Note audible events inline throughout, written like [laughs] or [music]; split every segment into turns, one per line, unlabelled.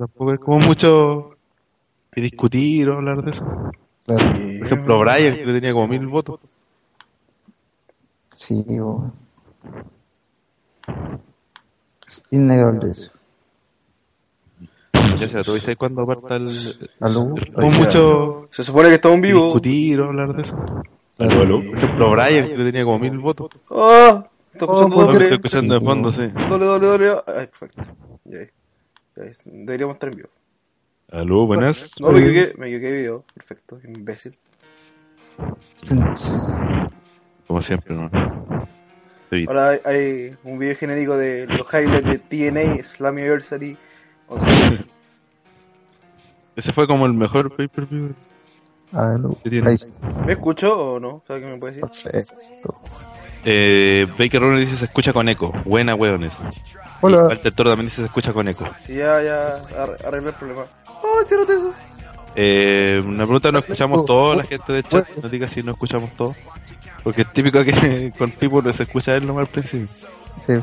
Tampoco es como mucho que discutir o hablar de eso.
Claro.
Por ejemplo, Brian, que tenía como mil votos.
Sí, weón. Es innegable eso.
Ya sea, ¿tú viste cuando aparta el.
¿Aló?
Como mucho
Se supone que estamos en vivo.
discutir o hablar de eso.
Claro.
Por ejemplo, Brian, que tenía como mil votos.
¡Oh! Está
Oh,
escuchando
¿por
Lo
qué?
doble.
estoy escuchando de fondo, sí.
Doble, doble, doble. Ay, perfecto. Ya, Deberíamos estar en vivo.
Aló, buenas.
No, me equivoqué, me equivoqué de video. Perfecto, imbécil.
Como siempre, ¿no? Sí.
Ahora hay, hay un video genérico de los highlights de TNA Slammiversary 11.
Ese fue como el mejor pay-per-view.
Ahí,
¿Me escucho o no? ¿Sabes qué me puede decir?
perfecto.
Eh, Baker Rooney dice se escucha con eco. Buena, weones. Y
Hola.
Walter Toro también dice se escucha con eco.
Sí, ya, ya ar- arreglé el problema. ¡Oh, cierto eso!
Eh, una pregunta, ¿no escuchamos todos la gente de chat? No diga si no escuchamos todos. Porque es típico que [laughs] con tipo no se escucha él nomás al principio.
Sí.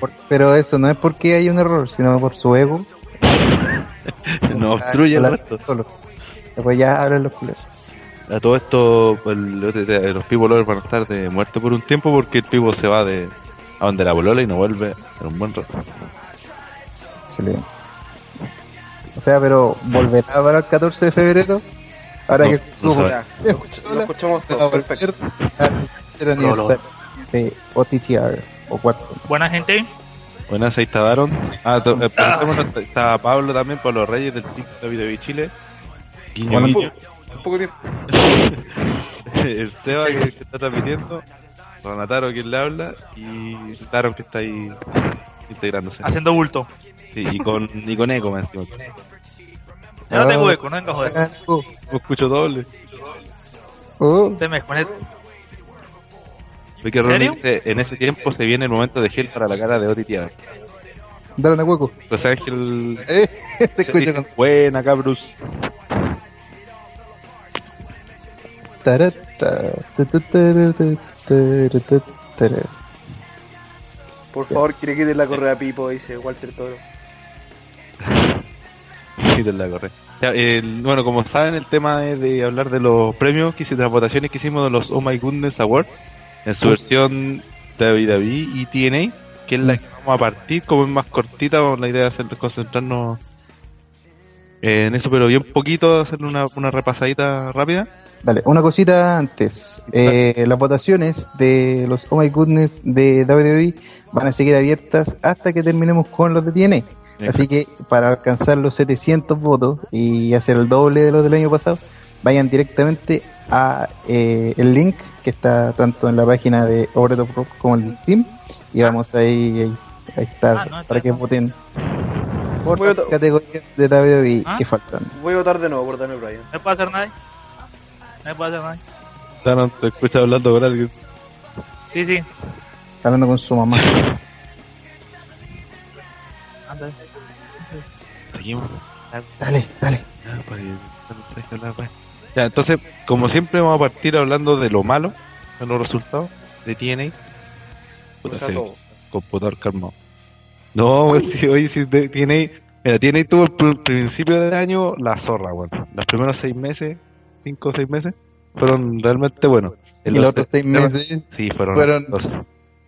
Por- pero eso no es porque hay un error, sino por su ego. [laughs]
No obstruye el resto.
Solo. Después ya hablan los culeros.
A todo esto, pues, los, los people lovers van a estar de muerte por un tiempo porque el pivo se va de a donde la bolola y no vuelve en un buen rato.
Excelente. O sea, pero volverá para el 14 de febrero. Ahora
No,
que
no
Ya, lo, escuch- lo escuchamos
volver
Perfecto.
al tercer aniversario de OTTR o cuarto.
Buena gente.
Buenas, ahí está Daron. Ah, eh, presentémonos, está- Pablo también, Pablo Reyes del Team WWE Chile. Guiño,
Bueno,
guiño.
Un poco de tiempo. [laughs]
Esteban que, que está transmitiendo. Donataro quien le habla. Y Daron que está ahí integrándose.
Haciendo bulto.
Sí, y con, y con eco, me encima.
Ya no tengo
Ah.
eco, no venga joder.
Oh,
No escucho doble.
oh,
Te me desconecto. ¿En
Ronnie
serio?
dice, en ese tiempo se viene el momento de gel para la cara de OTT.
dale a hueco.
Los Ángel
Eh, [laughs] te escucho
dice,
con-
buena cabrus.
Por favor, quiere que te la correa Pipo, dice Walter Toro.
Sí, te la corre. Ya, el- bueno, como saben, el tema es de hablar de los premios, que de las votaciones que hicimos de los Oh My Goodness Award en su versión WWE y TNA, que es la que vamos a partir, como es más cortita, con la idea de hacer, concentrarnos en eso, pero bien poquito, hacerle una, una repasadita rápida.
Dale, una cosita antes. Eh, las votaciones de los Oh My Goodness de WWE van a seguir abiertas hasta que terminemos con los de TNA. Así que para alcanzar los 700 votos y hacer el doble de los del año pasado, vayan directamente a eh, el link que está tanto en la página de Over the Top Rock como en el Steam y vamos ahí, ahí a estar
Ah, no,
para que voten por
Voy
las categorías de WWE
Ah.
que faltan.
Voy a votar de nuevo por Daniel Bryan.
No me puede hacer nadie. No me puede hacer nadie.
Te escucha hablando con alguien.
Sí, sí.
Está hablando con su mamá.
Anda.
Seguimos.
Dale, dale.
Ya, entonces, como siempre, vamos a partir hablando de lo malo, de los resultados de TNA.
O
Puta,
sea,
sí,
todo.
computador calmado. No, sí, oye, sí, de- TNA. Mira, TNA tuvo el pr- principio del año la zorra, bueno. Los primeros seis meses, cinco o seis meses, fueron realmente buenos. En
Y los otros seis
sistemas-
meses
Sí, fueron.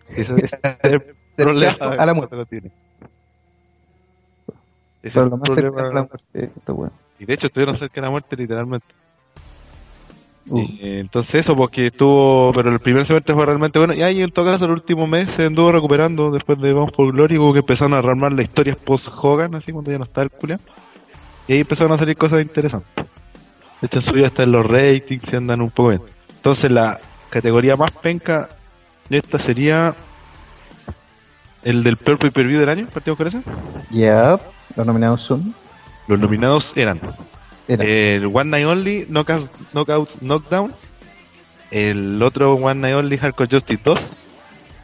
ese es el [laughs] problema.
a la muerte.
que tiene. Ese
Pero
es
lo
el
más cercano
problema.
a la muerte, esto bueno.
Y de hecho estuvieron cerca de la muerte literalmente.
Uh,
eh, entonces eso, porque estuvo, pero el primer semestre fue realmente bueno. Y ahí en todo caso el último mes se anduvo recuperando después de Bound for Glory, como que empezaron a armar las historias post Hogan, así cuando ya no estaba el culia. Y ahí empezaron a salir cosas interesantes. De hecho en su vida están los ratings y andan un poco bien. Entonces la categoría más penca de esta sería el del peor pay-per-view del año, ¿partimos con ese?
Ya, los nominados son.
Los nominados eran
Era,
el One Night Only Knockout, Knockouts Knockdown, el otro One Night Only Hardcore Justice 2,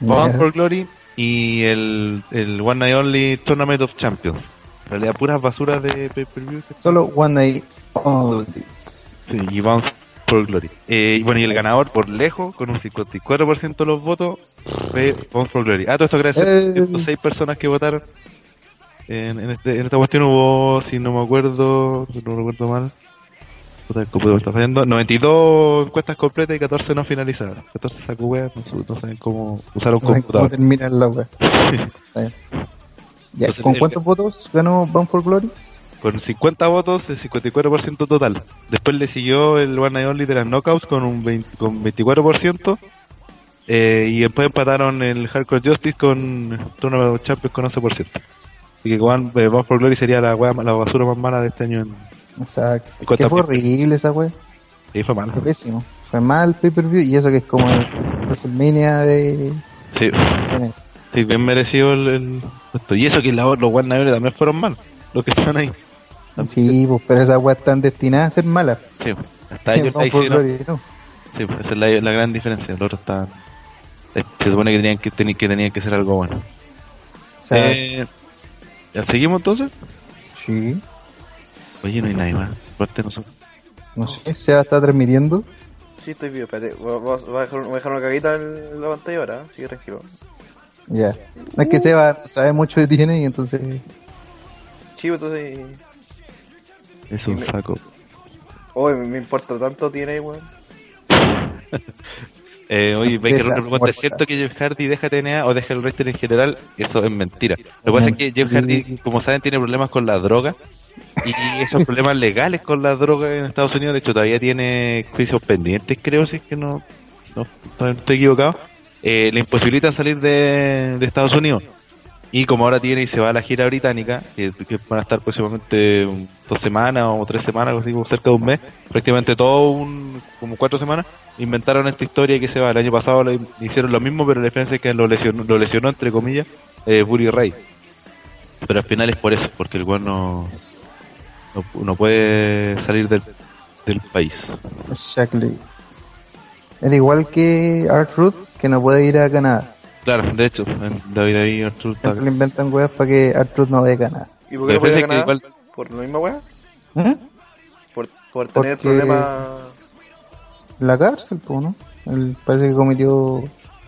Bound for Glory y el, el One Night Only Tournament of Champions. En realidad puras basuras de pay-per-view.
solo One Night Only.
Sí, y Bound for Glory. Eh, y bueno, y el ganador por lejos, con un 54% de los votos, fue Bound for Glory. Ah, todo esto gracias a
Eh.
106 personas que votaron. En, en, este, en esta cuestión hubo, si no me acuerdo, si no recuerdo mal, puta, el computador está fallando, 92 encuestas completas y 14 no finalizadas. 14 sacó weas, no, no saben cómo usar un
No cómo
computador.
termina la [laughs] bien. Ya,
Entonces,
¿Con
el-
cuántos votos ganó Bound for Glory?
Con 50 votos, el 54% total. Después le siguió el One Night Only de las Knockouts con un 20 con 24%. Eh, y después empataron el Hardcore Justice con Tournament Champions con 11%. Así que One, eh, Bound for Glory sería la, wea- la basura más mala de este año. En,
Exacto.
¿Y
Que fue horrible esa wea.
sí, fue malo.
Fue pésimo. Fue mal pay-per-view y eso que es como el WrestleMania de...
Sí,
de-
sí, bien merecido el, el puesto. Y eso que la- los One Night también fueron mal. Los que están ahí.
Sí, pues, pero esas weas están destinadas a ser malas.
Sí, hasta ellos [laughs] la hicieron.
No.
Sí, pues, esa es la, la gran diferencia. Los otros estaban. eh, Se supone que tenían que, que tenían que ser algo bueno. Eh, ¿Ya seguimos entonces?
sí.
Oye, no hay nadie más. Aparte de nosotros.
No sé, se va a estar transmitiendo.
Sí, estoy vivo, espérate. Voy a, dejar, voy a dejar una caguita en la pantalla ahora, así que tranquilo.
Ya. No es que Seba no sabe mucho de TNA y entonces...
Chivo, entonces.
Es un
me-
saco.
Hoy me, me importa tanto tiene, weón. [laughs]
Eh, oye,
Esa
Rocker pregunta, ¿es cierto que Jeff Hardy deja TNA o deja el wrestling en general? Eso es mentira. Lo que pasa es que Jeff Hardy, como saben, tiene problemas con la droga. Y esos problemas legales con la droga en Estados Unidos, de hecho, todavía tiene juicios pendientes, creo, si es que no, no, no estoy equivocado. Eh, le imposibilitan salir de, de Estados Unidos. Y como ahora tiene y se va a la gira británica, que, que van a estar próximamente dos semanas o tres semanas, algo así como cerca de un mes, prácticamente todo un, como cuatro semanas, inventaron esta historia que se va. El año pasado le hicieron lo mismo, pero la diferencia es que lo lesionó, lo lesionó entre comillas, eh, Buddy Ray. Pero al final es por eso, porque el weón no, no, no puede salir del, del país.
Shackley. Era igual que Art Root, que no puede ir a Canadá.
Claro, de hecho, en David ahí Arturo está-
Siempre le inventan weas para que Art Root no vaya a Canadá.
¿Y por qué no
que
ganar?
igual-
¿Por la misma weá?
¿Mm?
Por, por tener
Porque-
problemas.
La cárcel, pues, ¿no? Él parece que cometió...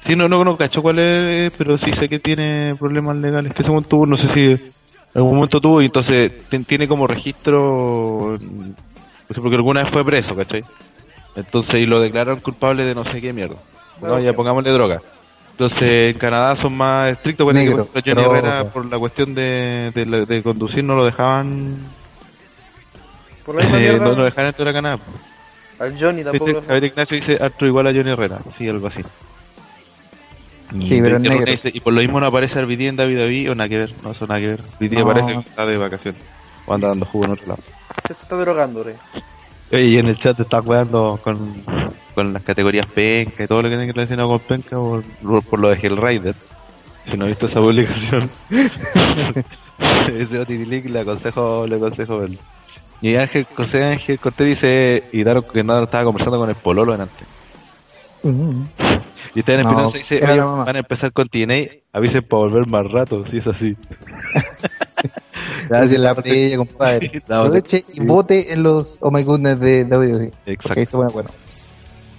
Sí, no, no, no cacho cuál es, pero sí sé que tiene problemas legales. Que según tuvo, no sé si en algún momento tuvo y entonces tiene como registro, mm, por ejemplo, que alguna vez fue preso, ¿cachai? Entonces, y lo declararon culpable de no sé qué mierda. No, ya pongámosle droga. Entonces, en Canadá son más estrictos,
Negro,
ejemplo, Johnny. Herrera, por la cuestión de, de, la- de conducir, no lo dejaban,
Por la misma [laughs]
eh,
mierda.
no lo dejaban entrar a Canadá.
Al Johnny tampoco.
Viste, Javier Ignacio dice Arturo igual a Johnny Herrera, sí, algo así. Y,
Sí, pero negro.
Dice, y por lo mismo no aparece Arvidi en David David o nada que ver, no, eso nada que ver. Viti
No.
aparece que está de vacaciones o anda dando jugo en otro lado.
Se está drogando, re.
Y en el chat te está jugando con, con las categorías penca y todo lo que tiene que relacionado con penca por, por lo de Hellraider. Si no he visto esa publicación, [laughs] ese Otitilic le aconsejo, le aconsejo verlo. Y Ángel José Ángel Cortés dice, y Daro que no estaba conversando con el Pololo en antes.
Mm.
Y Esteban
No,
Espinosa dice, van a empezar con TNA, avisen para volver más rato, si es así. [laughs] [laughs]
Porque [laughs] la previa, compadre. Aproveche y vote en los Oh My Goodness de WWE.
Exacto.
Pone bueno.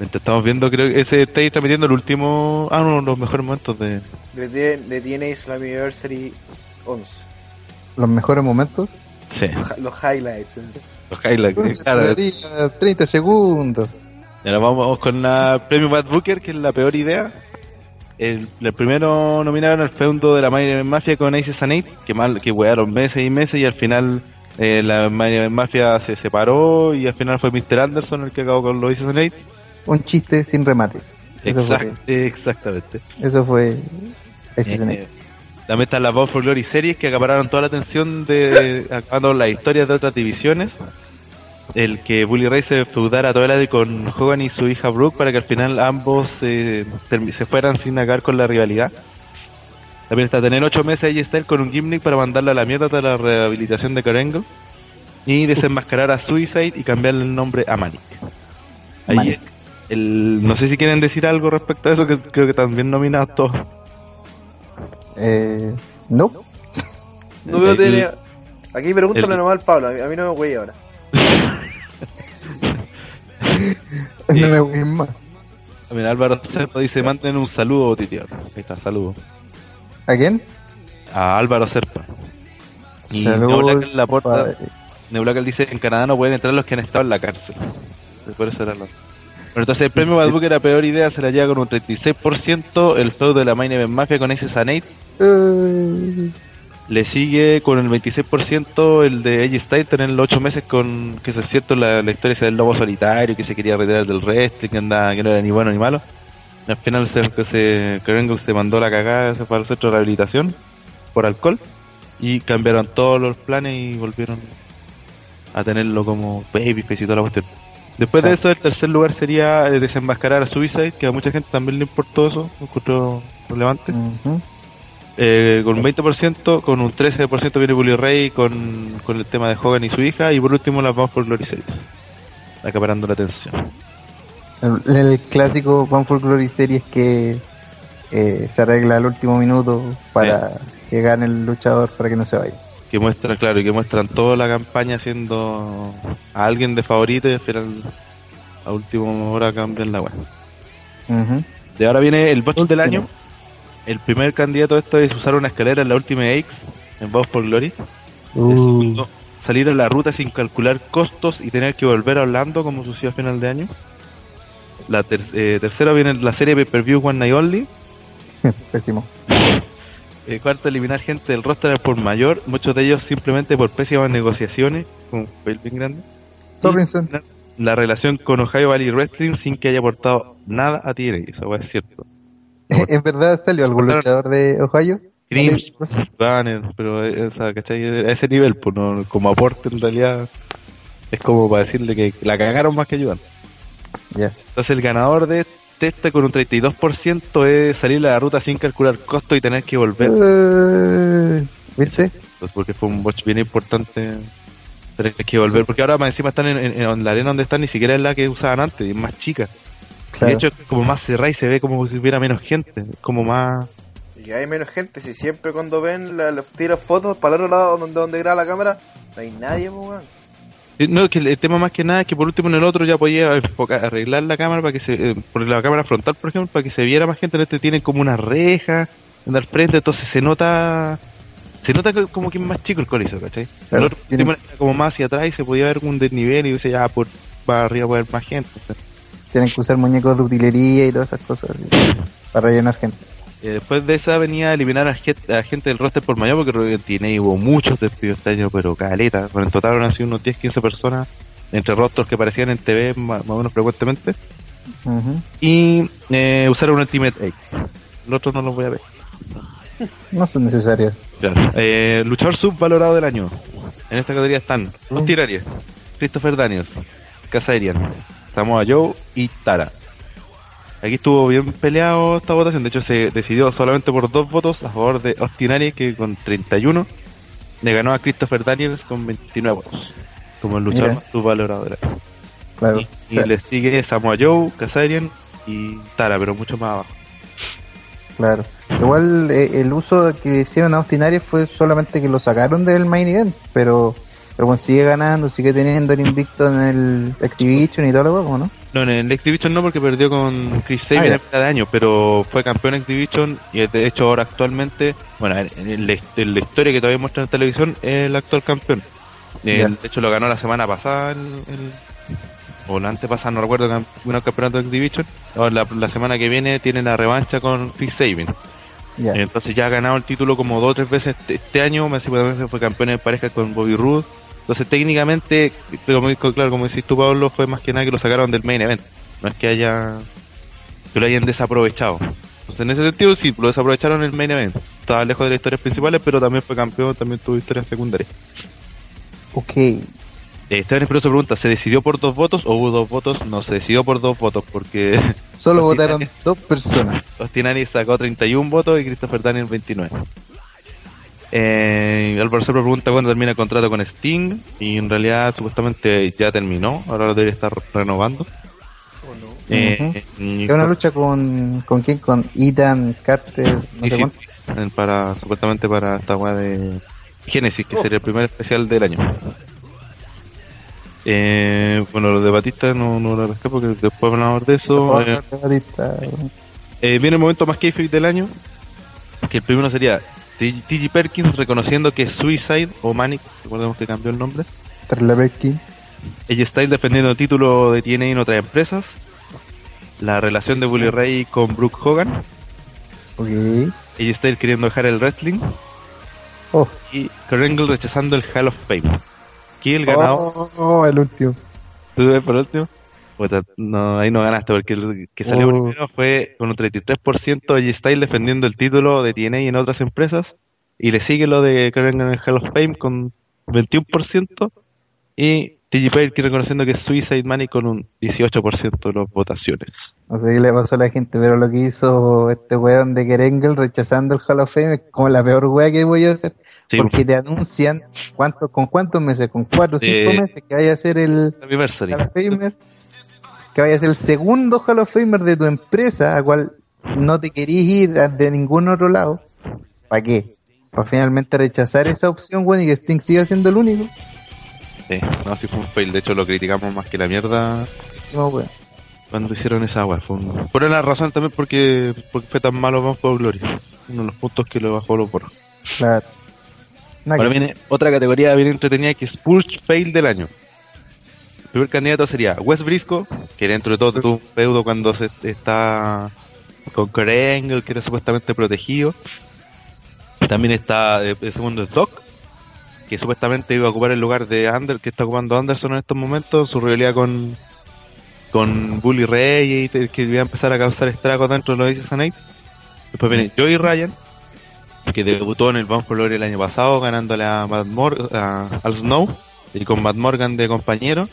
Mientras estamos viendo, creo que ese está ahí transmitiendo el último, ah, uno de los mejores momentos de...
De, de, de TNA Slammiversary 11.
Los mejores momentos.
Sí,
Ja- Los highlights. eh.
los highlights. claro.
Duraría 30 segundos.
Y ahora vamos con la premio Bad Booker, que es la peor idea. El, el primero nominaron al feudo de la Mafia con Ace Sanate, que mal, que wearon meses y meses y al final eh, la Mafia se separó y al final fue Mr. Anderson el que acabó con los Ace Sanate.
Un chiste sin remate. Eso fue.
Exact- exactamente.
Eso fue. Ese
Eh, también están las Bound for Glory series que acapararon toda la atención de [laughs] acabando las historias de otras divisiones. El que Bully Ray se feudara a toda la con Hogan y su hija Brooke para que al final ambos eh, se fueran sin acabar con la rivalidad. También está tener ocho meses ahí Styles con un gimmick para mandarle a la mierda tras la rehabilitación de Karengo. Y desenmascarar a Suicide y cambiarle el nombre a Manic. Ahí
Manic.
el, no sé si quieren decir algo respecto a eso, que creo que también nominados todos.
Eh, no.
No TNA. Aquí pregúntale
el-
nomás al Pablo, a mí, a mí no me güey ahora.
No me voy más.
Mira, Álvaro Serpa dice, manden un saludo, titio. Ahí está, saludo.
¿A quién?
A Álvaro Serpa. Y Nebula la
padre.
Nebula dice en Canadá no pueden entrar los que han estado en la cárcel. Por eso era la... Bueno, entonces el premio Bad Book era peor idea, se la lleva con un 36%, el feudo de la Main Event Mafia con ese Sanate,
Eh,
le sigue con el 26% el de Edge Styles en el 8 meses con, que eso es cierto, la, la historia del lobo solitario, que se quería retirar del wrestling, que, andaba, que no era ni bueno ni malo. Al final se, que se, que Vengo se mandó la cagada se fue al centro de rehabilitación por alcohol y cambiaron todos los planes y volvieron a tenerlo como babyface y toda la cuestión. Después de eso, el tercer lugar sería eh, desenmascarar a Suicide, que a mucha gente también le importó eso, lo encontró relevante. Eh, con un 20%, con un 13% viene Bully Ray con, con el tema de Hogan y su hija, y por último las vamos por Glory Series, acaparando la atención.
El, el clásico One for Glory Series que eh, se arregla al último minuto para que gane el luchador para que no se vaya.
Que muestran, claro, y que muestran toda la campaña haciendo a alguien de favorito y al final a última hora cambian la web.
Ujú.
De ahora viene el botch del año. El primer candidato a esto es usar una escalera en la Ultimate X en Bound for Glory. El
Uh,
segundo, salir a la ruta sin calcular costos y tener que volver a Orlando como sucedió a final de año. La ter- eh, tercera viene la serie Pay Per View One Night Only. [laughs]
pésimo.
Eh, cuarto, eliminar gente del roster por mayor, muchos de ellos simplemente por pésimas negociaciones, con un bien grande. La relación con Ohio Valley Wrestling sin que haya aportado nada a TNA, eso es cierto. [laughs]
¿En verdad salió algún luchador de Ohio?
Crims, Banner, pero eh, o sea, ¿cachai? a ese nivel, pues no, como aporte en realidad es como para decirle que la cagaron más que ayudan.
Ya.
Entonces el ganador de este con un 32% es salir a la ruta sin calcular costo y tener que volver.
Eh, ¿Viste?
Pues porque fue un botch bien importante tener que volver. Porque ahora más encima están en, en- en la arena donde están, ni siquiera es la que usaban antes, es más chica. De hecho como más cerrada y se ve como si hubiera menos gente. Como más...
Y hay menos gente, si siempre cuando ven la, la- tiran fotos para el otro lado donde, donde graba la cámara, no hay nadie, pues, weón.
No, que el, tema más que nada es que por último en el otro ya podía arreglar la cámara para que se, eh, por la cámara frontal por ejemplo, para que se viera más gente. En este tienen como una reja en el frente, entonces se nota, se nota como que es más chico el coliseo, ¿cachai?
Claro,
el otro
tiene-
era como más hacia atrás y se podía ver un desnivel y dice ya por para arriba puede haber más gente.
Tienen que usar muñecos de utilería y todas esas cosas así, para rellenar gente.
Eh, después de esa venía a eliminar a gente, a gente del roster por mayor porque tiene hubo muchos despidos este año, pero caleta. Bueno, en total sido unos 10, 15 personas entre rostros que aparecían en TV más, más o menos frecuentemente. Y eh, usar un Ultimate 8. El otro no lo voy a ver.
No son necesarias.
Claro. Eh, luchador subvalorado del año. En esta categoría están Austin Aries, Christopher Daniels, Kazarian, Samoa Joe y Tara. Aquí estuvo bien peleado esta votación. De hecho, se decidió solamente por dos votos a favor de Austin Aries, que con 31 le ganó a Christopher Daniels con 29 votos. Como el luchador más año.
Claro.
Y, le sigue Samoa Joe, Kazarian y Tara, pero mucho más abajo.
Claro. Igual eh, el uso que hicieron a Austin Aries fue solamente que lo sacaron del main event, pero pero bueno, sigue ganando, sigue teniendo el invicto en el Activision y todo lo demás, ¿no?
No, en el Activision no, porque perdió con Chris
Ah,
Sabin
ya.
en mitad de año, pero fue campeón Activision y de hecho ahora actualmente, bueno, en, en la, en la historia que todavía muestra en televisión, es el actual campeón. Eh, de hecho lo ganó la semana pasada, el, el- o la antepasada, no recuerdo, cam- un campeonato de Activision. Ahora la, la semana que viene tiene la revancha con Chris Sabin.
Ya.
Entonces ya ha ganado el título como dos o tres veces este, este año, me que fue campeón en pareja con Bobby Roode. Entonces técnicamente, como, claro, como decís tú Pablo, fue más que nada que lo sacaron del main event. No es que haya que lo hayan desaprovechado. Entonces en ese sentido sí, lo desaprovecharon en el main event. Estaba lejos de las historias principales, pero también fue campeón, también tuvo historias secundarias.
Ok.
Eh, Esteban Espinosa pregunta, ¿se decidió por dos votos o hubo dos votos? No, se decidió por dos votos porque
Solo [laughs] votaron dos personas.
Austin Aries sacó 31 votos y Christopher Daniel 29. Eh, Álvaro pregunta cuándo termina el contrato con Sting y en realidad supuestamente ya terminó, ahora lo debería estar renovando.
¿O no?
Eh, y-
Es una lucha con, con quién, con Ethan Carter, no
y
sé
sí, eh, para, supuestamente para esta weá de Genesis, que
Oh.
sería el primer especial del año. Eh, bueno, lo de Batista no, no lo rescato porque después hablamos de eso. Eh,
Batista,
Eh, viene el momento más kayfabe del año, que el primero sería TG Perkins reconociendo que Suicide o Manic, recordemos que cambió el nombre.
Tarla Perkin.
AJ Styles defendiendo el título de TNA en otras empresas. La relación de Bully Ray con Brooke Hogan.
Ok.
AJ Styles queriendo dejar el wrestling.
Oh.
Y Kurt rechazando el Hall of Fame. Aquí el ganado,
Oh, oh, el último.
¿tú ves por último? Puta, no, ahí no ganaste porque el que salió
Oh.
primero fue con un 33% AJ Styles defendiendo el título de TNA en otras empresas. Y le sigue lo de Angle en el Hall of Fame con 21%. Y TG Perkins reconociendo que es Suicide Money con un 18% de las votaciones.
Qué le pasó a la gente, pero lo que hizo este weón de Kerengel rechazando el Hall of Fame es como la peor wea que voy a hacer.
Sí,
porque te anuncian cuánto, con cuántos meses, con cuatro o cinco
Eh,
meses que vaya a ser el. Hall of Famer, que vaya a ser el segundo Hall of Famer de tu empresa, a cual no te querís ir de ningún otro lado. ¿Para qué? Para finalmente rechazar esa opción, weón, y que Sting siga siendo el único.
Sí, no, sí fue un fail. De hecho, lo criticamos más que la mierda
Muchísimo, weón.
cuando hicieron esa agua. Fue un... Por la razón también porque, porque fue tan malo Bound for Glory. Uno de los puntos que lo bajó lo por.
Claro.
Ahora viene otra categoría bien entretenida que es Push Fail del año. El primer candidato sería Wes Brisco, que dentro de todo tuvo un feudo cuando se está con Kurt Angle, que era supuestamente protegido. También está eh, el segundo es Doc, que supuestamente iba a ocupar el lugar de Ander, que está ocupando Anderson en estos momentos, su rivalidad con con Bully Ray y que iba a empezar a causar estragos dentro de los Aces and Eights. Después viene Joey Ryan, que debutó en el Bound for Glory el año pasado, ganándole a Matt Mor a, al Snow y con Matt Morgan de compañero.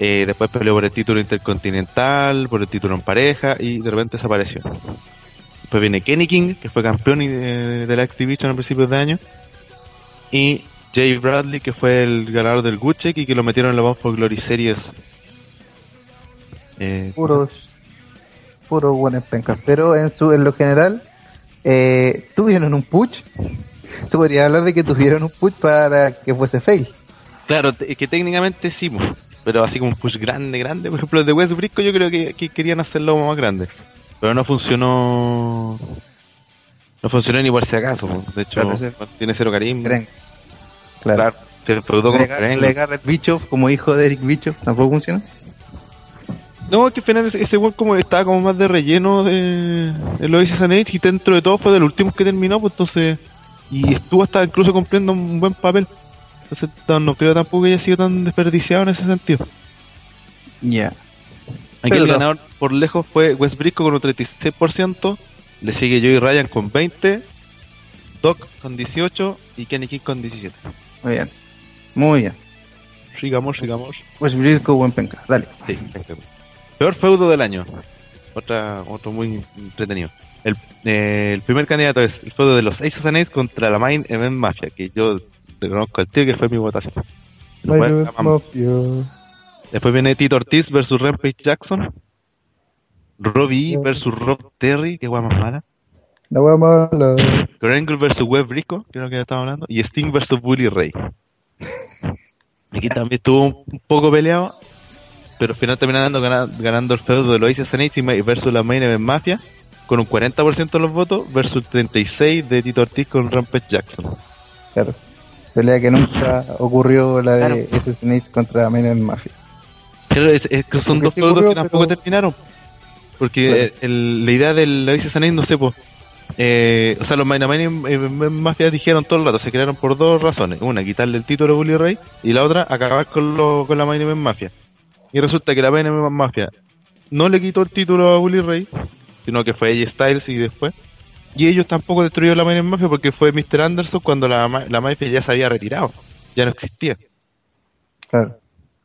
Eh, después peleó por el título intercontinental, por el título en pareja y de repente desapareció. Después viene Kenny King, que fue campeón y- eh, de la X Division a principios de año. Y Jay Bradley, que fue el ganador del Good Check y que lo metieron en la Bound for Glory Series. Eh,
puros puros buenos pencas pero en su en lo general eh, tuvieron un push se podría hablar de que tuvieron un push para que fuese fail
Claro, que técnicamente sí, pero así como un push grande, grande. Por ejemplo, el de West Briscoe yo creo que, que querían hacerlo más grande. Pero no funcionó. No funcionó ni por si acaso. De hecho,
Claro, sí.
tiene cero carisma.
creen claro,
Claro, se feudó con
Legar-
Karen.
Legarrette Bischoff como hijo de Eric Bischoff tampoco funciona
No, que al final ese, weón como estaba como más de relleno de, de los Aces and Eights y dentro de todo fue de los últimos que terminó, pues entonces. Y estuvo hasta incluso cumpliendo un buen papel. Entonces no, creo tampoco que haya sido tan desperdiciado en ese sentido.
ya
Aquí
Pero
el
no.
ganador por lejos fue Wes Briscoe con un 36%, le sigue Joey Ryan con 20%, Doc con 18% y Kenny King con 17%.
muy bien muy bien
Sigamos, sigamos.
Briscoe buen penca dale
Sí. Peor feudo del año. Otra, otro muy entretenido. El, eh, el primer candidato es el feudo de los Aces and contra la Main Event Mafia, que yo reconozco al tío que fue mi votación. Después, después viene Tito Ortiz versus Rampage Jackson. Robbie E versus Rob Terry, que guay más mala.
la wea mala
Grangle vs Web Rico, creo que ya estaba hablando, y Sting vs Bully Ray. Aquí también estuvo un, poco peleado, pero al final terminaron ganando, ganando el feudo de los Aces and Eights y ma- versus la Main Event Mafia, con un 40% de los votos, versus el 36% de Tito Ortiz con Rampage Jackson.
claro pelea que nunca ocurrió la de
Claro.
Snakes contra Main Event Mafia
Pero es, es que son
Porque
dos
sí
feudos
ocurrió,
que tampoco
pero-
terminaron. Porque
Claro.
el- la idea del la Eights, no sé, pues, eh, o sea, los Main Event eh, Mafia dijeron todo el rato, se crearon por dos razones. Una, quitarle el título a Bully Ray, y la otra, acabar con, lo, con la Main Event Mafia. Y resulta que la Main Event Mafia no le quitó el título a Bully Ray, sino que fue AJ Styles y después. Y ellos tampoco destruyeron la Event Mafia porque fue Mr. Anderson cuando la, la Mafia ya se había retirado, ya no existía.
claro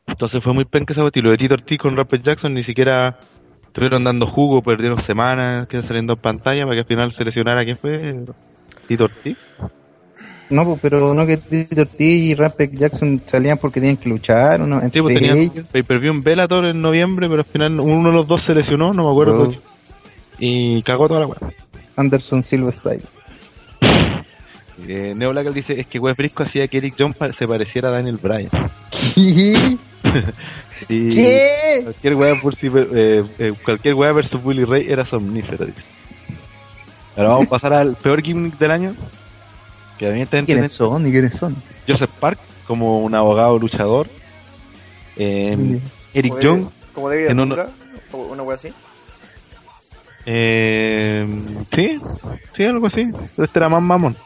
Entonces fue muy penca ese bote. Y lo de Tito Ortiz con Rapper Jackson ni siquiera estuvieron dando jugo, perdieron semanas, quedan saliendo en pantalla para que al final se lesionara. ¿Quién fue? Tito Ortiz.
No, pues, pero no que Tito Ortiz y Rampage Jackson salían porque tenían que luchar, ¿no?
Sí,
Entre
pues tenían
ellos.
pay-per-view en Bellator en noviembre, pero al final uno de los dos se lesionó, no me acuerdo.
Oh.
Y cagó toda la weá.
Anderson Silva Style.
Eh, Neo Black dice, es que Wes Brisco hacía que Eric John pa- se pareciera a Daniel Bryan.
¿Qué? [laughs]
Y
¿Qué?
cualquier por si, eh, eh, cualquier versus Bully Ray era somnífero, dice. Ahora vamos a pasar al peor gimmick del año. que a mí está
¿Quiénes son y quiénes son?
Joseph Park como un abogado luchador. Eh, Eric
Como
Young,
Como David una wea así.
Eh, sí, sí, algo así. Pero este era más mamón.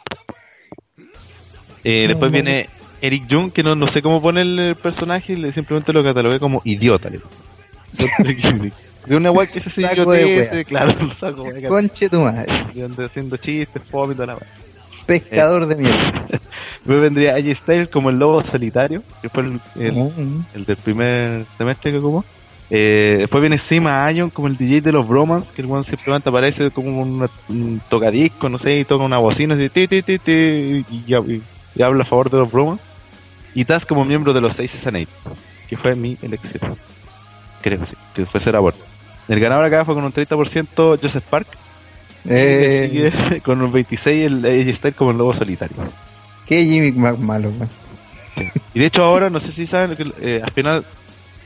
Eh, después viene Eric Young, que no, no sé cómo ponerle el personaje, le simplemente lo catalogué como idiota. [laughs] De una guay que se idiotez,
wea.
claro, un saco de.
Conche tu madre.
Y haciendo chistes, fome y la wea.
Pescador de mierda. [laughs]
Después vendría AJ Styles como el lobo solitario, que fue el, el-
Mm.
el del primer semestre que ocupó. Eh, después viene Sima Ion como el DJ de los Bromans, que el one simplemente aparece como un, un tocadisco, no sé, y toca una bocina así, ti, ti, ti, ti, y, y- y habla a favor de los Bromans. Y Taz como miembro de los Seis Eight, que fue mi elección. Creo que sí, que fue ser aborto. El ganador acá fue con un 30% Joseph Park, y
Eh,
sigue [laughs] con un 26% el AJ Styles como el lobo solitario.
qué Jimmy más malo, weón.
Y de hecho ahora, no sé si saben, que eh, al final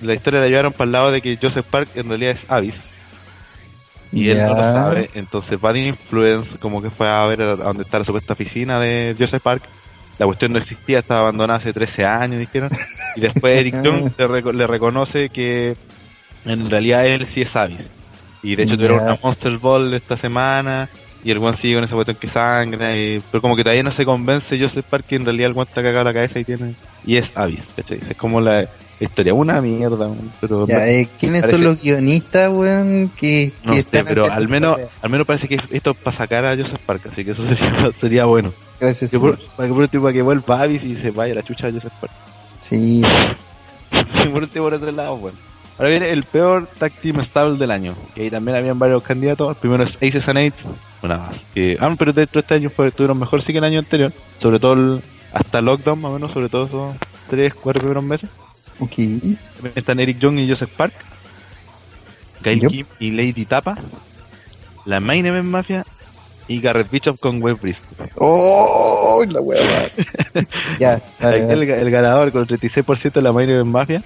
la historia la llevaron para el lado de que Joseph Park en realidad es Avis. Y él no lo sabe, entonces Bad Influence como que fue a ver a dónde está la supuesta oficina de Joseph Park. La cuestión no existía, estaba abandonada hace 13 años, dijeron. Y después Eric [laughs] Young le, reco- le reconoce que en realidad él sí es Avis. Y de hecho tuvieron
Ya.
una Monster Ball esta semana. Y el one sigue con esa cuestión que sangra. Y, pero como que todavía no se convence Joseph Park que en realidad el one está cagado la cabeza y tiene. Y es Avis, ¿cachai? Es como la historia. Una mierda, weón, pero.
Ya, eh, ¿Quiénes
Parece-
son los guionistas, weón? Que,
no
que
sé, pero al menos, al menos parece que esto es para sacar a Joseph Park, así que eso sería, [laughs] sería bueno.
Gracias.
Que por, para que por último para que vuelva Avis y se vaya la chucha de Joseph Park.
Sí,
Y [laughs] por último por otro lado, bueno. Ahora viene el peor tag team stable del año. Que ahí también habían varios candidatos. El primero es Aces and Eights, una más. Que, ah, pero dentro de este año fue, tuvieron mejor sí que el año anterior. Sobre todo el- hasta Lockdown, más o menos, sobre todo esos 3, 4 primeros meses.
Ok.
Están Eric Young y Joseph Park. Gail
Yep.
Kim y Lady Tapa. La Main Event Mafia. Y Garrett Bishop con Web Briscoe.
¡Oh! La wea, [laughs] Ya, dale,
Ahí
dale.
el, el ganador con el 36% de la Main Event Mafia.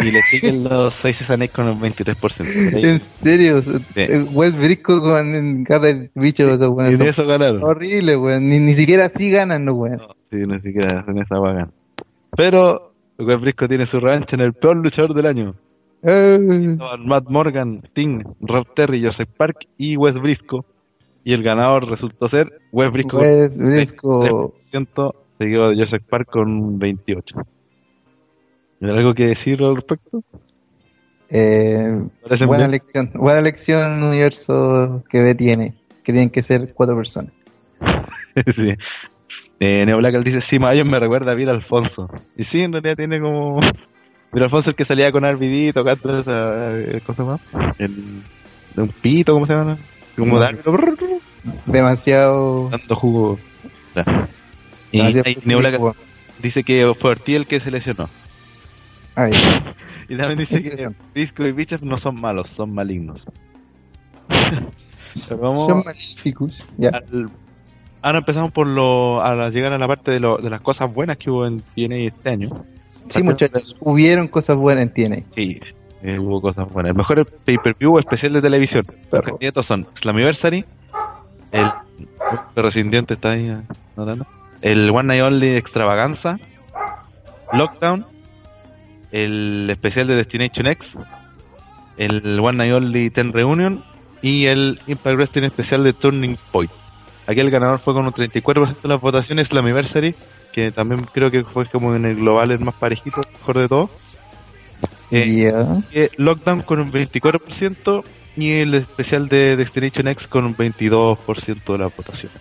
Y le siguen los 6 Sanex con el 23%. Ahí-
En serio, eh, Wes Brisco con Garrett Bicho, esos
Y
son
eso ganaron.
horrible, weón. Ni, ni siquiera así ganan, no, weón.
No, sí, ni siquiera hacen esa vaga. Pero Web Briscoe tiene su revancha en el peor luchador del año.
Eh,
Matt Morgan, Sting, Rob Terry, Joseph Park y Wes Briscoe. Y el ganador resultó ser Wes Briscoe
Wes Brisco.
23%, seguido de Joseph Park con un 28%. ¿Hay algo que decir al respecto?
Eh,
¿Parecen
buena
bien?
lección, buena lección universo que ve tiene, que tienen que ser cuatro personas. [laughs]
sí. Eh, Neo Black dice, sí, Mayo me recuerda a Vir Alfonso. Y sí, en realidad tiene como... [laughs] Vir Alfonso el que salía con RBD tocando esa eh, cosa más. El, un pito, ¿cómo se llama? Como de
Demasiado.
dando jugo. Ya. Y ahí Neo Black dice que fue Ortiz el que se lesionó.
Ay, [laughs]
Y también dice que. Disco y Bichos no son malos, son malignos. [laughs] Pero vamos
son magníficos. Ya.
al- Ahora empezamos por lo, a llegar a la parte de, lo, de las cosas buenas que hubo en TNA este año.
Sí, muchachos, hubieron cosas buenas en TNA.
Sí, eh, hubo cosas buenas. El mejor pay-per-view especial de televisión. Los candidatos son Slammiversary, el perro sin dientes está ahí eh, notando, el One Night Only Extravaganza, Lockdown, el especial de Destination X, el One Night Only Ten Reunion y el Impact Wrestling especial de Turning Point. Aquí el ganador fue con un 34% de las votaciones Slammiversary, que también creo que fue como en el global el más parejito, mejor de todo. Eh,
Ya.
eh, Lockdown con un 24% y el especial de Destination X con un 22% de la votación.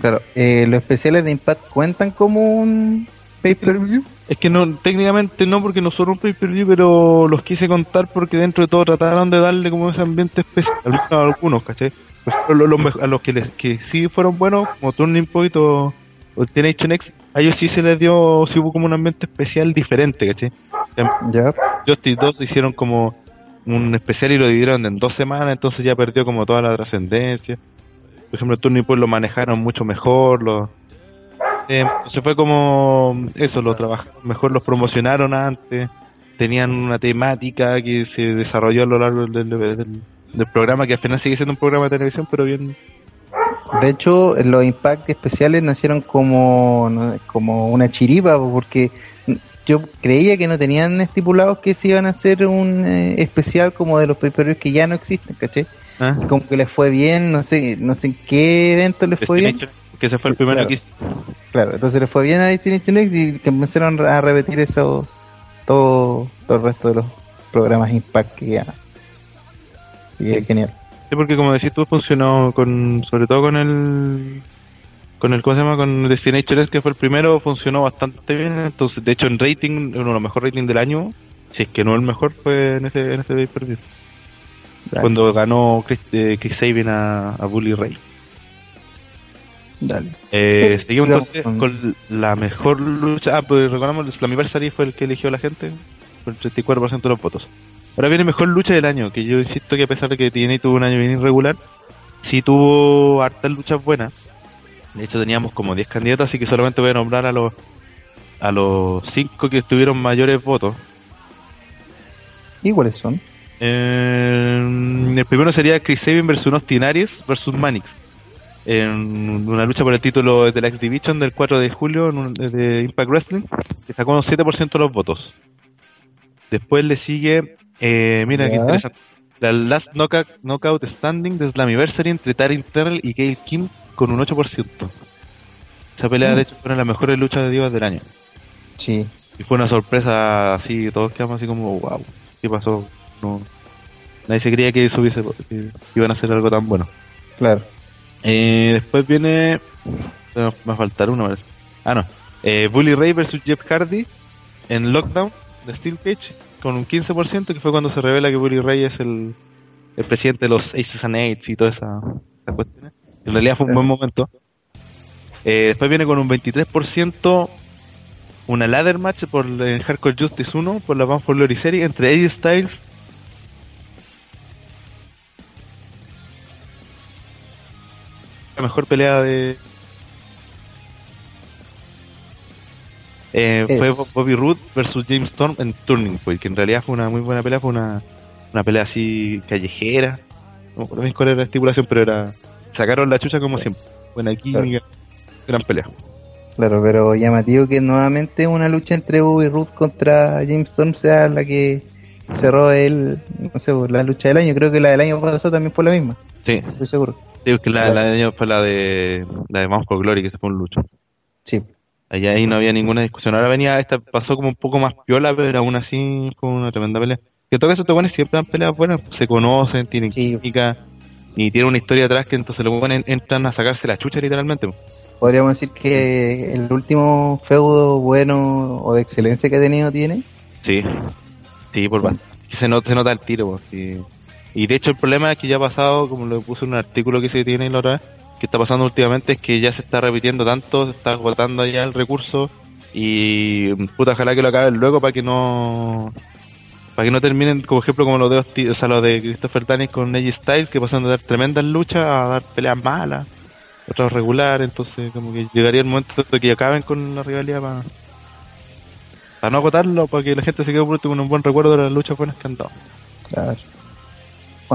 Claro, eh, los especiales de Impact cuentan como un pay-per-view.
Es que no, técnicamente no porque no son un pay-per-view, pero los quise contar porque dentro de todo trataron de darle como ese ambiente especial al menos a algunos, ¿cachai? A los que, les, que sí fueron buenos, como Turning Point o, o Destination X, a ellos sí se les dio, sí hubo como un ambiente especial diferente, ¿cachai?
Ya.
Justice 2 hicieron como un especial y lo dividieron en dos semanas, entonces ya perdió como toda la trascendencia. Por ejemplo, Turning Point lo manejaron mucho mejor, lo, eh, entonces fue como eso, lo trabajaron mejor, los promocionaron antes, tenían una temática que se desarrolló a lo largo del, del- del- del programa, que al final sigue siendo un programa de televisión, pero bien,
De hecho, los Impact especiales nacieron como, no, como una chiripa, porque yo creía que no tenían estipulados que se iban a hacer un eh, especial como de los pay que ya no existen, ¿caché?
¿Ah?
Como que les fue bien, no sé, no sé en qué evento les fue bien.
Que ese fue el primero
Claro.
que hice.
Claro, entonces les fue bien a Destination X y que empezaron a repetir eso todo, todo el resto de los programas Impact que ya. Así que
Sí.
genial.
Sí, porque como decís tú, funcionó con, sobre todo con el, con el, ¿cómo se llama? Con Destination X, que fue el primero, funcionó bastante bien. Entonces, de hecho, en rating, uno de los mejores ratings del año, si es que no el mejor, fue en ese, en ese pay-per-view.
Dale,
Cuando ganó Chris, eh, Chris Sabin a, a Bully Ray.
dale.
Eh, seguimos entonces
con-
con la mejor lucha. Ah, pues recordamos, el Slammiversary fue el que eligió la gente, con el 34% de los votos. Ahora viene mejor lucha del año, que yo insisto que a pesar de que TNA tuvo un año bien irregular, sí tuvo hartas luchas buenas. De hecho teníamos como 10 candidatos, así que solamente voy a nombrar a los a los 5 que tuvieron mayores votos.
¿Y cuáles son?
Eh, el primero sería Chris Sabin versus Austin Aries versus Manix. En una lucha por el título de la X Division del 4 de julio en un- de Impact Wrestling, que sacó un 7% de los votos. Después le sigue, eh, mira qué interesante, la Last Knockout, knockout Standing de Slammiversary entre Taryn Terrell y Gail Kim con un 8%. Esa pelea,
Mm.
de hecho, fue una de las mejores luchas de divas del año.
Sí.
Y fue una sorpresa así, todos quedamos así como, wow, ¿qué pasó? No, nadie se creía que eso hubiese, que iban a hacer algo tan bueno.
Claro.
Eh, después viene, me va a faltar uno, parece. ah no, eh, Bully Ray versus Jeff Hardy en Lockdown de Steel Cage con un 15% que fue cuando se revela que Bully Ray es el, el presidente de los Aces and Eights y todas esas esas cuestiones. En realidad fue un buen momento. Eh, después viene con un 23% una ladder match por el Hardcore Justice 1 por la Bound for Glory Series entre AJ Styles la mejor pelea de eh, fue Bo- Bobby Roode versus James Storm en Turning Point que en realidad fue una muy buena pelea fue una, una pelea así callejera. No bien cuál era la estipulación pero era sacaron la chucha como siempre. Buena química gran pelea.
Claro, pero llamativo que nuevamente una lucha entre Bobby Roode contra James Storm sea la que cerró el, no sé, la lucha del año. Creo que la del año pasado también fue la misma,
sí.
Estoy seguro.
digo que la,
Claro.
la de ellos fue la de la de for Glory que se fue un lucho
Sí,
Allá ahí no había ninguna discusión. Ahora venía, esta pasó como un poco más piola, pero aún así fue una tremenda pelea. Que en todo caso, estos buenos siempre dan peleas buenas, se conocen, tienen
Sí.
química y tienen una historia atrás que entonces los buenos entran a sacarse la chucha literalmente.
podríamos decir que el último feudo bueno o de excelencia que ha tenido tiene.
Sí, sí, por. Y Se nota, se nota el tiro, pues, sí. Y de hecho el problema es que ya ha pasado, como lo puse en un artículo que se tiene la otra vez, que está pasando últimamente es que ya se está repitiendo tanto, se está agotando ya el recurso y puta ojalá que lo acaben luego para que no para que no terminen como ejemplo como lo de o sea, lo de Christopher Daniels con AJ Styles que pasan de dar tremendas luchas a dar peleas malas otras regulares entonces como que llegaría el momento de que acaben con la rivalidad para para no agotarlo para que la gente se quede por último con un buen recuerdo de las luchas buenas que han dado
Claro.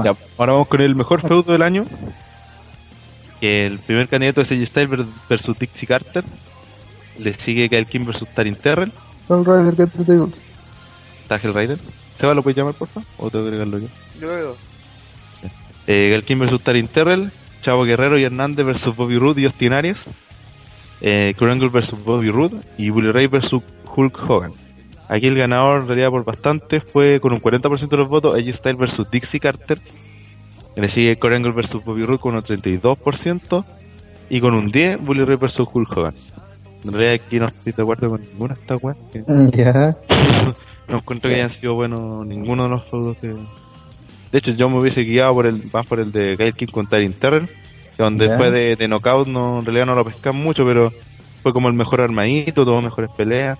ya, ahora vamos con el mejor feudo del año. Que el primer candidato es AJ Styles ver- versus Dixie Carter. Le sigue Kyle Kim versus Tarin Terrell.
All right, get the tables.
Tagel Rider. ¿Seba lo puedes llamar, por favor? ¿O tengo que agregarlo yo?
Yo veo.
Eh, Kyle Kim versus Tarin Terrell. Chavo Guerrero y Hernández versus Bobby Roode y Austin Aries. Eh, Kurt Angle versus Bobby Roode. Y Bully Ray versus Hulk Hogan. Aquí el ganador, en realidad por bastante, fue con un 40% de los votos AJ Styles versus Dixie Carter. Le sigue Kurt Angle versus Bobby Roode con un 32%. Y con un 10, Bully Ray versus Hulk Hogan. En realidad aquí no estoy de acuerdo con ninguna de estas weas. que [laughs]
Ya. [laughs]
No encuentro que hayan sido buenos ninguno de los feudos que... De hecho, yo me hubiese guiado por el más por el de Gail King con Tarin Terrell, que donde
Ya.
después de, de Knockout no, en realidad no lo pescan mucho, pero fue como el mejor armadito, tuvo mejores peleas.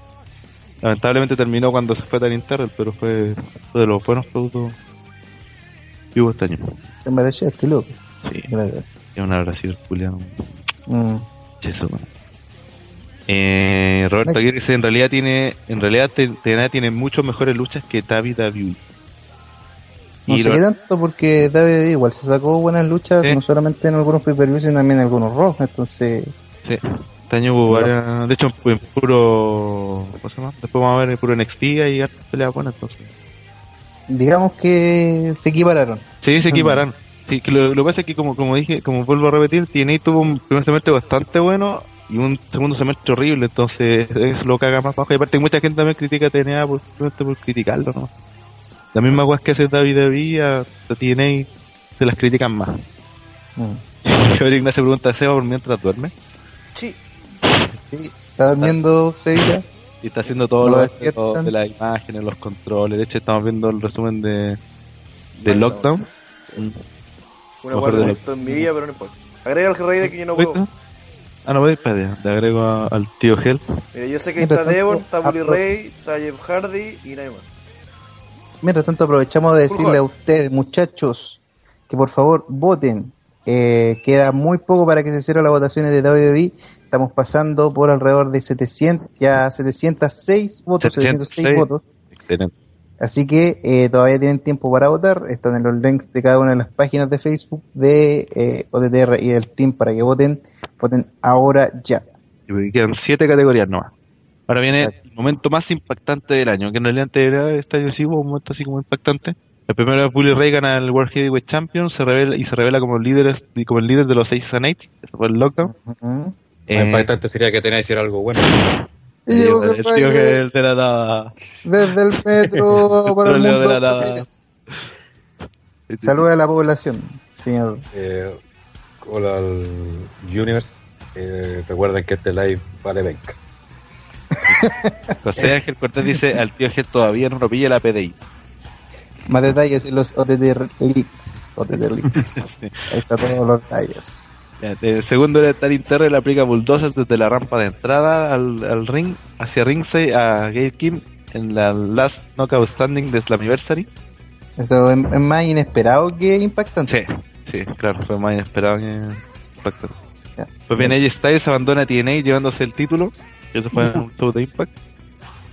Lamentablemente terminó cuando se fue Tarin Terrell, pero fue, fue de los buenos feudos que hubo este año.
Te loco.
Sí,
Gracias.
es una Brasil, Julián.
Mm.
Eso. Eh, Roberto. Aguirre dice, en realidad tiene, en realidad TNA tiene mucho mejores luchas que WWE.
No
Y
sé
lo-
qué tanto porque David igual se sacó buenas luchas,
Sí.
no solamente en algunos pay-per-views, sino también en algunos Raw. Entonces,
Sí, este año hubo varias. De hecho, en puro. ¿Cómo se llama? Después vamos a ver en puro NXT y peleas buenas, entonces.
Digamos que se equipararon.
Sí, se equiparan. Sí, que lo, lo que pasa es que, como, como dije, como vuelvo a repetir, TNA tuvo un primer semestre bastante bueno y un segundo semestre horrible, entonces eso lo caga más bajo. Y aparte, mucha gente también critica a TNA por, por criticarlo, ¿no? La misma weá que hace WWE a, a TNA se las critican más.
Mm. [laughs]
Ignacio pregunta a Seba por mientras duerme
Sí.
Sí, está durmiendo Sevilla.
Y está haciendo todo lo
despiertan.
de las imágenes, los controles. De hecho, estamos viendo el resumen de, de
no.
Lockdown.
Una guarda
de
en mi vida, pero no importa. Agrega el rey de que yo no puedo.
Ah, no, voy espérate, le agrego a- al tío Hell.
Mira, yo sé que
Mientras
está Devon, está Bully Ray, está Jeff Hardy y nadie más.
Mientras tanto, aprovechamos de decirle a ustedes, muchachos, que por favor voten. Eh, queda muy poco para que se cierren las votaciones de WWE. Estamos pasando por alrededor de 700, ya 706 votos, 706
706.
votos.
Excelente.
Así que eh, todavía tienen tiempo para votar. Están en los links de cada una de las páginas de Facebook de eh, OTTR y del team para que voten. Voten ahora ya.
Y quedan siete categorías nomás. Ahora viene
Exacto.
el momento más impactante del año, que en realidad antes era este año sí hubo un momento así como impactante. El primero es Bully Ray gana el World Heavyweight Champion se revela, y se revela como líder, como el líder de los Aces and Eights, eso fue el lockdown.
Ujú.
Eh,
impactante sería que tenía que decir algo bueno.
Y
el tío-
el
el tío
Rey
que él de la nada.
desde el metro [laughs] para el
Troleo de la
mundo.
nada.
Saluda a la población, señor.
Eh, hola al Universe. Eh, recuerden que este live vale 20. [laughs]
José Ángel Cortés dice al tío G todavía no lo pilla la PDI.
Más detalles en los OTT Leaks. OTT Leaks. [laughs] Ahí está todos los detalles.
El segundo era Tarin Terrell aplica bulldozers desde la rampa de entrada al, al ring hacia ringside a Gail Kim en la Last Knockout Standing de Slammiversary.
Eso es, es más inesperado que impactante.
Sí, sí, claro, fue más inesperado que impactante.
Ya.
Pues bien, AJ Styles abandona TNA llevándose el título. Eso fue un show de Impact.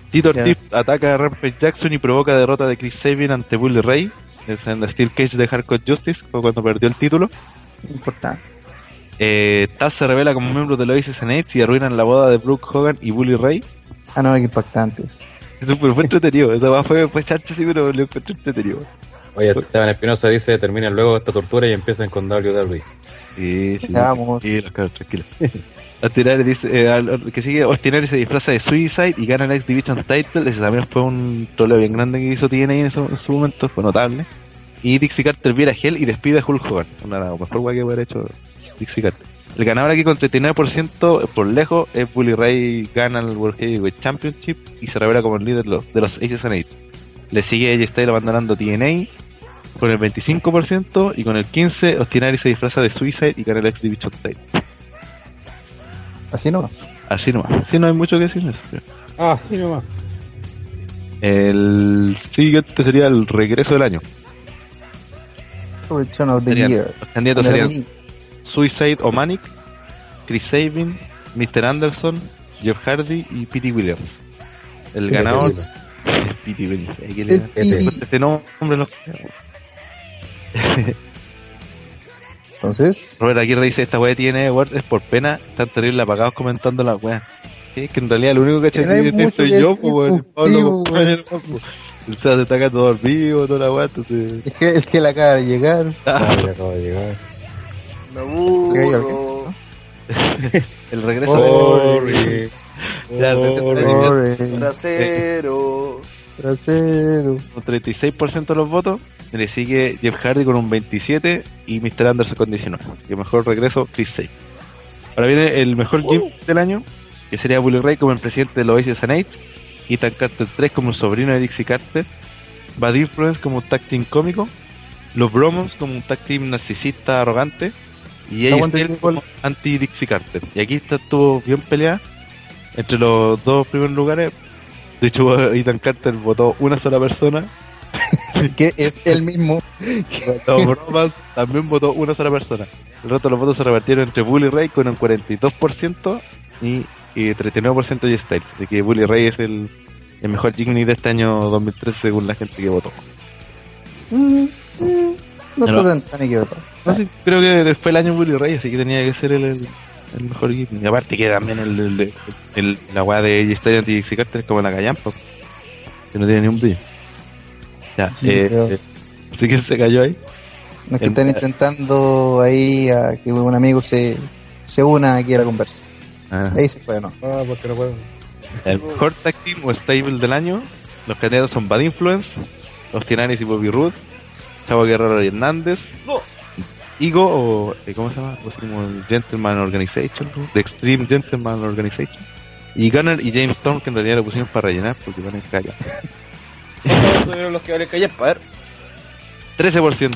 Tito. Ortiz ataca a Rampage Jackson y provoca derrota de Chris Sabin ante Bully Ray. Es en la Steel Cage de Hardcore Justice, fue cuando perdió el título.
Importante.
Eh, Taz se revela como miembro de and Eights y arruinan la boda de Brooke Hogan y Bully Ray.
Ah, no, que impactante. eso.
Eso fue, entretenido. Esa weá fue, fue charcha, sí, pero lo encontré entretenido.
Oye, Esteban Espinosa dice: terminen luego esta tortura y empiecen con WWE.
Sí, sí.
Vamos.
Tranquilo, claro, tranquilo. [laughs] Ostinari dice, eh, al- que sigue, Ostinari se disfraza de Suicide y gana el X Division Title. Ese también fue un troleo bien grande que hizo TNA en, eso- en su momento, fue notable. Y Dixie Carter viera a Hell y despide a Hulk Hogan. Una de las mejor weá que hubiera hecho Dixie. El ganador aquí con 39% por lejos es Bully Ray, gana el World Heavyweight Championship y se revela como el líder de los, de los Aces and Eights. Le sigue AJ Styles abandonando TNA con el 25% y con el 15% Ostinari se disfraza de Suicide y gana el X Division Title.
Así no.
Así nomás. Sí, no hay mucho que decir en eso. creo.
Ah, y nomás.
El siguiente sería el regreso del año.
Return of the
Serían-
Year.
los candidatos serían Suicide o Manic, Chris Sabin, Mr. Anderson, Jeff Hardy y Pete Williams. El ganador
Williams.
Pete Williams. Hay que
El.
Este nombre no.
Entonces,
Robert Aguirre dice esta weá tiene es por pena, están terrible apagados comentando la weá. Sí, es que en realidad lo único que he hecho
mucho
soy
que
yo, pues weón.
pues,
Pablo pues. [laughs] El se está acá todo vivo, toda la weá, entonces.
es que, es que la acaba de llegar.
Ah,
ya acaba de llegar.
Me aburro. [laughs]
el regreso de.
Corre,
Trasero.
trasero.
con 36% de los votos. Le sigue Jeff Hardy con un 27 y Mr. Anderson con 19. Y el mejor regreso, Chris Sabin. Ahora viene el mejor gimmick del año, que sería Bully Ray como el presidente de los Aces and Ethan Carter 3 como el sobrino de Dixie Carter, Bad Influence como un tag team cómico, los Bromons como un tag team narcisista arrogante, y Styles
Nicole.
como anti-Dixie Carter. Y aquí está, estuvo bien peleada entre los dos primeros lugares. De hecho, [laughs] Ethan Carter votó una sola persona [laughs]
Que es el mismo. [laughs]
también votó una sola persona. El resto de los votos se repartieron entre Bully Ray con un 42% y, y 39% de Styles. Así que Bully Ray es el, el mejor Jimmy de este año 2013 según la gente que votó.
Mm, No
Pero-
está tan, tan equivocado.
No sé, creo que fue el año Bully Ray, así que tenía que ser el, el, el mejor equipo. Y aparte que también el, el, el- la weá de G-Stadium y Dixie Carter es como la Callampa, que no tiene ni un brillo. Ya,
Sí,
eh,
pero-
eh, así que [laughs] se cayó ahí.
No es que
El-
están intentando ahí a que un amigo se, se una aquí a la conversa.
Ah,
Ahí se fue, ¿no?
Ah, porque no puedo.
el mejor tag team o stable del año, los candidatos son Bad Influence, los Tiranis y Bobby Roode, Chavo Guerrero y Hernández,
No.
Igo o eh, ¿cómo se llama? Sea, como el Gentleman Organization, ¿no? The Extreme Gentleman Organization. Y Gunner y James Storm que en realidad lo pusimos para rellenar porque van a callar.
¿Cuántos [laughs] tuvieron los que valen callar para ver?
13%.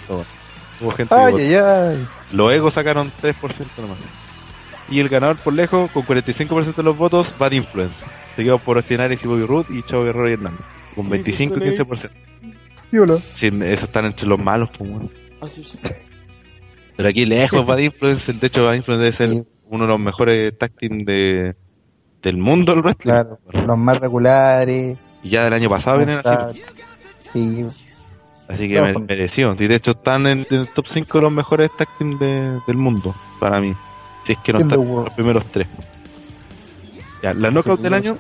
Hubo gente
Ay, ay, ay.
Los egos sacaron 3% nomás. Y el ganador por lejos, con 45% de los votos, Bad Influence. Seguido por Ostinares y Bobby Root y Chavo Guerrero y Hernández. Con 25 y 15%.
Viola.
Sí, esos están entre los malos, pues, bueno.
Ah.
Pero aquí lejos Bad Influence, de hecho Bad Influence debe ser
Sí.
uno de los mejores tag team de, del mundo del wrestling.
Claro, los más regulares.
Y ya del año pasado vienen así.
Sí,
Así que
No,
me-
con-
merecido. Y de hecho están en, en el top 5 de los mejores tag team de- del mundo, para mí. Si es que no están los primeros tres. Ya, la knockout
Sí,
del año,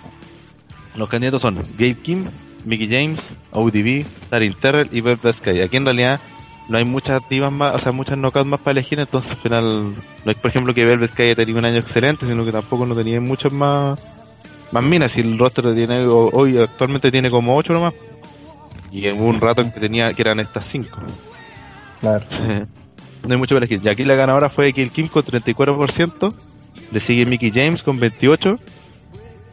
los candidatos son Gabe Kim, Mickey James, ODB, Tarin Terrell y Velvet Sky. Aquí en realidad no hay muchas divas más, o sea, muchas knockouts más para elegir, entonces al final no es por ejemplo que Velvet Sky haya tenido un año excelente, sino que tampoco no tenía muchas más más minas, y el roster tiene ho- hoy actualmente tiene como 8 nomás. Y hubo un rato que tenía que eran estas 5.
claro. [laughs]
no hay mucho para elegir. Y aquí la ganadora fue Kill Kim con 34%. Le sigue Mickey James con 28%.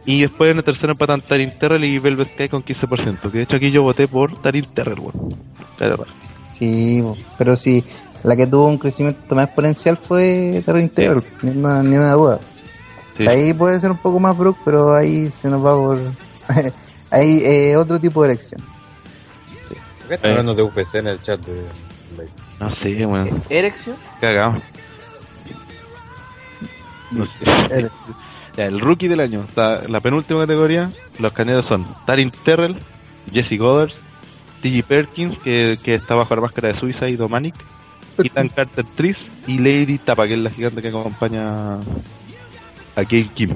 Y después en el tercero empatan Tarin Terrell y Velvet Sky con 15%. Que de hecho aquí yo voté por Tarin Terrell, weón. Claro, claro.
Sí, pero sí, la que tuvo un crecimiento más exponencial fue Terra Integral, ni una, ni una duda.
Sí.
Ahí puede ser un poco más Brook, pero ahí se nos va por. [laughs] ahí eh, otro tipo de elección.
¿Por qué están hablando de UFC en el chat de?
No sé, weón.
¿Erección?
Cagado.
El-
Ya, el rookie del año. Está la penúltima categoría. Los candidatos son Tarin Terrell, Jesse Goddard, T.G. Perkins, que, que está bajo la máscara de Suiza y Domanic, Ethan Carter Tris y Lady Tapa, que es la gigante que acompaña a Gail Kim.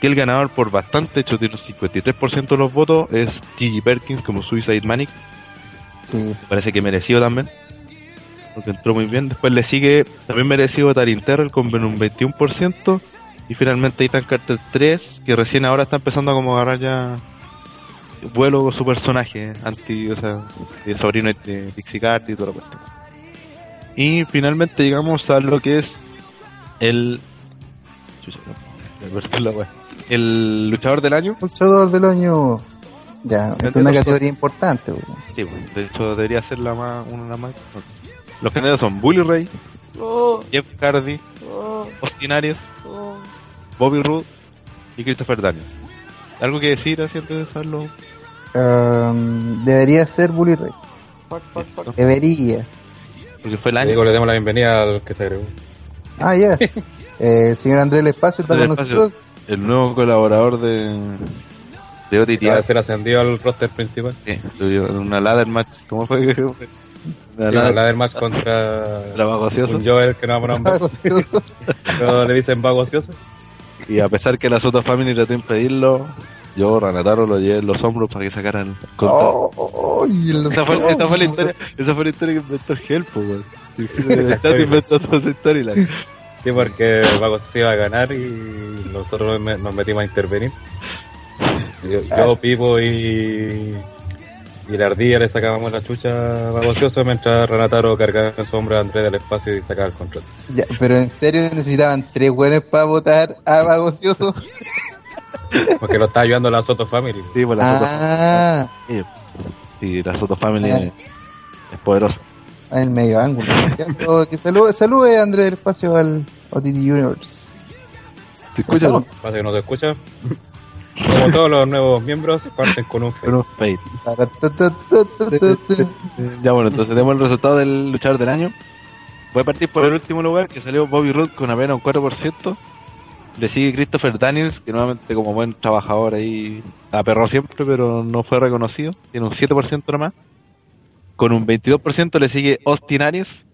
Que el ganador por bastante, hecho tiene un 53% de los votos, es T.G. Perkins como Suicide Manic.
sí,
Parece que merecido también. Porque entró muy bien. Después le sigue también merecido Tarin Terrell con un 21%. Y finalmente Ethan Carter 3, que recién ahora está empezando a como agarrar ya vuelo con su personaje anti, o sea, de sobrino de Dixie Carter y toda la cuestión. Y finalmente llegamos a lo que es el el luchador del año.
luchador del año. Ya, es una categoría importante.
Sí, pues, de hecho debería ser la más, una más. Los candidatos son Bully Ray,
Oh,
Jeff Hardy,
oh,
Austin Aries,
oh.
Bobby Roode y Christopher Daniels. ¿Algo que decir así antes de hacerlo?
Um, debería ser Bully Ray. Debería.
Porque fue el
Le
año.
digo, le demos la bienvenida al que se agregó.
Ah, ya. [laughs] Eh, señor Andrés El Espacio está con
Espacio.
nosotros.
El nuevo colaborador de, de OTT.
Va a ser ascendido al roster principal.
Sí, una ladder match. ¿Cómo fue que fue? Una
Sí,
ladder
la más contra
ocioso.
un Joel que no vamos a nombrar, pero le dicen vago ocioso.
Y a pesar que la Soto Family trató de impedirlo, yo, Ranataro, lo llevé en los hombros para que sacaran el control.
Oh, oh, y el-
Esa fue, esa fue la historia, esa fue la historia que inventó [laughs] el Help, weón. Inventó toda storyline.
Sí, porque vago se iba a ganar y nosotros me- nos metimos a intervenir. Yo, yo Pipo y, y la ardilla le sacábamos la chucha a vago ocioso mientras Renataro cargaba en su hombro a Andrés del espacio y sacaba el control.
Ya, pero en serio necesitaban tres buenos para votar a Vagocioso. [laughs]
Porque lo está ayudando la Soto Family.
Sí, pues la Soto
Ah,
Family. Sí, la Soto Family
Ah.
es, es poderosa.
en el medio ángulo. Que salude, salude Andrés del Espacio al OTT Universe.
¿Te escuchas?
Pasa que no te escucha. [laughs] Como todos los nuevos miembros, parten con un
Con un fade. [laughs] Ya bueno, entonces tenemos el resultado del luchador del año. Voy a partir por el último lugar, que salió Bobby Roode con apenas un 4%. Le sigue Christopher Daniels, que nuevamente como buen trabajador ahí aperró siempre, pero no fue reconocido. Tiene un 7% nomás. con un 22% le sigue Austin Aries.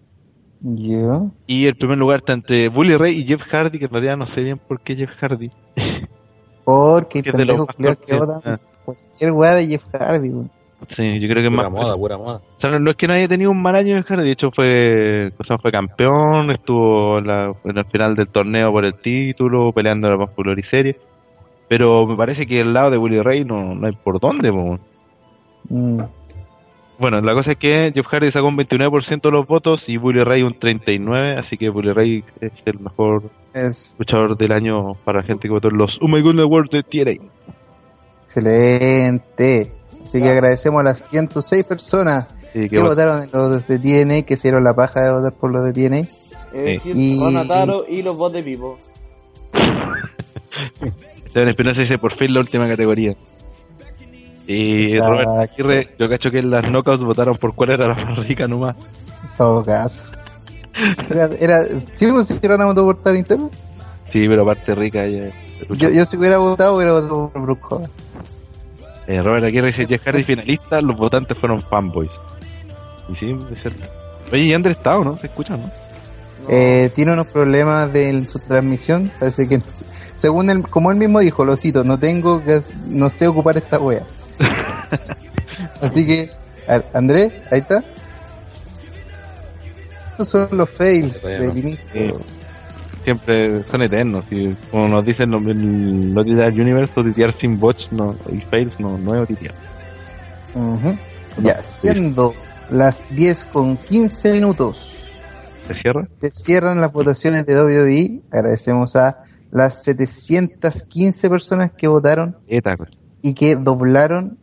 Yo.
Y el primer lugar está entre Bully Ray y Jeff Hardy, que en realidad no sé bien por qué Jeff Hardy. [laughs]
Porque pendejos
más
culiados que votan
Ah,
cualquier weá de Jeff Hardy, weón.
Sí, yo creo que es
Pura
más.
moda, pura moda.
O sea, no es que no haya tenido un mal año Jeff Hardy, de hecho fue, o sea, fue campeón, estuvo en, la, en el final del torneo por el título, peleando la Popular Series. Pero me parece que el lado de Bully Ray no, no hay por dónde.
Mm.
Bueno, la cosa es que Jeff Hardy sacó un 29% de los votos y Bully Ray un 39%, así que Bully Ray es el mejor
Es
luchador del año para la gente que votó en los Oh My Goodness Awards de TNA.
excelente. Así que agradecemos a las 106 personas
Sí,
que votaron en los de TNA, que se dieron la paja de votar por los de TNA.
Es decir,
Y-
y los bots de Pipo. [laughs]
Esteban Espinosa dice por fin la última categoría. Y
Exacto.
Robert Aguirre, yo cacho que en las knockouts votaron por cuál era la más rica nomás.
En todo caso. Era, era, ¿Sí me hicieron a votar por interno?
Sí, pero aparte rica ella.
Yo, yo si hubiera votado, hubiera votado por Brook Hogan.
Eh, Robert Aguirre dice Jeff Hardy finalista, los votantes fueron fanboys. Y sí, es cierto. Oye, y Andrés está, ¿o ¿no? ¿Se escucha, no?
No.
Eh, tiene unos problemas de su transmisión. Parece que, según él, como él mismo dijo, lo cito, no tengo que, no sé ocupar esta wea. Así que, Andrés, ahí está. Estos son los fails
Bueno.
del inicio.
Siempre son eternos. Y como nos dicen los el Otitear Universe, Otitear sin bots no, y fails no, no es Otitear.
Ujú. Ya, siendo las 10 con 15 minutos.
¿Se cierra?
Se cierran las votaciones de WWE. Agradecemos a las 715 personas que votaron
Eta, pues.
Y que doblaron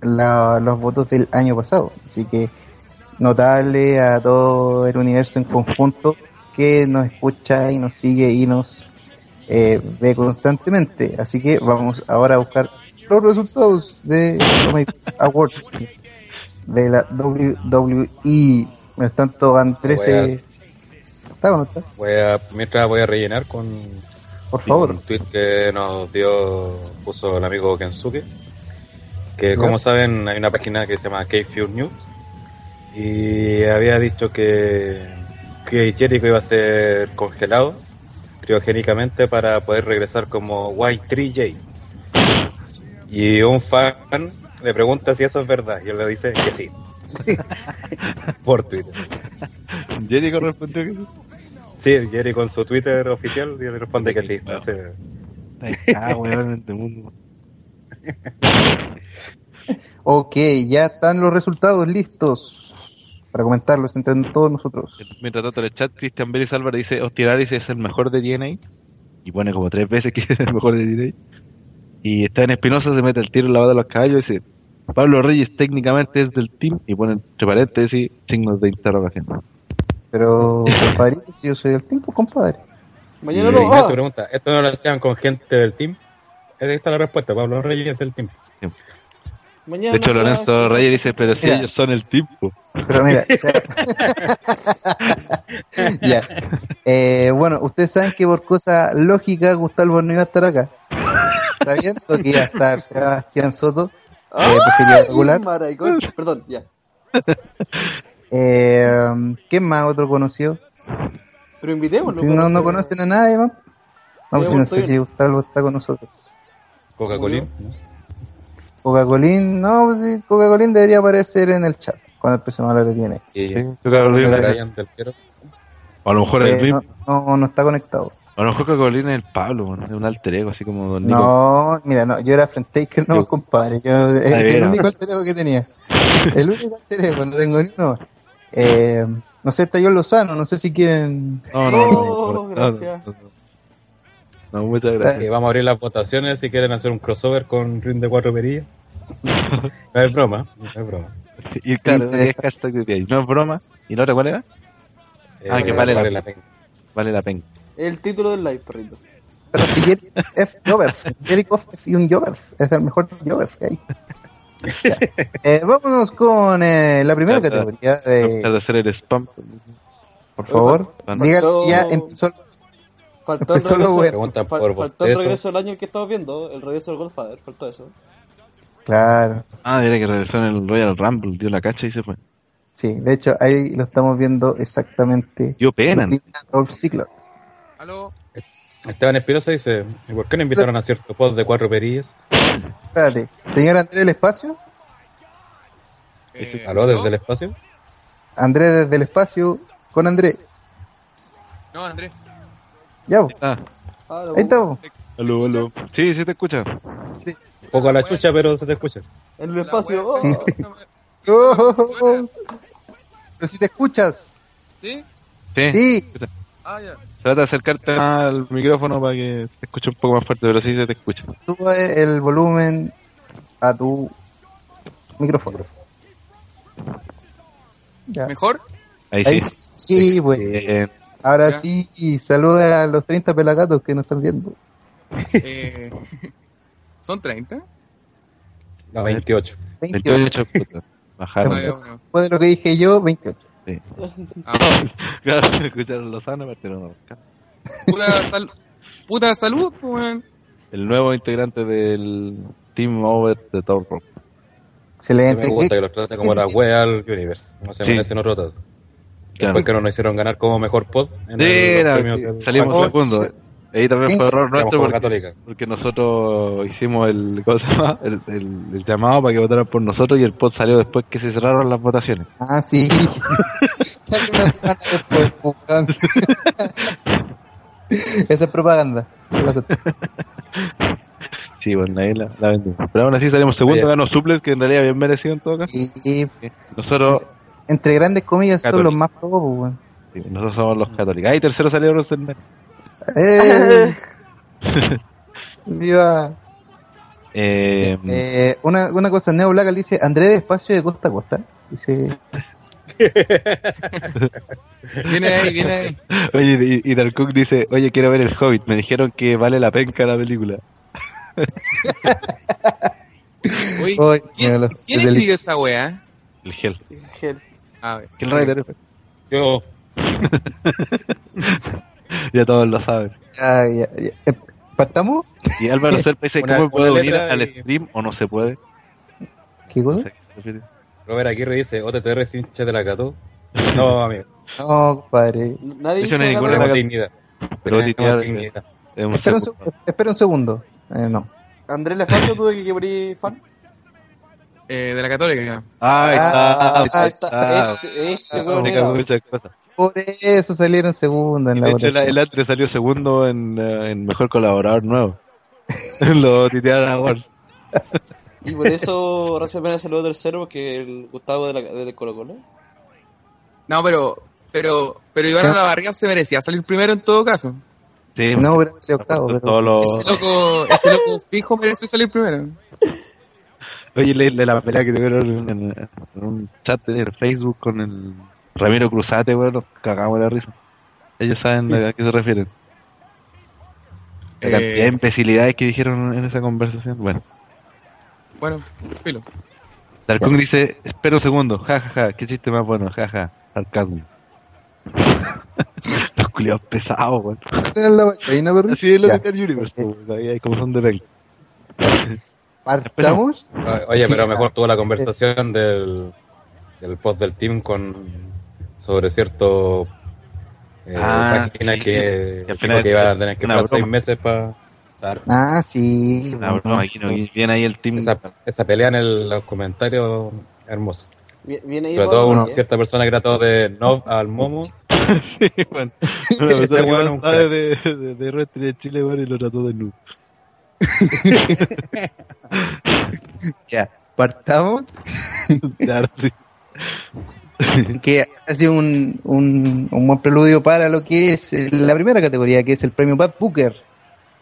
la- los votos del año pasado. Así que notable a todo el universo en conjunto que nos escucha y nos sigue y nos eh, ve constantemente. Así que vamos ahora a buscar los resultados de My Awards de la WWE. Mientras tanto, van 13. ¿Está o no está?
Voy a, mientras voy a rellenar con
Por
un
favor.
tweet que nos dio, puso el amigo Kensuke. Que como saben, hay una página que se llama K-Fuel News. Y había dicho que, que Jericho iba a ser congelado criogénicamente para poder regresar como Y3J. Y un fan le pregunta si eso es verdad. Y él le dice que sí. [laughs] Por Twitter.
Jericho respondió que sí.
Sí, Jerry con su Twitter oficial y le responde que sí. Entonces, [laughs]
Ah, weón, en este mundo.
Ok, ya están los resultados listos para comentarlos entre todos nosotros.
Mientras tanto, en el chat, Christian Vélez Álvarez dice: Hostiraris es el mejor de DNA. Y pone como tres veces que [laughs] es el mejor de DNA. Y está en Espinosa, se mete el tiro en la bata de los caballos y dice: Pablo Reyes técnicamente es del team. Y pone entre paréntesis signos de interrogación.
Pero, compadre, si yo soy del tiempo, compadre.
Mañana
y. Ignacio
ah,
pregunta, ¿esto no lo hacían con gente del team? Ahí está la respuesta, Pablo Reyes es del team.
mañana
De hecho,
no
Lorenzo Reyes dice: Pero si
Mira.
ellos son el team. po".
Pero mira, [laughs] sea- [laughs] ya. Eh, bueno, ustedes saben que por cosa lógica Gustavo no iba a estar acá. ¿Está bien? Porque iba a estar Sebastián Soto,
¡Ay,
eh, regular.
maricón! Perdón, ya. [laughs]
Eh, ¿Quién más otro conocido?
Pero invitémoslo.
Si no, no conocen a nadie más. No, pues si no sé si Gustavo está con nosotros.
Coca-Cola.
Coca-Colín, no, pues sí, Coca-Colín debería aparecer en el chat cuando empecemos a hablar de tiene.
Sí,
Piero.
O a lo mejor el
Eh,
mismo.
no, no, no está conectado.
A lo mejor Coca-Cola es el Pablo, es un alter ego, así como Don Nico.
No, mira, no, yo era Front Taker, no,
Yo-
compadre. Yo, es el
mira.
único alter ego que tenía. El único alter ego, no tengo ni uno. Eh, no sé, está yo Lozano, no sé si quieren.
No, no, no,
Oh,
no,
gracias.
no, no. No, muchas gracias.
Vamos a abrir las votaciones si quieren hacer un crossover con Ring de Cuatro Perillas. [laughs] No es broma, no es broma.
Y claro,
Sí,
es hashtag de. No es broma. ¿Y la otra cuál era? Ah, que vale la
pena.
Vale la pena.
El título del live, perrito.
Pero si Jerick F. Jovers, Jericho F. y un Jovers, es el mejor Jovers que hay. [laughs] Eh, vámonos con eh, la primera categoría. De,
de hacer el spam.
por favor, que ya empezó.
Faltó el
Empezó lo
regreso,
bueno.
Fal- faltó el regreso del año que estamos viendo, el regreso del Godfather, faltó eso.
Claro.
Ah, mira que regresó en el Royal Rumble, dio la cacha y se fue.
Sí, de hecho ahí lo estamos viendo exactamente.
Dio pena.
Dolph Ziggler.
Esteban Espinosa dice, ¿y por qué no invitaron a cierto pod de cuatro perillas?
Espérate, señor Andrés del Espacio.
Eh,
¿Aló desde
¿no?
el espacio?
Andrés desde el Espacio con Andrés.
No, Andrés.
Ya, po.
Ah,
Ah,
ahí estamos.
aló, aló. Sí, sí te escucha.
Sí.
Poco a la chucha, pero se te escucha.
En el espacio. oh.
Sí. Oh, [laughs] oh. Pero si te escuchas.
¿Sí?
Sí.
Sí.
Ah, ya.
Trata de acercarte más al micrófono para que te escuche un poco más fuerte, pero sí se te escucha.
Sube el volumen a tu micrófono. Ya.
¿Mejor?
Ahí,
Ahí
sí.
sí, pues. Ahora
Ya.
sí, y saluda a los 30 pelagatos que nos están viendo.
Eh, [laughs] ¿Son 30?
No, 28.
28.
28 puta. Bajaron.
Ah, ya, bueno.
Después de lo que dije yo, 28. [laughs]
Ah, [laughs]
Claro, escucharon Lozano, pero no.
puta, sal- puta salud, pues, weón.
El nuevo integrante del Team Over de Tower Rock.
Excelente.
Me gusta que los trate como la wea al Universe. No se
Sí.
merecen otro trato.
Claro.
Después que no nos hicieron ganar como mejor pod. en
Sí,
el-
era, sí, salimos
Oh,
segundo. Ahí también fue error nuestro porque,
católica.
porque nosotros hicimos el, [laughs] ¿cómo se llama? El, el- el llamado para que votaran por nosotros y el pod salió después que se cerraron las votaciones.
Ah, sí. [laughs] Sale una semana después. [laughs] Esa es propaganda.
Sí, bueno, ahí la, la vendimos. Pero aún así salimos segundo, ganó Suples, que en realidad bien merecido en todo caso.
Y,
Nosotros,
entre grandes comillas, son
Católico.
los más pro, pues, weón.
sí, nosotros somos los católicos. Ahí tercero salió Rosenberg.
¡Eh! ¡Viva!
Eh,
Eh, una, una cosa, Neo Black dice, Andrés de Espacio de Costa a Costa. Dice, [laughs]
Viene ahí, viene ahí.
oye, y, y Dark Cook dice, oye, quiero ver el Hobbit. Me dijeron que vale la penca la película. [laughs]
Oye,
Oye,
¿quién,
míralo,
¿quién
es
escribió esa weá?
El Hell.
Gel.
A ver.
Hell Rider.
Yo, [laughs] [laughs]
ya todos lo saben.
ya, ya, ya. Eh, ¿Partamos?
Y Álvaro [laughs] Serpa dice, ¿cómo puedo unir al
y-
stream o no se puede?
¿Qué
No
cosa?
sé se refiere.
Robert Aguirre dice, OTTR sin hincha de la Cató. No, amigo.
No, compadre.
Nadie dice
no ninguna
pero-
Tenemos dignidad.
Pero un
Espera un,
segundo.
seg- espera un segundo. Eh, no.
Andrés espacio tuve que quebrar fan.
Eh, de la Católica.
Ahí
Ah,
está, ahí
está.
está.
Este, este
Ah,
weón
Por eso salieron segundo en la
De hecho, el,
votación.
el Atre salió segundo en, eh, en Mejor Colaborador Nuevo. [laughs] Lo titearon a Wars.
Y por eso Rafael Pena salió tercero porque el Gustavo de la, del Colo Colo.
No, pero, pero, pero Iván
¿Qué?
Olavarría se merecía salir primero en todo caso.
Sí,
No, octavo, pero...
los-
Ese loco, ese loco fijo merece salir primero.
Oye, le, le la pelea que tuvieron en, en- en un chat de Facebook con el Ramiro Cruzate, weón, nos cagamos de la risa. Ellos saben a qué se refieren. La
Eh.
cantidad de imbecilidades que dijeron en esa conversación. Bueno,
Bueno, filo.
Darkung dice, espera un segundo, ja, ja, ja, qué chiste más bueno, ja, ja, sarcasmo. [laughs] Los culiados pesados, weón. Así es lo que el Universe, weón, ahí hay como son de Bell.
¿Partamos?
Oye, pero mejor tuvo la conversación del, del post del team con sobre cierto eh,
Ah,
página
sí.
que,
Que al final
que iba a tener que esperar seis meses para
Ah, sí.
Una broma, aquí no, viene ahí el team.
esa, esa pelea en el- los comentarios hermosa.
Vi- Viene ahí
Sobre todo una
Mejía.
cierta persona que trató de no al momo. [laughs]
sí, bueno. Una persona que no sabe de, de, de wrestling de Chile, weón, y lo trató de nudo. [laughs]
Ya. ¿Partamos? [laughs]
Claro, sí. [laughs]
que ha sido un, un, un buen preludio para lo que es eh, la primera categoría, que es el premio Bad Booker,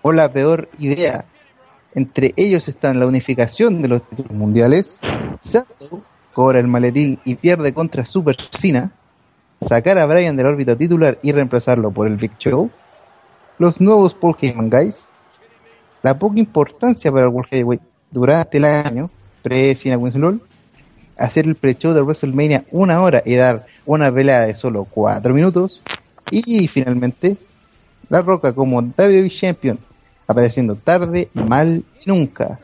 o la peor idea. Entre ellos están la unificación de los títulos mundiales, Sato cobra el maletín y pierde contra Super Cena, sacar a Bryan de la órbita titular y reemplazarlo por el Big Show, los nuevos Paul Heyman Guys, la poca importancia para el World Heavyweight durante el año, pre-Cena Winslow, hacer el pre-show de WrestleMania una hora y dar una pelea de solo cuatro minutos. Y finalmente, La Roca como WWE Champion, apareciendo tarde, mal y nunca.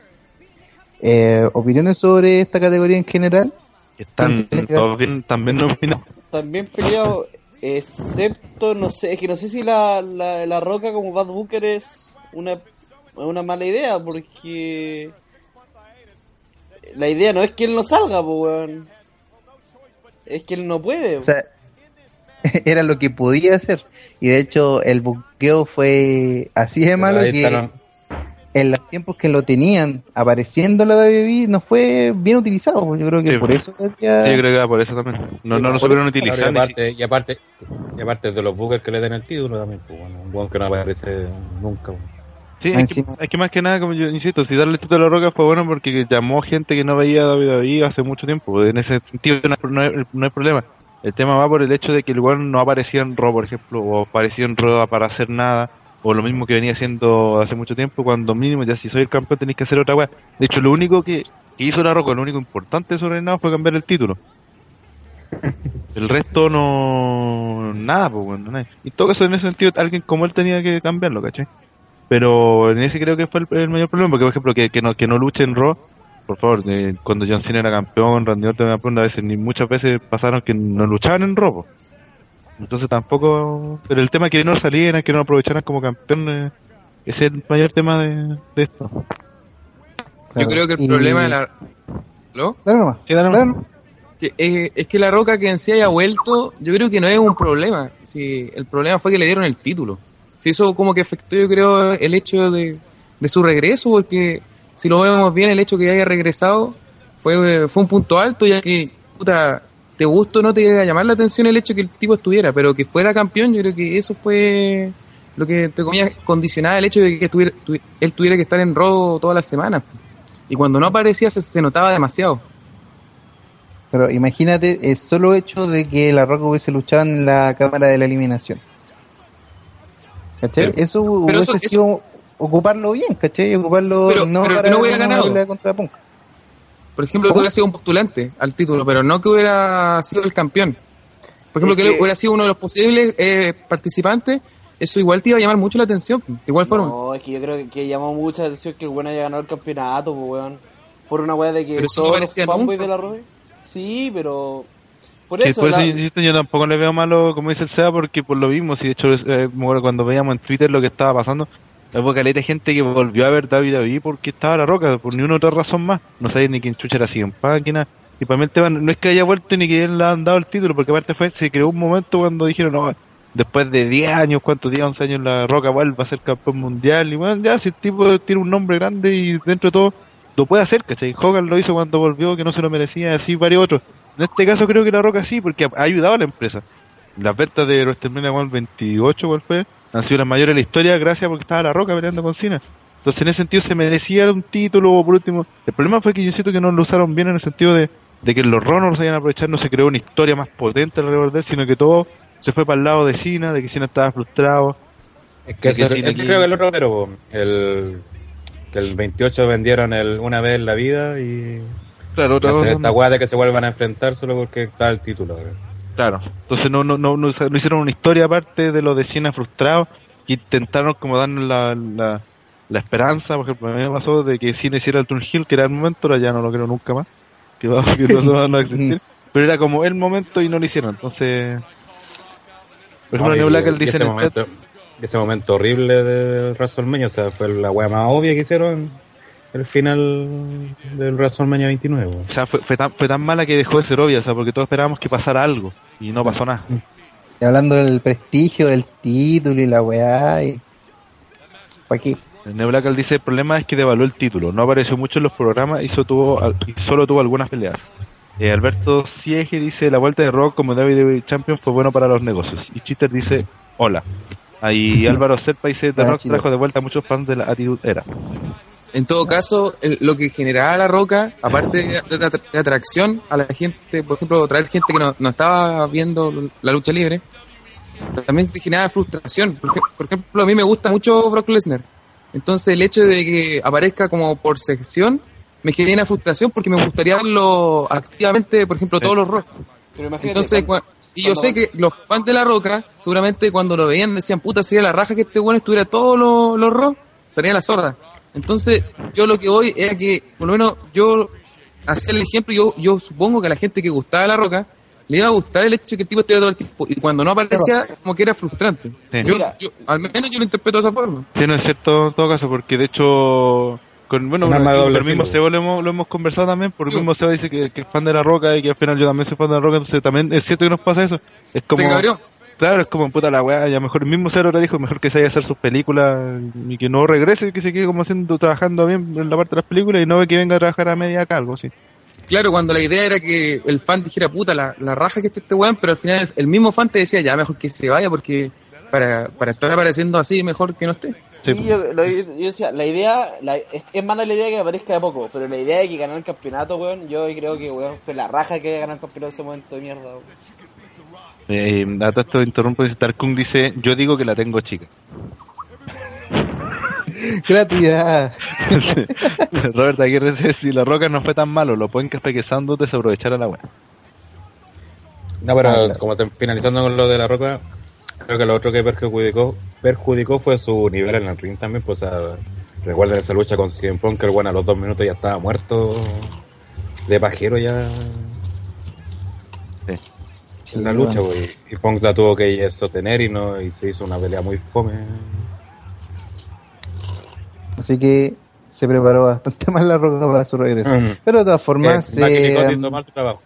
Eh, ¿Opiniones sobre esta categoría en general?
Están todos bien, también nominados.
También peleado, excepto, no sé, es que no sé si la, la, la roca como Bad Booker es una, una mala idea, porque la idea no es que él no salga, pues, weón. Es que él no puede.
O sea, [laughs] era lo que podía hacer. Y de hecho, el buqueo fue así de malo que en los tiempos que lo tenían apareciendo en la WWE no fue bien utilizado. Yo creo que
Sí,
por eso ya-
Sí, yo creo que va por eso también. No, no lo
por
supieron utilizar.
y, aparte, y, aparte, y aparte de los buques que le den el título también, pues bueno, un buen que no aparece nunca. pues.
Sí, es que,
encima-
es que más que nada, como yo insisto, si darle el título a la Roca fue bueno porque llamó gente que no veía a WWE hace mucho tiempo. En ese sentido no, hay- no hay, no hay problema. El tema va por el hecho de que el weón no aparecía en Raw, por ejemplo, o apareció en Raw para hacer nada, o lo mismo que venía haciendo hace mucho tiempo, cuando mínimo ya si soy el campeón tenéis que hacer otra weá. De hecho, lo único que, que hizo la Roca, lo único importante de su reinado fue cambiar el título. [laughs] El resto no... nada, pues bueno, nada. Y en todo caso, en ese sentido, alguien como él tenía que cambiarlo, ¿cachai? Pero en ese creo que fue el, el mayor problema, porque por ejemplo que, que no que no luche en Raw, por favor, eh, cuando John Cena era campeón, Randy Orton era campeón, a veces ni muchas veces pasaron que no luchaban en Raw. po. Entonces tampoco, pero el tema que no salieran, que no aprovecharan como campeones, ese es el mayor tema de, de esto.
Yo creo que el
Y-
problema de la... ¿Lo?
Dale nomás,
Sí, dale
dale
nomás.
nomás.
Que, eh, es que la roca que en sí haya vuelto, yo creo que no es un problema. Si el problema fue que le dieron el título. Si eso como que afectó, yo creo, el hecho de, de su regreso, porque si lo vemos bien, el hecho que haya regresado fue, fue un punto alto, ya que, puta, te gustó no te iba a llamar la atención el hecho que el tipo estuviera, pero que fuera campeón, yo creo que eso fue lo que, entre comillas, condicionaba el hecho de que tuviera- tuvi- él tuviera que estar en Raw todas las semanas. Y cuando no aparecía se, se notaba demasiado.
Pero imagínate el solo hecho de que la Roca hubiese luchado en la cámara de la eliminación. ¿Cachai?
Pero-
eso
pero
hubiese
eso- eso-
sido ocuparlo bien, ¿cachai? Ocuparlo
Pero-
no
pero
para
no hubiera
una
ganado.
pelea contra Punk.
Por ejemplo, que hubiera sido un postulante al título, pero no que hubiera sido el campeón. Por ejemplo,
Es
que, hubiera sido uno de los posibles eh, participantes, eso igual te iba a llamar mucho la atención, de igual forma.
No, es que yo creo que, que llamó mucha atención que el weón haya ganado el campeonato, pues, weón. Por una weá de que
Pero eso no parecía nunca.
de la Roja. Sí, pero. Por eso.
por eso
la-
insisto, yo tampoco le veo malo, como dice el SEA, porque por lo mismo, si de hecho, eh, cuando veíamos en Twitter lo que estaba pasando, hubo caleta de gente que volvió a ver WWE porque estaba la roca, por ni una otra razón más. No sabía ni quién chucha era en página. Y para mí el tema no es que haya vuelto ni que él le han dado el título, porque aparte fue, se creó un momento cuando dijeron, no, después de 10 años, ¿cuántos días? 11 años la roca vuelve a ser campeón mundial. Y bueno, ya, si el tipo tiene un nombre grande y dentro de todo, lo puede hacer, ¿cachai? Hogan lo hizo cuando volvió, que no se lo merecía, así varios otros. En este caso creo que La Roca sí, porque ha ayudado a la empresa. Las ventas de WrestleMania One 28, ¿cuál fue? Han sido las mayores de la historia gracias porque estaba La Roca peleando con Cena. Entonces en ese sentido se merecía un título o por último. El problema fue que yo siento que no lo usaron bien en el sentido de, de que los Ronos no sabían aprovechar, no se creó una historia más potente alrededor de él, sino que todo se fue para el lado de Cena, de que Cena estaba frustrado.
Es que ese, ese creo que el otro pero el que el 28 vendieron el una vez en la vida y
Claro, otra
hacer
cosa
esta weá de que se vuelvan a enfrentar solo porque está el título. weón.
Claro, entonces no, no, no, no, no hicieron una historia aparte de lo de Cena frustrado que intentaron como darnos la, la, la esperanza, por ejemplo, a mí me pasó de que Cena hiciera el Turn Hill, que era el momento, ahora ya no lo creo nunca más, que, va, que no, se va a no existir, [laughs] pero era como el momento y no lo hicieron, entonces... Por ejemplo, Neo Black dice
ese
en el
momento,
chat,
ese momento horrible de WrestleMania, o sea, fue la weá más obvia que hicieron el final del WrestleMania 29. weón.
o sea, fue, fue, tan, fue tan mala que dejó de ser obvia, o sea, porque todos esperábamos que pasara algo y no pasó nada.
Y hablando del prestigio del título y la weá. Y... ¿Para qué?
Neo Black dice, el problema es que devaluó el título, no apareció mucho en los programas y, solo tuvo, y solo tuvo algunas peleas. Eh, Alberto Siege dice, la vuelta de Rock como WWE Champion fue bueno para los negocios. Y Chitter dice, hola. Ahí [laughs] Álvaro Serpa dice, The Rock trajo de vuelta a muchos fans de la Attitude Era.
En todo caso, el- lo que generaba la roca, aparte de, de- de atracción a la gente, por ejemplo, traer gente que no, no estaba viendo la lucha libre, también te generaba frustración. Por, ej- por ejemplo, a mí me gusta mucho Brock Lesnar. Entonces, el hecho de que aparezca como por sección me genera frustración porque me gustaría verlo activamente, por ejemplo, todos los rock. Entonces,
cuando-
y yo sé que los fans de La Roca, seguramente cuando lo veían decían, puta, sería la raja que este bueno estuviera todos los, los rock, sería la zorra. Entonces, yo lo que voy es a que, por lo menos, yo hacía el ejemplo, yo, yo supongo que a la gente que gustaba de La Roca le iba a gustar el hecho de que el tipo estuviera todo el tiempo. Y cuando no aparecía, como que era frustrante.
Sí.
Yo, yo- al menos yo lo interpreto de esa forma.
Sí, no es cierto en todo caso, porque de hecho, con, bueno, con el, mismo. Sebo lo hemos, lo hemos conversado también, porque
Sí.
el mismo Sebo dice que, que es fan de la roca y que al final yo también soy fan de la roca, entonces también es cierto que nos pasa eso. Es como,
Se cabrió.
Claro, es como puta la weá, ya mejor el mismo Sebo le dijo, mejor que se vaya a hacer sus películas y que no regrese, que se quede como haciendo, trabajando bien en la parte de las películas y no ve que venga a trabajar a media acá, algo así.
Claro, cuando la idea era que el fan dijera, puta, la, la raja que está este weón, pero al final el, el mismo fan te decía, ya, mejor que se vaya porque para, para estar apareciendo así, mejor que no esté.
Sí,
Sí, yo, lo- yo decía, la idea, la- es, es mala la idea que aparezca de poco, pero la idea de que ganara el campeonato, weón, yo creo que, weón, fue la raja que haya ganado el campeonato en ese momento de mierda, weón.
Eh, a todo esto interrumpo, dice Tarkung dice, yo digo que la tengo chica. [laughs]
Gratuidad. [laughs]
Robert Aguirre dice, si la roca no fue tan malo, lo pueden que hasta que Santos desaprovechara la weá.
No, pero
Ah, claro.
como te- finalizando con lo de la roca, creo que lo otro que perjudicó, perjudicó fue su nivel en el ring también, pues sea, recuerden esa lucha con CM Punk, que el bueno a los dos minutos ya estaba muerto de pajero ya en la lucha, pues, y Punk la tuvo que sostener y no y se hizo una pelea muy fome.
Así que se preparó bastante [laughs] mal la roca para su regreso.
Mm.
Pero de todas formas,
Que
eh,
Nicole hizo mal trabajo.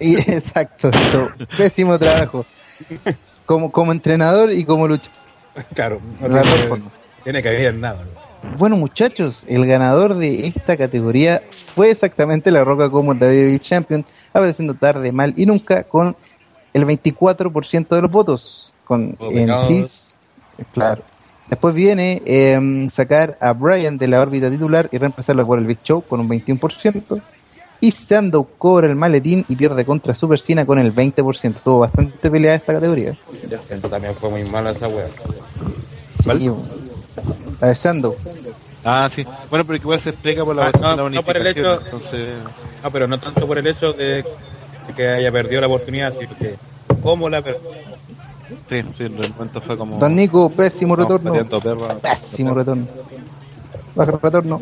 y- [laughs] exacto, hizo pésimo trabajo. [laughs] Como, como entrenador y como lucha.
Claro, no tiene,
formas.
tiene que haber nada.
Bueno muchachos, el ganador de esta categoría fue exactamente la Roca como WWE Champion, apareciendo tarde, mal y nunca con el 24% de los votos. Con
Oh,
en cis, claro. Después viene em, sacar a Brian de la órbita titular y reemplazarlo por el Big Show con un 21%. Y Sandow cobra el maletín y pierde contra Super Cena con el 20%. Tuvo bastante pelea esta categoría.
Esto también fue muy mala esa wea.
Sí, la de Sandow.
Ah, sí. Bueno, pero igual se explica por la,
Ah, no,
la
no por el hecho-
Entonces,
No, pero no tanto por el hecho de que haya perdido la oportunidad, sino que cómo la perdió.
sí, sí, el momento fue como...
Don Nico, pésimo retorno. Pésimo retorno. Bajo retorno.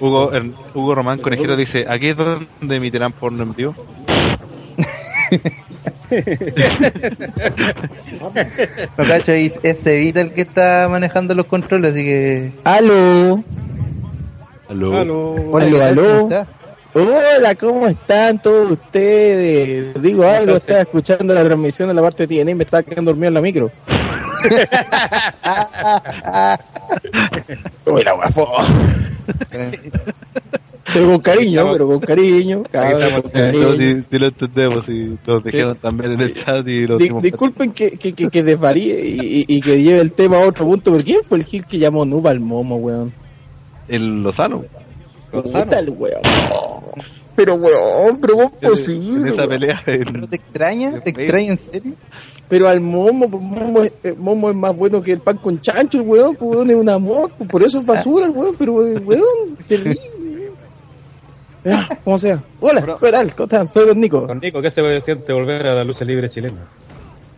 Hugo, Hugo Román Conejero dice, aquí es donde emitirán porno en vivo. [laughs]
No cacho, ahí es Evita el que está manejando los controles, así que.
Aló,
Aló.
Hola,
Aló, aló. Hola, ¿cómo están todos ustedes? Digo algo, estaba escuchando la transmisión de la parte de TNA y me estaba quedando dormido en la micro. [laughs] Uy, la guafo. Pero con cariño, pero con cariño, cabrón, con cariño.
sí lo entendemos y nos dijeron también en el chat y lo
Di- disculpen que, que, que, que desvaríe y, y- y que lleve el tema a otro punto, pero ¿quién fue el Gil que llamó Nuba al momo, weón?
el Lozano.
Puta el weón. Pero weón, pero ¿cómo es
En
posible?
En...
te extraña? ¿Te extraña en serio?
Pero al momo, pues, momo, es- eh, momo es más bueno que el pan con chancho, el weón, pues, weón es un amor, pues, por eso es basura el weón, pero eh, weón, terrible. weón. [laughs] Ya, como sea. Hola, ¿qué tal? ¿Cómo están? Soy Don Nico.
Con Nico, ¿qué se siente volver a la lucha libre chilena?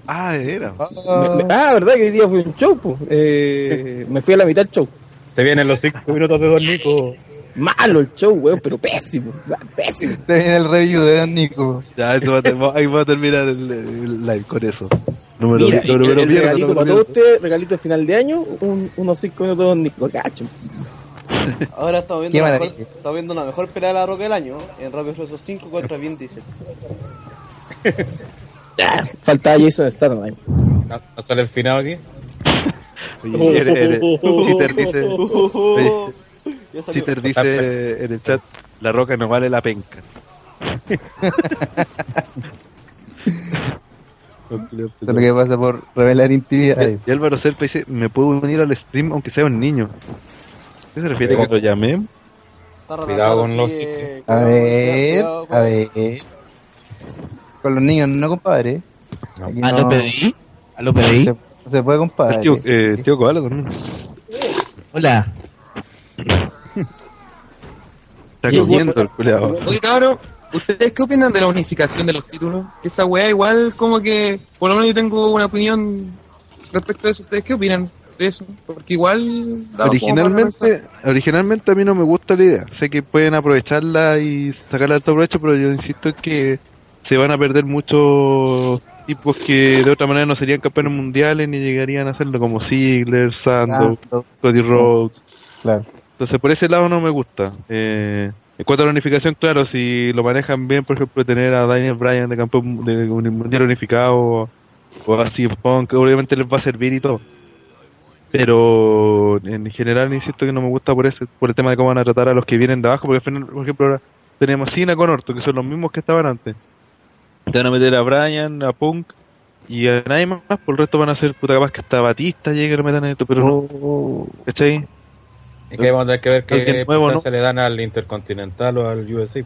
Ah, era.
Me- me- ah, ¿verdad que hoy día fue un show? Pues? Eh, me fui a la mitad del show.
Se vienen los cinco minutos de Don Nico.
Malo el show, weón, pero pésimo, pésimo.
Se viene el review de Don Nico.
Ya, eso va a ahí va a terminar el, el live con eso. Número,
Mira,
número,
el, el regalito
número
para todos ustedes, regalito de final de año, un- unos 5 minutos de Don Nico, cacho.
Ahora estamos viendo, la mejor, estamos viendo la mejor pelea de la roca del año en Rápido Furioso 5 contra Vin Diesel. [laughs]
Faltaba Jason Statham.
¿No, no sale el final aquí? [laughs]
Oye, eres- eres- Cheater dice, [laughs] Cheater dice en el chat, la roca no vale la penca.
Eso es [laughs] lo que pasa por revelar intimidades.
Y Álvaro Serpa dice, me puedo unir al stream aunque sea un niño. ¿Qué se refiere que lo llamé?
Está
Cuidado con los-
eh,
A ver, a ver. Con los niños no, compadre.
No.
¿A
no,
lo pedí? ¿A lo
no
pedí?
se, no se puede, compadre.
Tío, eh, tío Koala también.
Hola.
Está comiendo el culeado.
Oye, cabrón, ¿ustedes qué opinan de la unificación de los títulos? Que esa weá igual como que, por lo menos yo tengo una opinión respecto a eso. ¿Ustedes qué opinan? eso, porque igual.
Originalmente, originalmente a mí no me gusta la idea. Sé que pueden aprovecharla y sacarle alto provecho, pero yo insisto en que se van a perder muchos tipos que de otra manera no serían campeones mundiales ni llegarían a hacerlo como Ziggler, Sandow,
Sandow.
Cody Rhodes.
Claro.
Entonces por ese lado no me gusta. Eh, en cuanto a la unificación, claro, si lo manejan bien, por ejemplo, tener a Daniel Bryan de campeón de un mundial unificado o a CM Punk, obviamente les va a servir y todo. Pero en general insisto que no me gusta por ese, por el tema de cómo van a tratar a los que vienen de abajo, porque por ejemplo, ahora tenemos a Cena con Orton, que son los mismos que estaban antes. Te van a meter a Bryan, a Punk y a nadie más, por el resto van a ser puta capaz que hasta Batista llegue y lo metan en esto, pero no. ¿Cachai?
Y que vamos a tener que ver qué
nuevo,
importancia le dan al Intercontinental o al USA.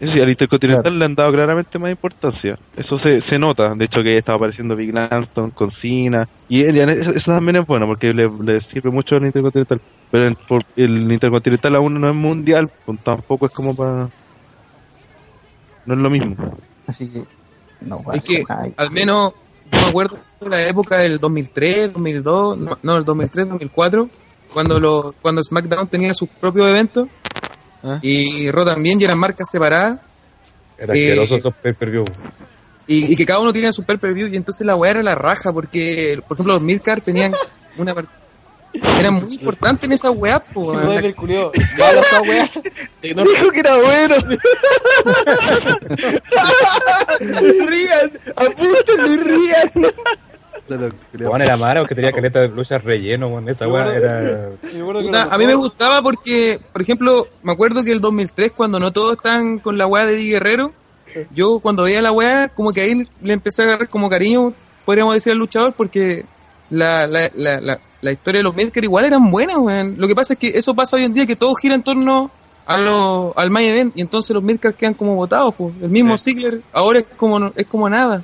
Eso sí, al Intercontinental le han dado claramente más importancia. Eso se, se nota. De hecho, que estaba apareciendo Big Langston con Cena. Y eso, eso también es bueno porque le, le sirve mucho al Intercontinental. Pero el, por- el Intercontinental aún no es mundial, pues tampoco es como para. No es lo mismo.
Así que no
Es que
nada.
al menos yo me acuerdo de la época del 2003, 2002, no, no, el 2003, 2004, cuando lo, cuando SmackDown tenía sus propios eventos
¿Ah?
y Raw también y eran marcas separadas
Era
Eh,
asqueroso esos pay-per-view.
y, y que cada uno tenía su pay-per-view y entonces la weá era la raja porque, por ejemplo, los Midcard tenían una eran muy importantes en esa weá, po. [laughs]
Ya habla esa weá.
Dijo que era bueno. [laughs] rían,
Juan era malo, que tenía caleta de luchas relleno. Esta era.
Puta,
lo
a mí me gustaba porque, por ejemplo, me acuerdo que el 2003, cuando no todos están con la weá de Di Guerrero, yo cuando veía la weá, como que ahí le empecé a agarrar como cariño, podríamos decir al luchador, porque la, la, la, la, la historia de los Midcar igual eran buenas, weón. Lo que pasa es que eso pasa hoy en día, que todo gira en torno a lo, al main event, y entonces los Midcar quedan como votados, pues. El mismo Ziggler ahora es como, no- es como nada.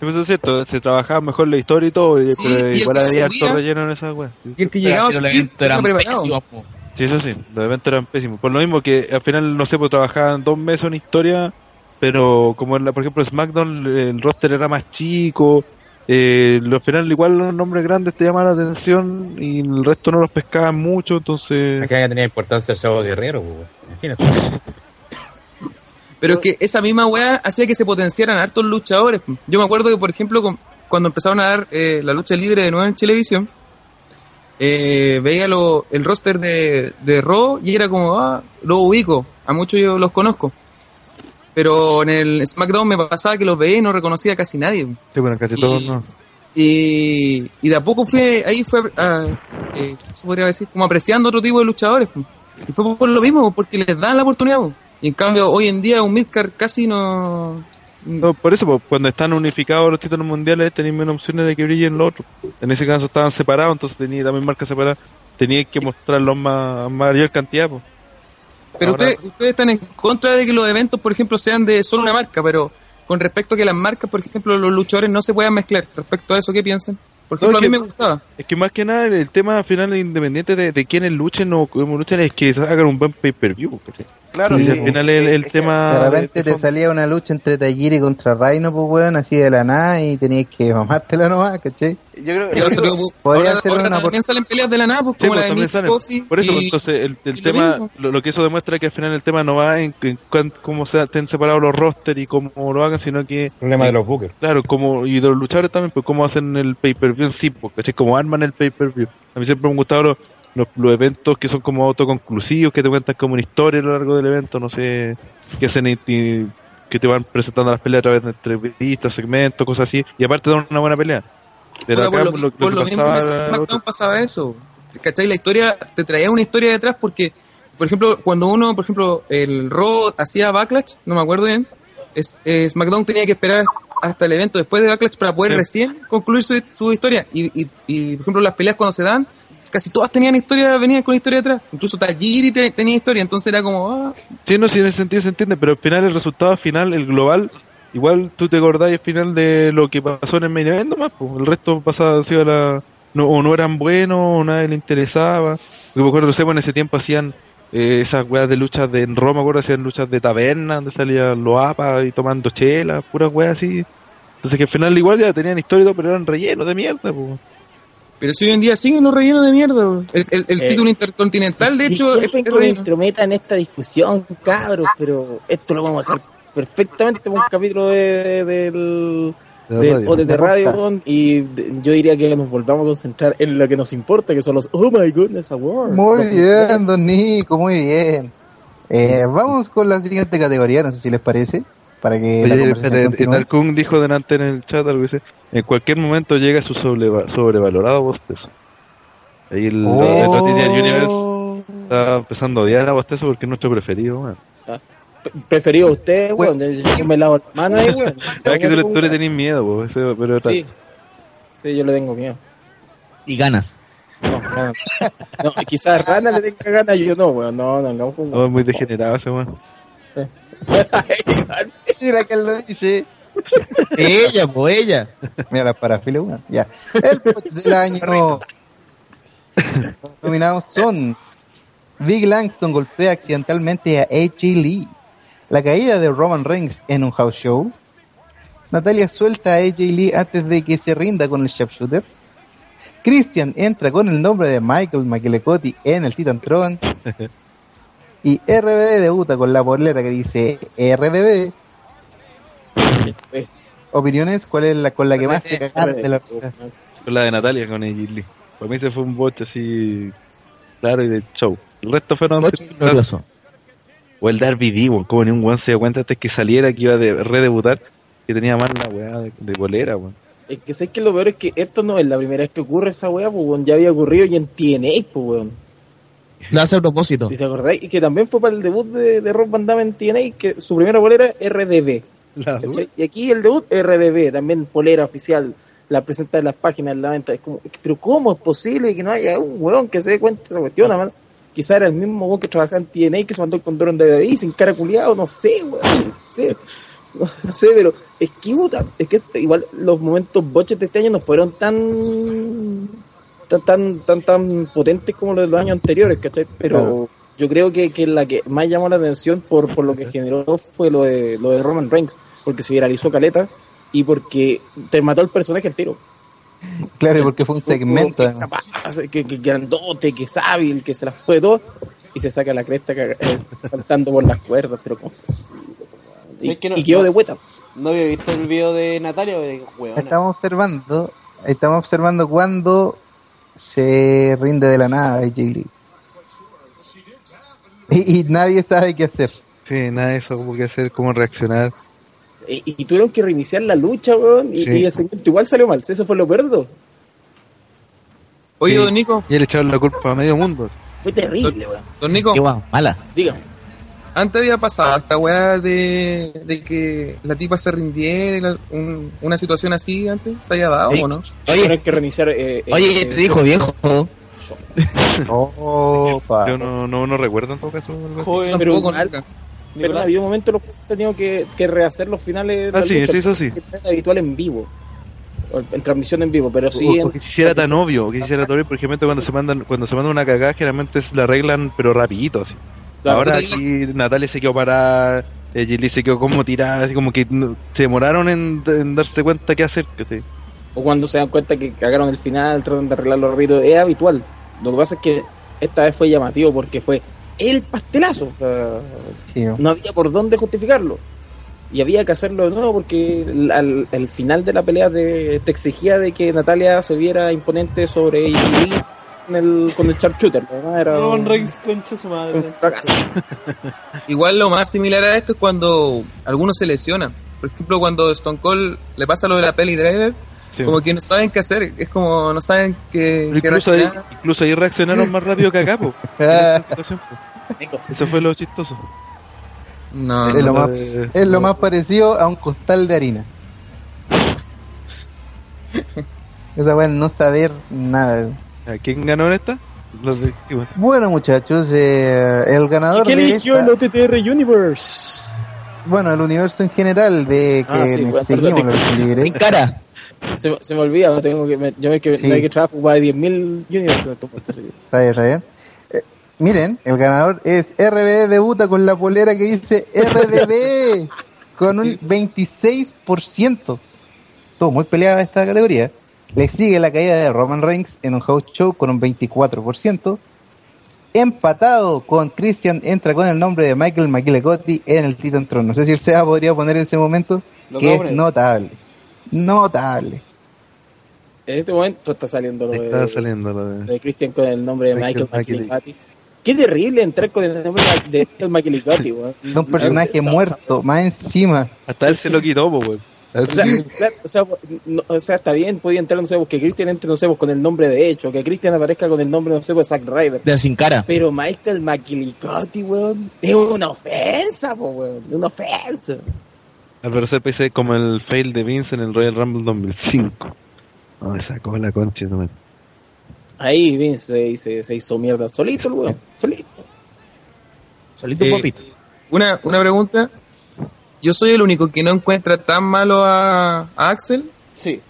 Eso es cierto, se trabajaba mejor la historia y todo, y-
Sí,
pero
y
igual había harto relleno en esa wea. Sí.
Y el que
Pero
llegaba a
si los
subir,
eventos eran
estaba preparado.
pésimos, po.
Sí, eso sí, los eventos eran pésimos. Por lo mismo que al final, no sé, pues trabajaban dos meses en historia, pero como en la, por ejemplo, SmackDown, el roster era más chico, eh, al final igual los nombres grandes te llamaban la atención y el resto no los pescaban mucho, entonces...
Acá ya tenía importancia el Chavo Guerrero, weón. Imagínate.
Pero es que esa misma weá hacía que se potenciaran hartos luchadores. Yo me acuerdo que, por ejemplo, con- cuando empezaron a dar eh, la lucha libre de nuevo en televisión, eh, veía lo- el roster de, de Raw y era como, ah, lo ubico, a muchos yo los conozco. Pero en el SmackDown me pasaba que los veía y no reconocía a casi nadie.
Sí, bueno, casi
Y-
todos no.
Y, y de a poco fue, ahí fue, ah, eh, ¿cómo se podría decir? Como apreciando otro tipo de luchadores. Y fue por lo mismo, porque les dan la oportunidad. Y en cambio, hoy en día un midcard casi no...
No, por eso, pues, cuando están unificados los títulos mundiales, tenéis menos opciones de que brillen los otros. En ese caso estaban separados, entonces tenía también marcas separadas. Teníais que mostrarlos más mayor cantidad, pues.
Pero
Ahora-
ustedes, ustedes están en contra de que los eventos, por ejemplo, sean de solo una marca, pero con respecto a que las marcas, por ejemplo, los luchadores no se puedan mezclar. Respecto a eso, ¿qué piensan? Por ejemplo,
No,
a mí
que-
me gustaba.
Es que más que nada el tema al final independiente de, de quiénes luchen o cómo luchen es que hagan un buen pay-per-view.
Claro,
Y
Sí,
al final el, tema...
De repente
de-
te salía una lucha entre Tajiri contra Reino, pues weón, así de la nada y tenías que mamártela nomás, ¿cachai?
Yo creo
Y ahora,
yo
salió-
creo-
podría
ahora-
ser
ahora
una por-
también salen peleas de la nada, pues,
Sí,
como
pues,
la de Miss. Coffee.
Por eso,
y-
entonces, el, el
lo
tema, lo, lo que eso demuestra es que al final el tema no va en, en cuán- cómo se, estén separados los rosters y cómo lo hagan, sino que,
Problema de los bookers.
claro, como, y de los luchadores también, pues cómo hacen el pay-per-view en sí, pues, ¿cachai? Cómo arman el pay-per-view. A mí siempre me han gustado los, los, los eventos que son como autoconclusivos, que te cuentan como una historia a lo largo del evento, no sé, que hacen y- y- que te van presentando las peleas a través de entrevistas, segmentos, cosas así, y aparte dan una buena pelea. Pero
Ahora,
acá
por lo,
lo, lo
por
que
lo mismo en
pasaba-
SmackDown pasaba eso. ¿Cachai? La historia, te traía una historia detrás porque, por ejemplo, cuando uno, por ejemplo, el Raw hacía Backlash, no me acuerdo bien, es, eh, SmackDown tenía que esperar hasta el evento después de Backlash para poder
Sí.
recién concluir su, su historia. Y, y, y, por ejemplo, las peleas cuando se dan, casi todas tenían historia, venían con historia detrás. Incluso Tajiri te- tenía historia, entonces era como, ah,
Sí, no, sí, en ese sentido se entiende, pero al final el resultado final, el global, igual tú te acordás al final de lo que pasó en el main event nomás, pues. el resto pasaba así a la... No, o no eran buenos, o nadie le interesaba. Porque me acuerdo, no sé, pues, en ese tiempo hacían eh, esas weas de luchas de, en Roma, me acuerdo, hacían luchas de taberna, donde salían los apas y tomando chela, puras weas así. Entonces que al final igual ya tenían historia y todo, pero eran rellenos de mierda, pues.
Pero si hoy en día siguen los rellenos de mierda. El, el- el
Eh,
título intercontinental, de hecho, es
que me intrometa en esta discusión, cabros, pero esto lo vamos a dejar perfectamente en un capítulo de, del
De
del
radio.
De
De
radio
podcast.
weón, y de- yo diría que nos volvamos a concentrar en lo que nos importa, que son los Oh My Goodness Awards.
Muy bien, don Nico, muy bien. Eh, vamos con la siguiente categoría, no sé si les parece, para que
Oye, dijo delante en el chat algo dice, en cualquier momento llega su sobreva- sobrevalorado bostezo. Ahí el,
Oh.
el Universe está empezando a odiar a bostezo porque es nuestro preferido.
Pre- Preferido a usted, weón, yo me lavo la mano ahí, weón. [laughs]
Sabes que tú, le- tú le tenés miedo, ese- pero
Sí, sí, yo le tengo miedo.
Y ganas.
No, no, no, quizás Rana le tenga ganas, yo no, weón, no, no, no.
no, es muy degenerado ese weón. [laughs]
Mira que él lo dice.
ella, pues ella.
Mira la parafilia una. Ya. El coach del [laughs] año. Los nominados son Big Langston golpea accidentalmente a AJ Lee. La caída de Roman Reigns en un house show. Natalia suelta a AJ Lee antes de que se rinda con el sharpshooter. Christian entra con el nombre de Michael McElcotti en el Titan Tron. [laughs] Y RBD debuta con la polera que dice RBD. [laughs] Opiniones, ¿cuál es la con la que más se cagan de la risa?
Con la de Natalia, con el Lee. Para mí se fue un boche así, claro, y de show. El resto fueron...
Glorioso.
O el Darby D, weón, como ni un weón se dio cuenta antes que saliera que iba a de- redebutar, que tenía más la weá de, de bolera, weón.
Es que sé que lo peor es que esto no es la primera vez que ocurre esa weá, pues weón, ya había ocurrido y en TNA, pues weón.
Lo hace a propósito.
¿Y te acordáis? Y que también fue para el debut de, de Rob Van Damme en TNA, que su primera bolera RDB. Y aquí el debut RDB, también polera oficial, la presenta en las páginas, en la venta. Es como, pero ¿cómo es posible que no haya un weón que se dé cuenta de esa cuestión? Además, quizá era el mismo weón que trabajaba en TNA que se mandó el condón de WWE sin cara culiado, no sé, weón. No sé, [laughs] no, sé, pero es que, puta, es que igual los momentos boches de este año no fueron tan tan tan tan, tan potentes como los de los años anteriores, ¿cachai? Pero
Claro.
yo creo que, que la que más llamó la atención por, por lo que generó fue lo de, lo de Roman Reigns, porque se viralizó caleta y porque te mató el personaje el tiro.
Claro, y porque fue un segmento.
Que, capaz, que, que grandote, que es hábil, que se las fue todo y se saca la cresta eh, saltando por las cuerdas, pero como y,
¿Sabes que no-
y quedó
no-
de vuelta.
No había visto el video de Natalia, de weona.
Estamos observando, estamos observando cuando se rinde de la nada Lee. Y, y nadie sabe qué hacer.
Sí, nada de eso, como hacer, cómo reaccionar.
Y, y tuvieron que reiniciar la lucha, weón, y,
Sí.
y el segmento igual salió mal. Eso fue lo peor.
Oye,
Sí.
don Nico,
Y él echaron la culpa a medio mundo.
Fue terrible, weón.
don Nico,
Qué guau, mala.
Dígame.
antes había pasado esta weá de, de que la tipa se rindiera, un- una situación así antes, ¿se haya dado o no?
Tuvieron que reiniciar. Eh, eh,
Oye,
eh,
te dijo viejo. [laughs]
Opa.
Yo no, no, no recuerdo en todo caso.
Joven,
Pero
nunca.
Pero había un momento en los que se tenido que, que rehacer los finales de
Ah,
la
sí,
lucha, es habitual en vivo. En transmisión en vivo, pero sí.
o,
en-
o que se hiciera tan obvio, o que se hiciera tan obvio, por ejemplo, cuando se mandan, cuando se manda una cagada, generalmente se la arreglan, pero rapidito, así.
Claro.
Ahora aquí Natalia se quedó parada, eh, Gilly se quedó como tirada, así como que se demoraron en, en darse cuenta qué hacer. sí.
o cuando se dan cuenta que cagaron el final, tratan de arreglarlo rápido, es habitual. Lo que pasa es que esta vez fue llamativo porque fue el pastelazo. O sea,
Sí,
no había por dónde justificarlo. Y había que hacerlo de nuevo porque el, al, el final de la pelea te, te exigía de que Natalia se viera imponente sobre con el, con el sharpshooter. ¿no? Era un,
Reigns, concha su
un
madre.
fracaso. [laughs]
Igual lo más similar a esto es cuando algunos se lesionan. Por ejemplo, cuando Stone Cold le pasa lo de la peli Driver,
Sí.
como que no saben qué hacer. Es como no saben qué,
incluso, ahí, incluso ahí reaccionaron más rápido que acá, po. [laughs] Eso fue lo chistoso.
No,
es, lo
no.
más,
eh,
es lo más parecido a un costal de harina. [laughs] Esa weá no saber nada.
¿A quién ganó en esta? Los de bueno.
Bueno muchachos, eh, el ganador
¿Qué
de
eligió
esta-
el OTTR Universe?
bueno, el universo en general de que
Ah, sí, bueno,
seguimos los libres.
Sin cara.
Se, se me olvida, tengo que, me- yo me que,
Sí.
me que trabajar para 10.000 Universe. en estos momentos, sí.
Está bien, está bien. Eh, miren, el ganador es RBD debuta con la polera que dice RDB con un 26%. Estuvo muy peleada esta categoría. Le sigue la caída de Roman Reigns en un house show con un 24%. Empatado con Christian, entra con el nombre de Michael McGillicuddy en el Titan Throne. No sé si el Seba podría poner en ese momento,
Lo
que es notable. Notable.
En este momento está saliendo lo
Está
de,
saliendo lo de...
de Christian con el nombre de
Michael
Michael. Qué terrible entrar con el nombre de Michael McGillicuddy, [laughs] weón.
Es un personaje muerto, más encima.
Hasta él se lo quitó, weón. [laughs]
O sea, claro, o, sea, no- o sea, está bien, podía entrar, no sé, que Christian entre, no sé, pues, con el nombre de hecho, que Christian aparezca con el nombre, no sé, pues, Zack Ryder.
De sin cara.
Pero Michael McGillicuddy, weón, es una ofensa, po, weón, es una ofensa.
Al parecer parece como el fail de Vince en el Royal Rumble 2005. No, me sacó la concha.
Ahí Vince se, se, se hizo mierda solito, el weón, solito.
Solito
Eh,
papito.
Una, una pregunta. Yo soy el único que no encuentra tan malo a, a Axel.
Sí.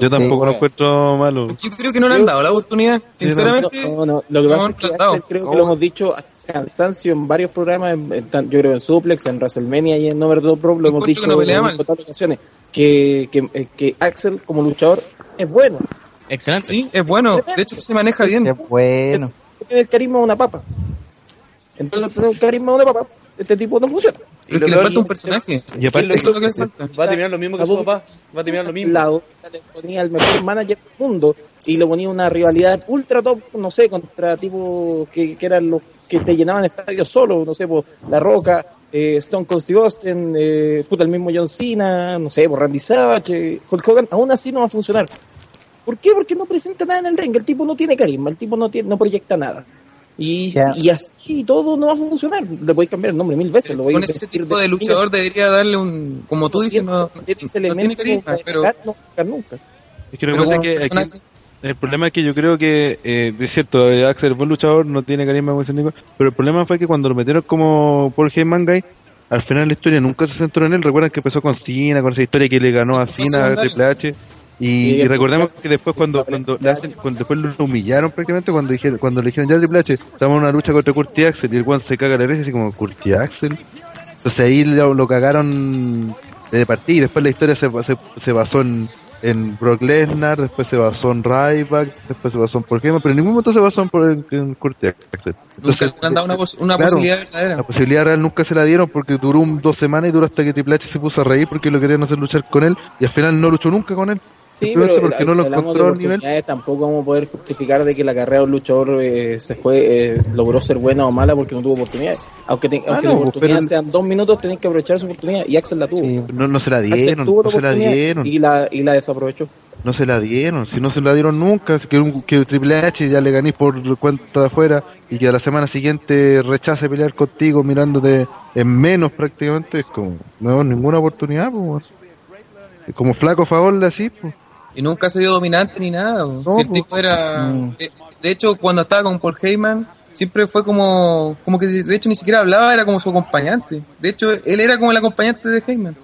Yo tampoco lo
Sí.
encuentro malo.
Yo creo que no le han dado la oportunidad. Sinceramente,
No, no, lo que
no,
pasa es que. Axel creo que lo hemos dicho a cansancio en varios programas, en- yo creo en Suplex, en WrestleMania y en Overdose Pro, lo hemos dicho
que no pelea
en otras ocasiones, que, que, eh, que Axel como luchador es bueno,
Excelente.
sí, es bueno. De hecho, se maneja bien.
Qué bueno.
tiene el carisma de una papa. Entonces, tener el carisma de una papa, este tipo no funciona.
Que le falta un personaje.
Y aparte,
es lo que le falta.
Va a terminar lo mismo que su papá. Va a terminar lo mismo.
lado, le ponía el mejor manager del mundo y le ponía una rivalidad ultra top, no sé, contra tipos que, que eran los que te llenaban estadios solo, no sé, por La Roca, eh, Stone Cold Steve Austin, eh, puta, el mismo John Cena, no sé, por Randy Savage, eh, Hulk Hogan, aún así no va a funcionar. ¿Por qué? Porque no presenta nada en el ring, el tipo no tiene carisma, el tipo no tiene, no proyecta nada. Y, y así todo no va a funcionar. Le podéis cambiar el nombre mil veces. Lo voy a
Con ese tipo de luchador debería darle un. Como tú dices, no, no tiene
elemento
carisma,
para
pero,
destacar, no va a destacar nunca.
es que
pero
recuerda
como
que aquí-
personaje.
el problema es que yo creo que, eh, es cierto, eh, Axel es buen luchador, no tiene carisma como dice Nico, pero el problema fue que cuando lo metieron como Paul Heyman Guy, al final la historia nunca se centró en él. Recuerdan que empezó con Cena, con esa historia que le ganó a Cena, a. Triple H. Y, y recordemos que después cuando cuando, le hacen- cuando después lo humillaron prácticamente cuando dijeron cuando le dijeron ya Triple H estamos en una lucha contra Curti Axel y el Juan se caga la vez así como Curti Axel entonces ahí lo, lo cagaron de partida y después la historia se, se, se basó en, en Brock Lesnar después se basó en Ryback después se basó en Paul Heyman pero en ningún momento se basó en, en, en Curti Axel
Nunca le han dado una, pos- una
claro,
posibilidad verdadera.
la posibilidad real nunca se la dieron porque duró un, dos semanas y duró hasta que Triple H se puso a reír porque lo querían hacer luchar con él y al final no luchó nunca con él.
Sí,
Simplemente
pero
porque
si
no lo
hablamos
encontró
de
al nivel.
tampoco vamos a poder justificar de que la carrera de un luchador eh, se fue, eh, logró ser buena o mala porque no tuvo oportunidades. Aunque, te-
Ah,
aunque
no,
la oportunidad
pero-
sean dos minutos, tenés que aprovechar su oportunidad y Axel la tuvo.
Sí.
No, no se la dieron,
tuvo
no se la dieron,
y la, y la desaprovechó.
no se la dieron, si no se la dieron nunca, que, un- que Triple H ya le gané por cuenta de afuera y que a la semana siguiente rechace pelear contigo mirándote en menos prácticamente, es como, no, ninguna oportunidad, pues. Es Como flaco favor así, pues.
Y nunca se vio dominante ni nada.
No,
Si el
pues.
tipo era.
Mm.
De, de hecho, cuando estaba con Paul Heyman, siempre fue como. Como que de hecho ni siquiera hablaba, era como su acompañante. De hecho, él era como el acompañante de Heyman.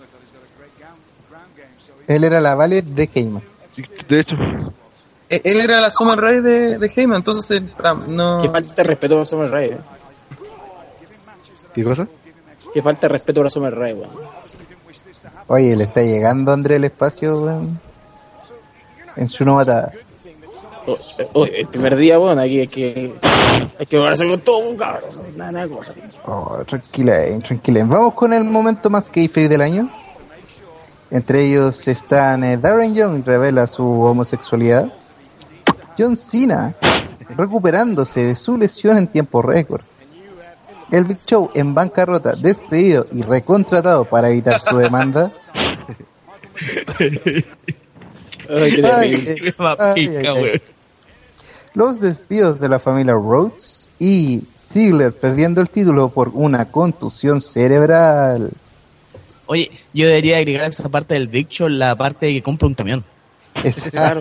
Él era la Valet de Heyman.
De hecho,
Él él era la Summer Rae de, de Heyman, entonces ah, no.
Qué falta de respeto para Summer Rae. eh.
¿qué cosa?
Qué falta de respeto para Summer Rae, weón.
Oye, le está llegando a André el espacio, weón. En su novatada.
Oh, oh, el primer día, weón, aquí hay que. Hay que con todo, cabrón. Nada, nada, cosa.
Oh, tranquila, eh, tranquila. Vamos con el momento más kayfabe del año. Entre ellos están eh, Darren Young revela su homosexualidad. John Cena recuperándose de su lesión en tiempo récord. El Big Show en bancarrota, despedido y recontratado para evitar su demanda. [laughs]
Ay, qué
Ay,
terrible.
ay, ay, ay. Los despidos de la familia Rhodes y Ziggler perdiendo el título por una contusión cerebral.
Oye, yo debería agregar a esa parte del Big Show la parte de que compra un camión.
Claro.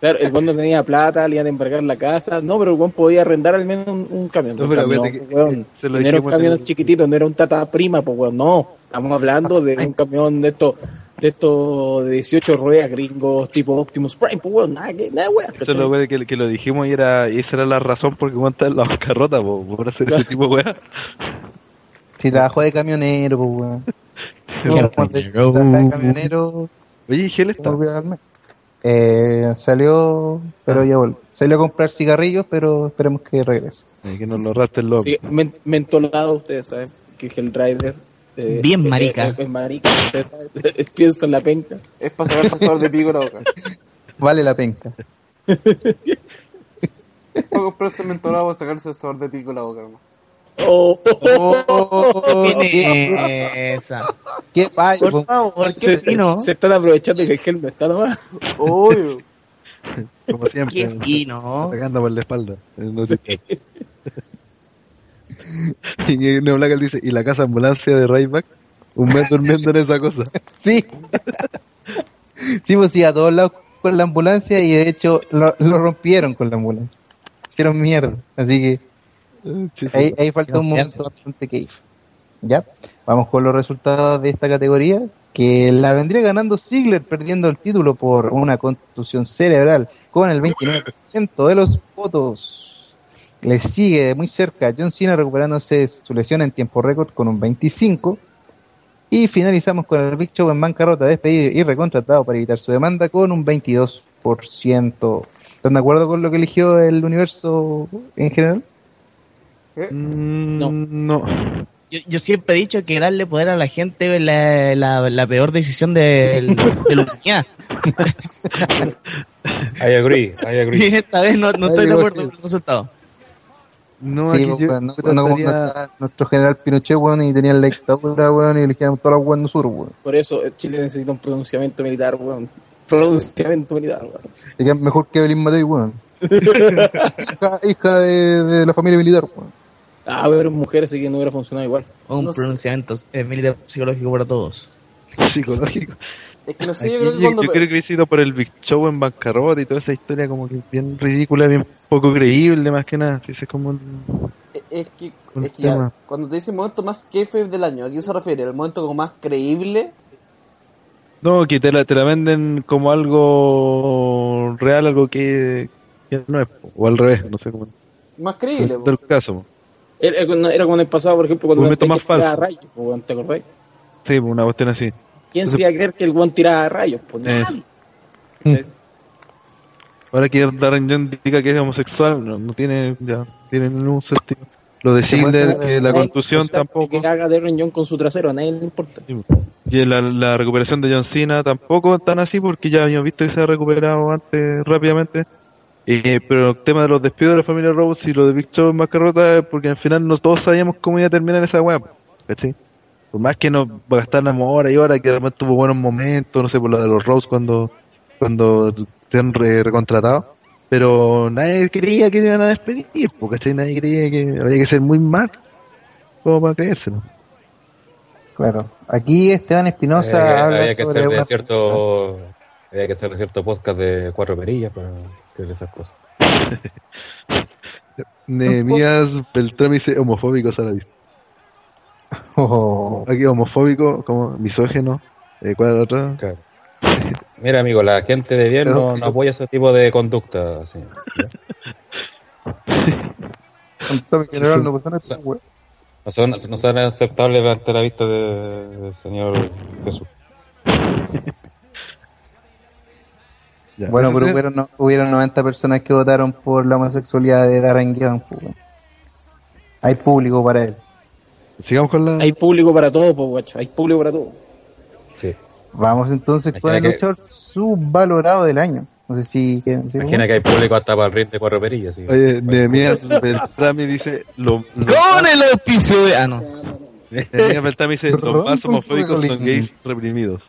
Claro, el buen no tenía plata, le iban a embargar la casa. No, pero el buen podía arrendar al menos un, un camión.
No,
un
pero
camión,
que-
weón.
se lo
no era un camión
el-
chiquitito, no era un tata prima, pues weón. No, estamos hablando de un camión de estos de estos de 18 ruedas gringos tipo Optimus Prime, pues weón. Nada, que, nada, weón.
Eso es lo que, que lo dijimos y era y esa era la razón por qué montar la bancarrota, po, por hacer ese tipo de weá.
Si trabajó de camionero, pues, weón. [laughs]
Camionero.
Trabaja de camionero.
Oye, ¿y Gel está?
Eh, salió, pero ya volvió. Salió a comprar cigarrillos, pero esperemos que regrese.
Eh, que nos lo rasten los.
Sí, men- mentolado, ustedes saben que Hellrider. eh,
Bien
eh,
marica.
eh, Es marica, ustedes saben. [laughs] Piensa en la penca.
Es para sacarse el sabor de pico en la boca. [laughs]
Vale la penca. [laughs]
Para comprarse mentolado para sacarse el sabor de pico en la boca, hermano.
Oh,
¿Qué esa?
¿Qué pasa?
Por favor, qué
se,
fino.
se están aprovechando que el gel no está nomás.
Obvio.
Como siempre.
Qué fino.
Atacando por la espalda. No sé. Y Neo Black dice, ¿y la casa ambulancia de Rayback? Un mes durmiendo en esa cosa. [laughs]
Sí. sí, pues sí, a todos lados con la ambulancia y de hecho lo, lo rompieron con la ambulancia. Hicieron mierda. Así que ahí, ahí falta un momento bastante cave. Ya, vamos con los resultados de esta categoría. Que la vendría ganando Ziggler perdiendo el título por una contusión cerebral con el 29% de los votos. Le sigue de muy cerca John Cena recuperándose de su lesión en tiempo récord con un 25%. Y finalizamos con el Big Show en bancarrota, despedido y recontratado para evitar su demanda con un 22%. ¿Están de acuerdo con lo que eligió el universo en general?
Mm,
No.
no.
Yo, yo siempre he dicho que darle poder a la gente es la, la, la peor decisión de, de la humanidad. [laughs]
I agree, I [laughs]
Y
agree.
esta vez no, no estoy de acuerdo con el resultado.
No,
sí, pues, no, no como nuestro general Pinochet, weón, y tenía la dictadura, weón, y elegíamos todas las weón sur, weón.
Por eso eh, Chile necesita un pronunciamiento militar, weón. Pronunciamiento militar, weón.
Mejor que Evelyn Matei, weón. [laughs] hija, hija de, de la familia militar, weón.
Ah, pero mujeres así que no hubiera funcionado igual.
O un
No
pronunciamiento eh, militar psicológico para todos.
psicológico.
Es que no sé,
Aquí
yo creo que cuando.
yo creo que he sido por el Big Show en bancarrota y toda esa historia como que bien ridícula, bien poco creíble más que nada. Es como un-
Es que,
Un
es que ya, cuando te dicen momento más kayfabe del año, ¿a qué se refiere? ¿El momento como más creíble?
No, que te la, te la venden como algo real, algo que, que no es, o al revés, no sé cómo.
Más creíble, po.
del caso.
Era, era como en el pasado, por ejemplo, cuando
Momento
el
más
Undertaker tiraba
falso.
rayos, ¿te acordáis?
Sí, una cuestión así.
¿Quién
Entonces-
se iba a creer que el weón tiraba rayos? Pues
Eh. Ahora que Darren Young diga que es homosexual, no, no tiene, ya, tiene ningún sentido. Lo de Silver, que la
Nadie
contusión tampoco.
Que haga Darren Young con su trasero, a nadie le importa.
Y la, la recuperación de John Cena tampoco tan así porque ya habíamos visto que se ha recuperado antes rápidamente. Eh, pero el tema de los despidos de la familia Rose y lo de Big Show en Macarrota es porque al final no todos sabíamos cómo iba a terminar esa web. ¿cachai? Por más que nos gastaran horas y horas, que además tuvo buenos momentos, no sé, por lo de los Rose cuando cuando se han re- recontratado. Pero nadie creía que iban a despedir, porque ¿cachai? nadie creía que había que ser muy mal como para creérselo.
Claro. Aquí Esteban Espinosa
Eh,
habla
había que
sobre
hacer de
una...
cierto había que hacer de cierto podcast de cuatro perillas para hacer esas cosas. [laughs]
Nehemías Beltrán dice homofóbico a la vista.
Oh,
Aquí homofóbico, como misógeno. Eh, ¿Cuál es la otra?
Claro. Mira, amigo, la gente de bien [laughs] no, no apoya ese tipo de conducta. así.
en general no. [laughs]
No son, no son aceptables ante la vista de- del Señor Jesús.
Ya.
Bueno, pero hubieron, no- hubieron 90 personas que votaron por la homosexualidad de Darren Young. weón. Hay público para él.
Sigamos con la.
Hay público para todo, pues, guacho. Hay público para todo.
Sí.
Vamos entonces con
Imagina
el
que-
luchador subvalorado del año. No sé si... que- si-
Imagina que hay público hasta para el ring de cuatro perillas. sí.
Oye, Nehemías Beltrami dice. Lo, lo-
Con el auspicio de. Ah, no.
Beltrami dice: Los más homofóbicos son gays reprimidos.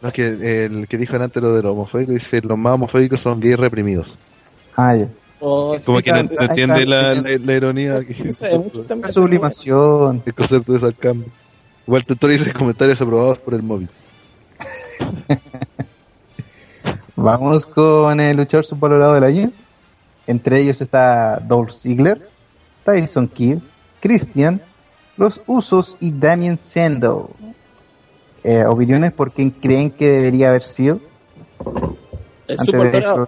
No, es que el que dijo antes lo de los homofóbicos dice: Los más homofóbicos son gays reprimidos.
Ah, ya.
Oh,
Como
Sí,
que no, entiende la, la, la ironía. Que,
es.
La sublimación.
el concepto de sarcasmo. Igual Tutor dice comentarios aprobados por el móvil. [laughs]
Vamos con el luchador subvalorado del año. Entre ellos está Dolph Ziggler, Tyson Kidd, Christian, Los Usos y Damien Sandow. Eh, ¿Opiniones por quién creen que debería haber sido?
El
antes de?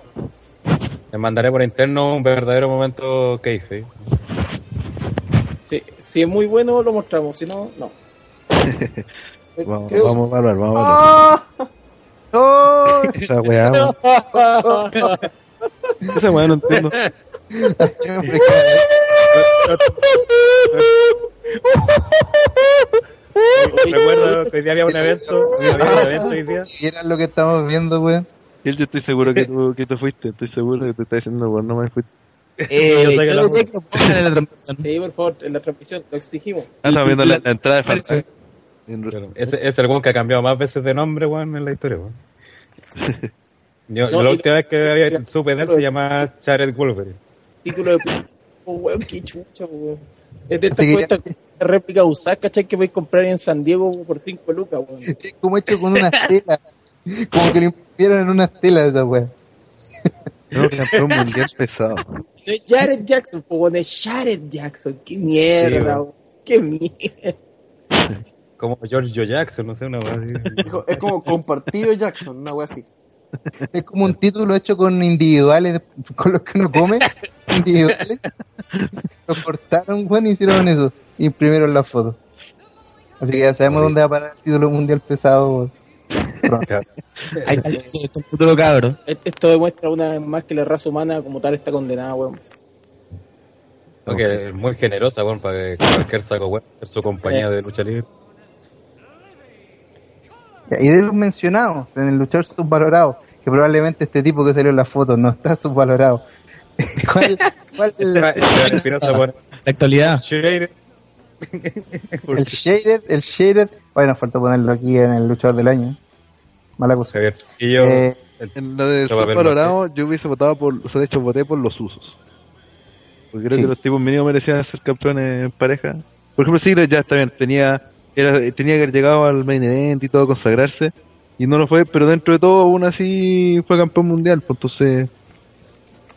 Les mandaré por interno un verdadero momento keife.
Si, si es muy bueno, lo mostramos. Si no, no. [laughs]
Vamos,
Creo-
vamos a hablar, vamos a hablar.
¡Oh! [laughs]
Esa weá. [laughs] Esa weá no entiendo.
Recuerdo que hoy día había un evento, había un [laughs] evento hoy día.
vieran lo que estamos viendo, weón.
Yo estoy seguro que [laughs] tú, que tú fuiste. Estoy seguro que te está diciendo, weón, no me fuiste.
Eh,
Yo sé que
lo pongan en la transmisión.
Sí, por favor, en la transmisión, lo exigimos.
Ah, estaba viendo la, la entrada de
Claro, Ese es el weón que ha cambiado más veces de nombre, weón, en la historia, weón. [laughs] Yo,
No,
la última vez que había, supe de él se llamaba Jared Wolverine.
Título de. Oh, weón, qué chucha, weón. Es de esta cuesta réplica usada, ¿cachai? Que vais a comprar en San Diego por 5 lucas, weón. [laughs]
Es como hecho con unas telas. Como que lo imprimieron en unas telas esa weá.
No, campeón mundial pesado.
Es Jared Jackson, po, weón, es Jared Jackson. Qué mierda,
Sí,
weón. Qué mierda. [laughs]
Como George Jackson, no sé, una weá así.
Es como compartido Jackson, una wea así.
Es como un título hecho con individuales, con los que uno come. Individuales. [laughs] Lo cortaron, weón, y hicieron eso. Imprimieron la foto. Así que ya sabemos dónde va a parar el título mundial pesado. Pronto.
Ahí [laughs] está el está el futuro cabro.
Et- Esto demuestra una vez más que la raza humana como tal está condenada, weón.
Porque es muy generosa, weón, para que cualquier saco, weón, su compañía de lucha libre.
Y de los mencionados, en el luchador subvalorado, que probablemente este tipo que salió en la foto no está subvalorado. [laughs] ¿Cuál, cuál
Esteban Espinosa pone
La actualidad.
El Shaded? El Shaded, bueno, falta ponerlo aquí en el luchador del año. Mala cosa. Eh,
el-
En lo de
Lo va a ver
subvalorado, yo hubiese votado por, o sea, de hecho voté por los usos. Porque creo
Sí.
que los tipos mínimo merecían ser campeones en pareja. Por ejemplo, Sigler ya está bien, tenía, era, tenía que haber llegado al main event y todo, consagrarse, y no lo fue, pero dentro de todo, aún así fue campeón mundial. Pues entonces,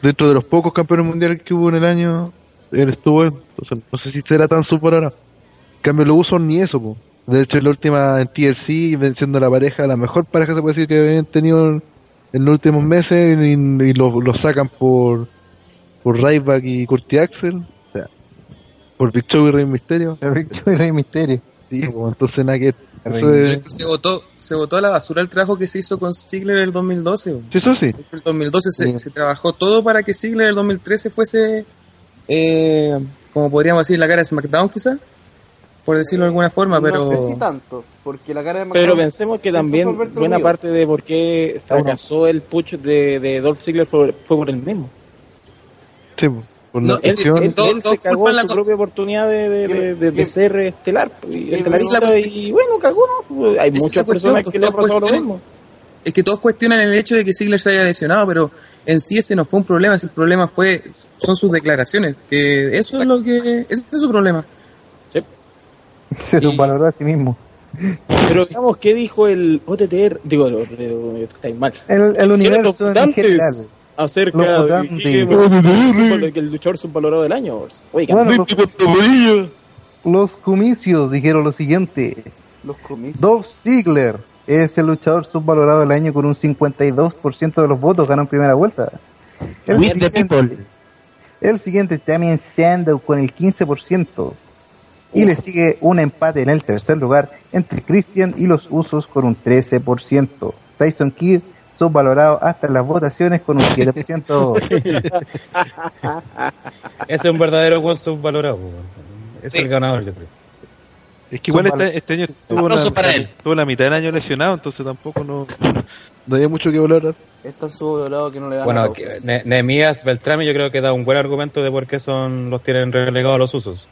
dentro de los pocos campeones mundiales que hubo en el año, él estuvo, él. entonces no sé si será tan subvalorado. En cambio, los usos ni eso, po. De hecho, en la última en TLC, venciendo la pareja, la mejor pareja se puede decir que habían tenido en, los últimos meses y, y lo, lo sacan por por Ryback y Curti Axel, o sea, por Big Show y Rey Misterio.
el Big Show y Rey Misterio.
Sí, pues, entonces nada que eso
Pero
es-
es que se votó, se votó a la basura el trabajo que se hizo con Ziggler en el 2012. weón.
sí, eso sí.
En el 2012 se,
Sí.
se trabajó todo para que Ziggler en el 2013 fuese, eh, como podríamos decir, la cara de SmackDown quizás, por decirlo de alguna forma, pero...
No sé si tanto, porque la cara de
Pero pensemos que también buena parte de por qué fracasó el push de, de Dolph Ziggler fue, fue por él mismo.
Sí, pues, por
No,
Él, él-
todo-
él
todo
se cagó en
la
su propia oportunidad de, de, de, de- de
¿Qué-
ser estelar. pues, Y, estelarista,
la-
y bueno, cagó, ¿no? Hay
Esa es
muchas
cuestión,
personas
pues,
que le ha pasado lo mismo.
Es que todos cuestionan el hecho de que Ziggler se haya lesionado, pero en sí ese no fue un problema, ese problema fue son sus declaraciones, que eso es lo que ese es su problema.
Se [laughs] subvaloró a sí mismo.
Pero digamos, ¿qué dijo el OTTR? Digo, el OTTR, estáis mal.
El, el universo
Los
en general.
Acerca
Los
de que, que el luchador subvalorado del año. Oiga,
Bueno, los, los comicios dijeron lo siguiente.
Los comicios.
Dolph Ziggler es el luchador subvalorado del año con un 52% de los votos, ganó en primera vuelta. El
the people.
siguiente, el siguiente Damien Sandow con el 15%. Y le sigue un empate en el tercer lugar entre Christian y los Usos con un 13%. Tyson Kidd subvalorado hasta las votaciones con un [laughs] 7%.
Ese es un verdadero buen subvalorado. Es el ganador, yo creo.
Es que igual este, este año estuvo
Aplauso
la,
para él.
estuvo la mitad del año lesionado, entonces tampoco no, no había mucho que valorar.
Es tan subvalorado que no le dan
Bueno, Nehemías Beltrami yo creo que da un buen argumento de por qué son los tienen relegados a los usos.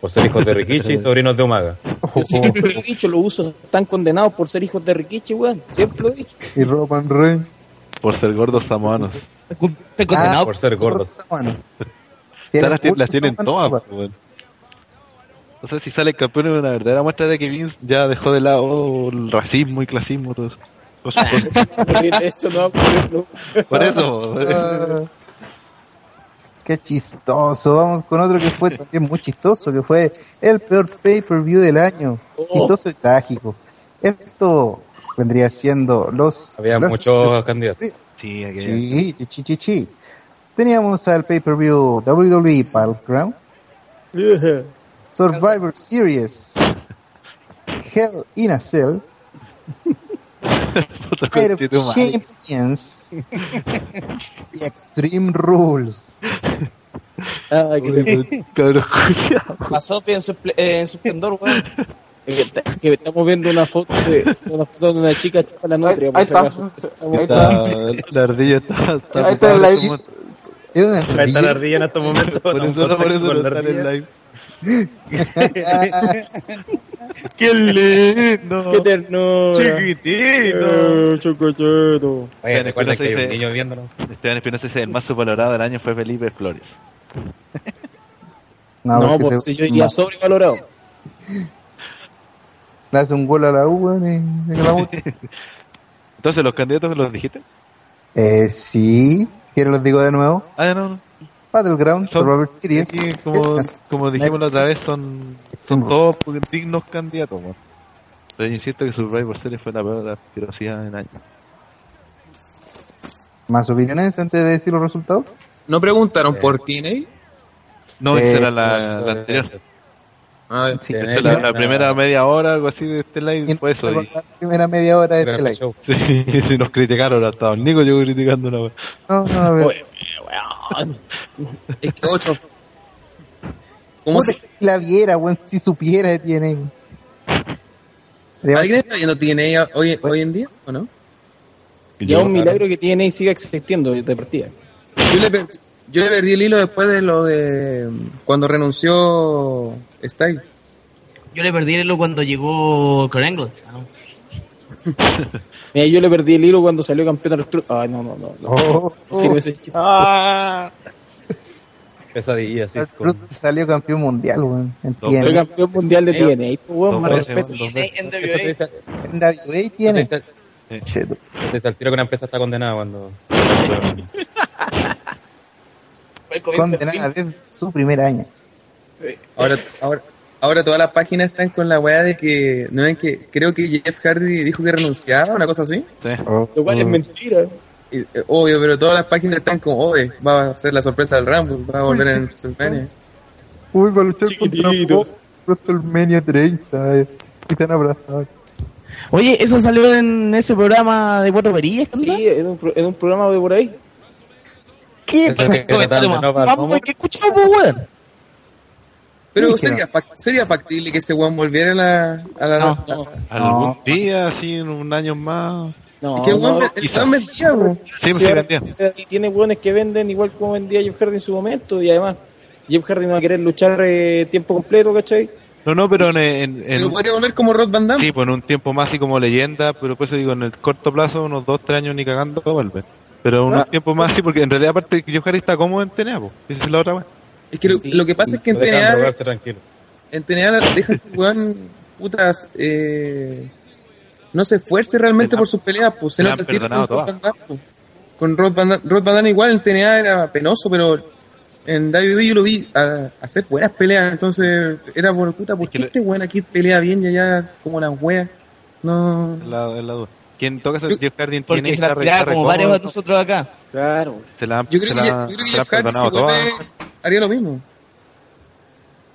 Por ser hijos de Rikichi y [laughs] sobrinos de Umaga.
yo siempre lo he dicho, los usos están condenados por ser hijos de Rikichi, weón. Siempre lo he dicho.
y Roman Reigns.
Por ser gordos samoanos.
Estoy condenado.
por ser gordos.
O sea, las, ti- las tienen todas, weón. O sea, si sale campeón es una verdadera muestra de que Vince ya dejó de lado el racismo y clasismo, todo eso. Por [laughs] supuesto.
Eso no va a ocurrir nunca.
Por eso,
Ah, Qué chistoso. Vamos con otro que fue también muy chistoso, que fue el peor pay-per-view del año.
Oh.
Chistoso y trágico. Esto vendría siendo los...
Había muchos candidatos.
Sí.
Sí, chi, chi, chi, chi. Teníamos al pay-per-view WWE Battleground, Survivor Series, Hell in a Cell, [laughs] of
conchetumare.
Champions y Extreme Rules.
Ah, que
culiados.
Pasó en su, eh, en su esplendor, weón.
que, que estamos viendo una foto de una foto de una chica chica la nutria.
Ahí
por
está. Ahí está.
Está- La ardilla está. está
Ahí está el live.
Ahí está la
ardilla.
en estos momentos.
Por eso, no, por eso
Con
no
la
está en live. [laughs] ¡Qué lindo!
¡Qué ternura!
Chiquitito.
Eh, chocochero.
Oye, recuerda que hay
Espinosa
un
dice-
niño viéndonos.
Esteban Espinosa dice: el más supervalorado del año fue Felipe Flores. [laughs]
No,
No,
porque
pues
se-
si yo iría sobrevalorado. [laughs]
le hace un gol a la U, y-.
Entonces, ¿los candidatos los dijiste?
Eh, sí, si quieren los digo de nuevo.
Ah, no, no.
Battleground,
Son-
Survivor Series.
Como, dijimos la otra vez, son, son todos dignos candidatos. weón. Pero yo insisto que Survivor Series fue la peor asquerosidad en años.
Más opiniones antes de decir los resultados.
¿No preguntaron por TNA?
No,
Eh,
esa era la, la anterior.
Ah,
Sí,
la, la primera media hora, algo así de este live, fue eso. y-
La primera media hora de este live.
show. [laughs]
Sí, [laughs] sí, nos criticaron hasta el Nico yo criticando una vez.
No, no, a ver.
Oye.
Es que ocho. ¿Cómo se...
si la viera, weón, si supiera que tiene.
¿Alguien está viendo TNA hoy, hoy en día o no?
Ya es un milagro que tiene y siga existiendo de partida.
Yo le, per- yo le perdí el hilo después de lo de cuando renunció Style.
Yo le perdí el hilo cuando llegó no. [laughs]
Mira, yo le perdí el hilo cuando salió campeón Arturo. Ay, no, no, no. no.
Oh,
No sirve ese chiste.
Pesadilla, así es
Cruz
como.
salió campeón mundial, weón. TNA.
campeón mundial de TNA. Pues, weón, más respeto.
En WWE tiene.
al tiro que una empresa está condenada cuando. [laughs]
Condenada desde su primer año.
Ahora, ahora, ahora todas las páginas están con la weá de que, no ven que, creo que Jeff Hardy dijo que renunciaba, una cosa así.
Sí.
Lo cual es mentira.
Y, eh, obvio, pero todas las páginas están como, oye, va a ser la sorpresa del Rumble, va a volver en WrestleMania.
Uy, va a luchar
Chiquititos.
contra WrestleMania 30. eh. Y están abrazados.
Oye, ¿eso salió en ese programa de Cuatro Perillas?
Sí, en un, pro- en un programa de por ahí.
¿Qué?
Pasar.
Vamos, ¿qué escuchamos, pues, weón?
Pero
Sí,
sería, fac- sería factible que ese weón volviera a la... A la
No,
no.
Algún
No.
día, así, en un año más.
No,
Es que el weón,
no,
el weón vendía, weón.
Sí, pues
Sí,
sí, vendía.
Y tiene buenos que venden igual como vendía Jeff Hardy en su momento. Y además, Jeff Hardy no va a querer luchar eh, tiempo completo, ¿cachai?
No, no, pero en, en, en-
Pero podría volver como Rod Van Damme.
sí, pues en un tiempo más así como leyenda, pero por eso digo, en el corto plazo, unos dos, tres años ni cagando vuelve. Pero en un
Ah.
tiempo más así, porque en realidad aparte Jeff Hardy está cómodo en TNA, pues. Esa es la otra vez.
Es que lo, lo que pasa es que en TNA, en TNA dejan que weón, putas, eh, no se esfuerce realmente
Se
por sus peleas, pues se
se
nota el tiro con
perdonado
Rod Van Damme, pues. Con Rod Van Damme, Rod Van Damme igual en TNA era penoso, pero en WWE yo lo vi a, a hacer buenas peleas, entonces era por puta, ¿por
Es que
qué
le-
este weón aquí pelea bien y allá como las weas? No,
Es la, la duda. Quien toca ese Jeff Hardy
se
está re
como varios de nosotros acá.
Claro.
Se la han,
yo creo
se
que,
la,
yo creo que
se
Jeff Hardy
perdonado
si vuelve,
todas.
Haría lo mismo.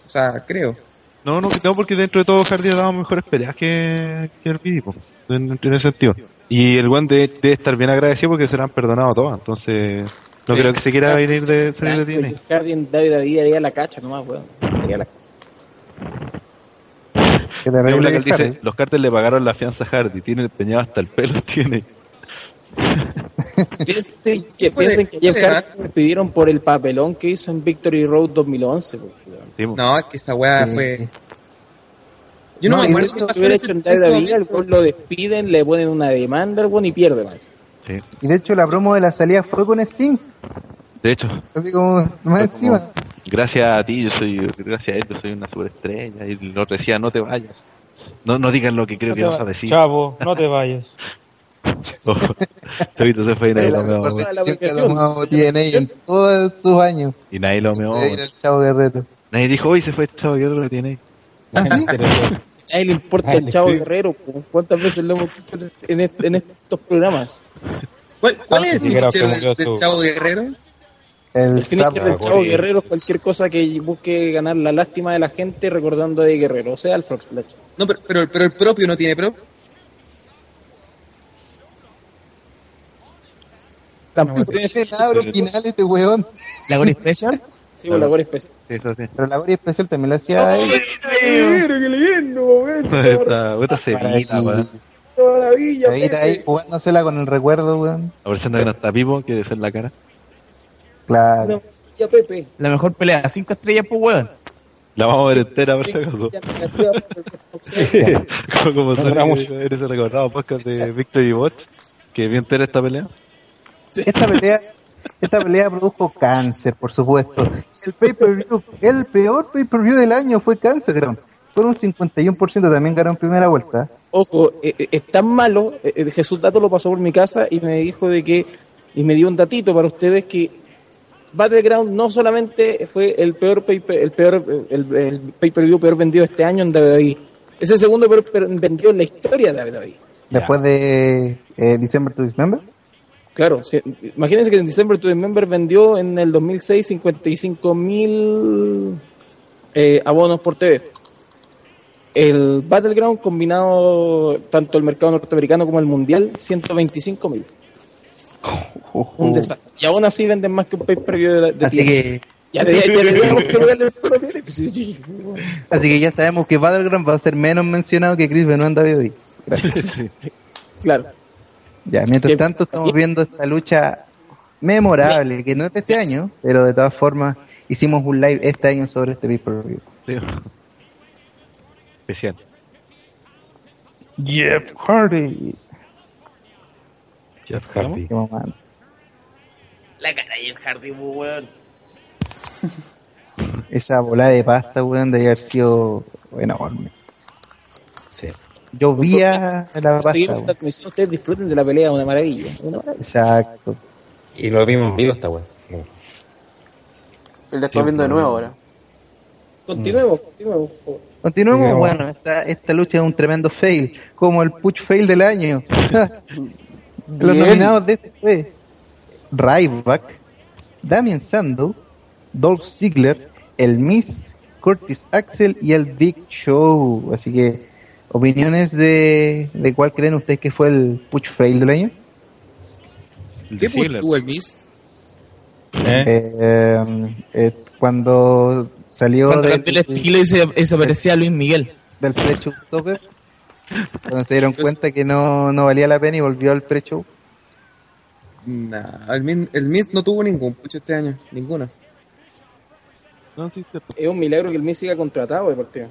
O sea, creo.
No, no, no, porque dentro de todo Hardy ha dado mejores peleas que, que el Vidipo, en, en ese sentido. Y el One debe, debe estar bien agradecido porque se le han perdonado todas, entonces no
Sí.
creo que se quiera venir de salir de TNA.
Jeff Hardy en WWE haría la cacha nomás, weón. Haría la
que
que dice, los carteles le pagaron la fianza a Hardy, tiene empeñado hasta el pelo, [laughs] tiene. [laughs]
Piensen que, piensen que Jeff Hardy le pidieron por el papelón que hizo en Victory Road 2011. pues.
No, es que esa weá
Sí.
fue. Yo no,
No,
me acuerdo
Si hubiera hecho en WWE, el lo despiden, le ponen una demanda al y pierde más.
Sí.
Y de hecho la promo de la salida fue con Sting.
De hecho,
Así como más encima.
como, gracias a ti, yo soy, gracias a él, yo soy una superestrella. Y otro decía, no te vayas. No, no digan lo que creo que vas a decir.
Chavo, no te vayas. [laughs] [laughs]
Chavito se fue y nadie
la
lo meó.
la
que tomado TNA en todos sus años.
Y nadie lo meó.
De Chavo Guerrero.
Nadie dijo, hoy se fue este chavo, que lo tiene.
¿Ah, sí?
A él le importa el Chavo Guerrero. ¿Cuántas veces lo hemos dicho en, est- en estos programas?
¿Cuál, cuál es el del, Chavo Guerrero?
El
El finisher del Chavo Guerrero es cualquier cosa que busque ganar la lástima de la gente recordando a Eddie Guerrero, o sea, el Frog Splash.
No, pero, pero, pero el propio no tiene pro.
Tampoco tiene
nada original este weón.
La Gore [laughs] Special.
Sí, la
eso sí.
Pero la Gloria especial también la hacía.
¡Qué lindo momento!
Esta, esta semita, weón.
¡Maravilla!
Ahí jugándosela con el recuerdo, weón.
Aprovechando que no está vivo, quiere ser la cara.
Claro.
Ya, Pepe.
La mejor pelea, 5 estrellas por weón.
La vamos a ver entera, por si acaso. Como como
vamos.
en ese recordado podcast de Victory Watch, que bien entera esta pelea.
Esta pelea, esta pelea produjo cáncer, por supuesto. El pay-per-view, el peor pay-per-view del año fue Cáncer, Ground. Con un 51% también ganó en primera vuelta.
Ojo, eh, eh, es tan malo, eh, Jesús Dato lo pasó por mi casa y me dijo de que, y me dio un datito para ustedes que Battleground no solamente fue el peor pay el peor el, el pay-per-view peor vendido este año en WWE, es el segundo peor per- vendido en la historia de WWE.
Después de eh, December to Dismember.
Claro, sí, imagínense que en December to Remember vendió en el 2006 55 mil eh, abonos por TV. El Battleground combinado, tanto el mercado norteamericano como el mundial, 125 mil. Un desastre. Y aún así venden más que un pay-per-view de, de
Así
tiempo.
que,
Ya, ya, ya teníamos que pues,
así ya sabemos que Battleground va a ser menos mencionado que Chris Benoit en WWE.
Claro.
Ya, mientras
Que-
tanto estamos viendo esta lucha memorable, que no es de este año, pero de todas formas hicimos un live este año sobre este pay-per-view.
Sí. Especial.
Jeff Hardy.
Jeff
Hardy.
La cara de Jeff Hardy, weón.
Esa bola de pasta, weón, de haber sido enorme.
Sí.
Yo vi a la pasta,
ustedes disfruten de la pelea, una maravilla. Una maravilla.
Exacto.
Y lo vimos en vivo esta. Sí.
Y la estoy viendo de nuevo ahora.
Continuemos, continuemos.
Continuemos, bueno, esta, esta lucha es un tremendo fail, como el push fail del año. [laughs] Los nominados de este fue Ryback, Damien Sandow, Dolph Ziggler, el Miss, Curtis Axel y el Big Show. Así que, opiniones de, de cuál creen ustedes que fue el push fail del año.
¿Qué push tuvo el Miss?
¿Eh?
Eh, eh, cuando salió
Cuando
del,
el estilo y se, y se parecía a Luis Miguel.
del pre-show topper, cuando se dieron cuenta que no, no valía la pena y volvió al pre-show.
Nah, el Miz no tuvo ningún push este año, ninguno.
No, sí.
Es un milagro que el Miss siga contratado de partida.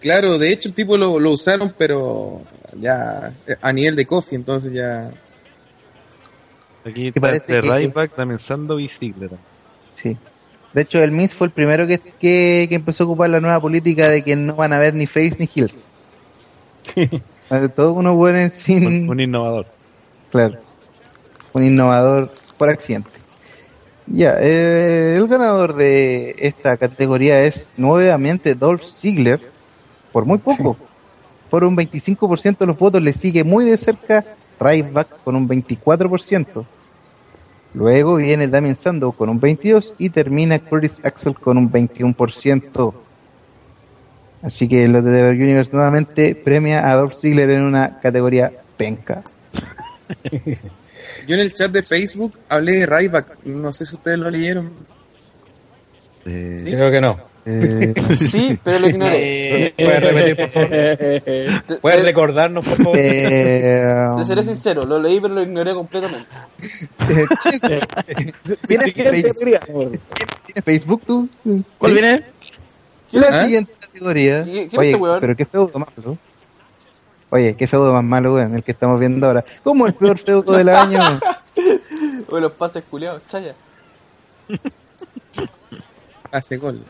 Claro, de hecho el tipo lo, lo usaron, pero ya eh, a nivel de coffee, entonces ya...
Aquí está
parece
este
que-
Ryback, también Sando y Ziggler.
Sí. De hecho, el Miz fue el primero que, que, que empezó a ocupar la nueva política de que no van a haber ni face ni heels. [laughs] Todos unos buenos
Un,
sin...
un innovador.
Claro. Un innovador por accidente. Ya, eh, el ganador de esta categoría es nuevamente Dolph Ziggler, por muy poco. Por un 25% de los votos le sigue muy de cerca Ryback con un 24%. Luego viene Damien Sandow con un 22% y termina Curtis Axel con un 21%. Así que los de The Universe nuevamente premia a Dolph Ziggler en una categoría penca.
Yo en el chat de Facebook hablé de Ryback, no sé si ustedes lo leyeron.
Eh,
Sí.
Creo que no.
Eh, [laughs]
Sí, pero lo ignoré.
¿Puedes repetir, por favor? [laughs] ¿Puedes recordarnos, por favor?
eh,
Te seré sincero, lo leí pero lo ignoré completamente.
eh, [laughs] ¿Tienes,
categoría.
¿Tienes Facebook tú?
¿Cuál viene?
La
¿Ah?
siguiente categoría.
¿Quién- quién es
Oye,
este weón?
pero qué feudo más malo. Oye, qué feudo más malo, weón, el que estamos viendo ahora. ¿Cómo el peor feudo del año?
O los pases culiados, chaya.
Hace gol.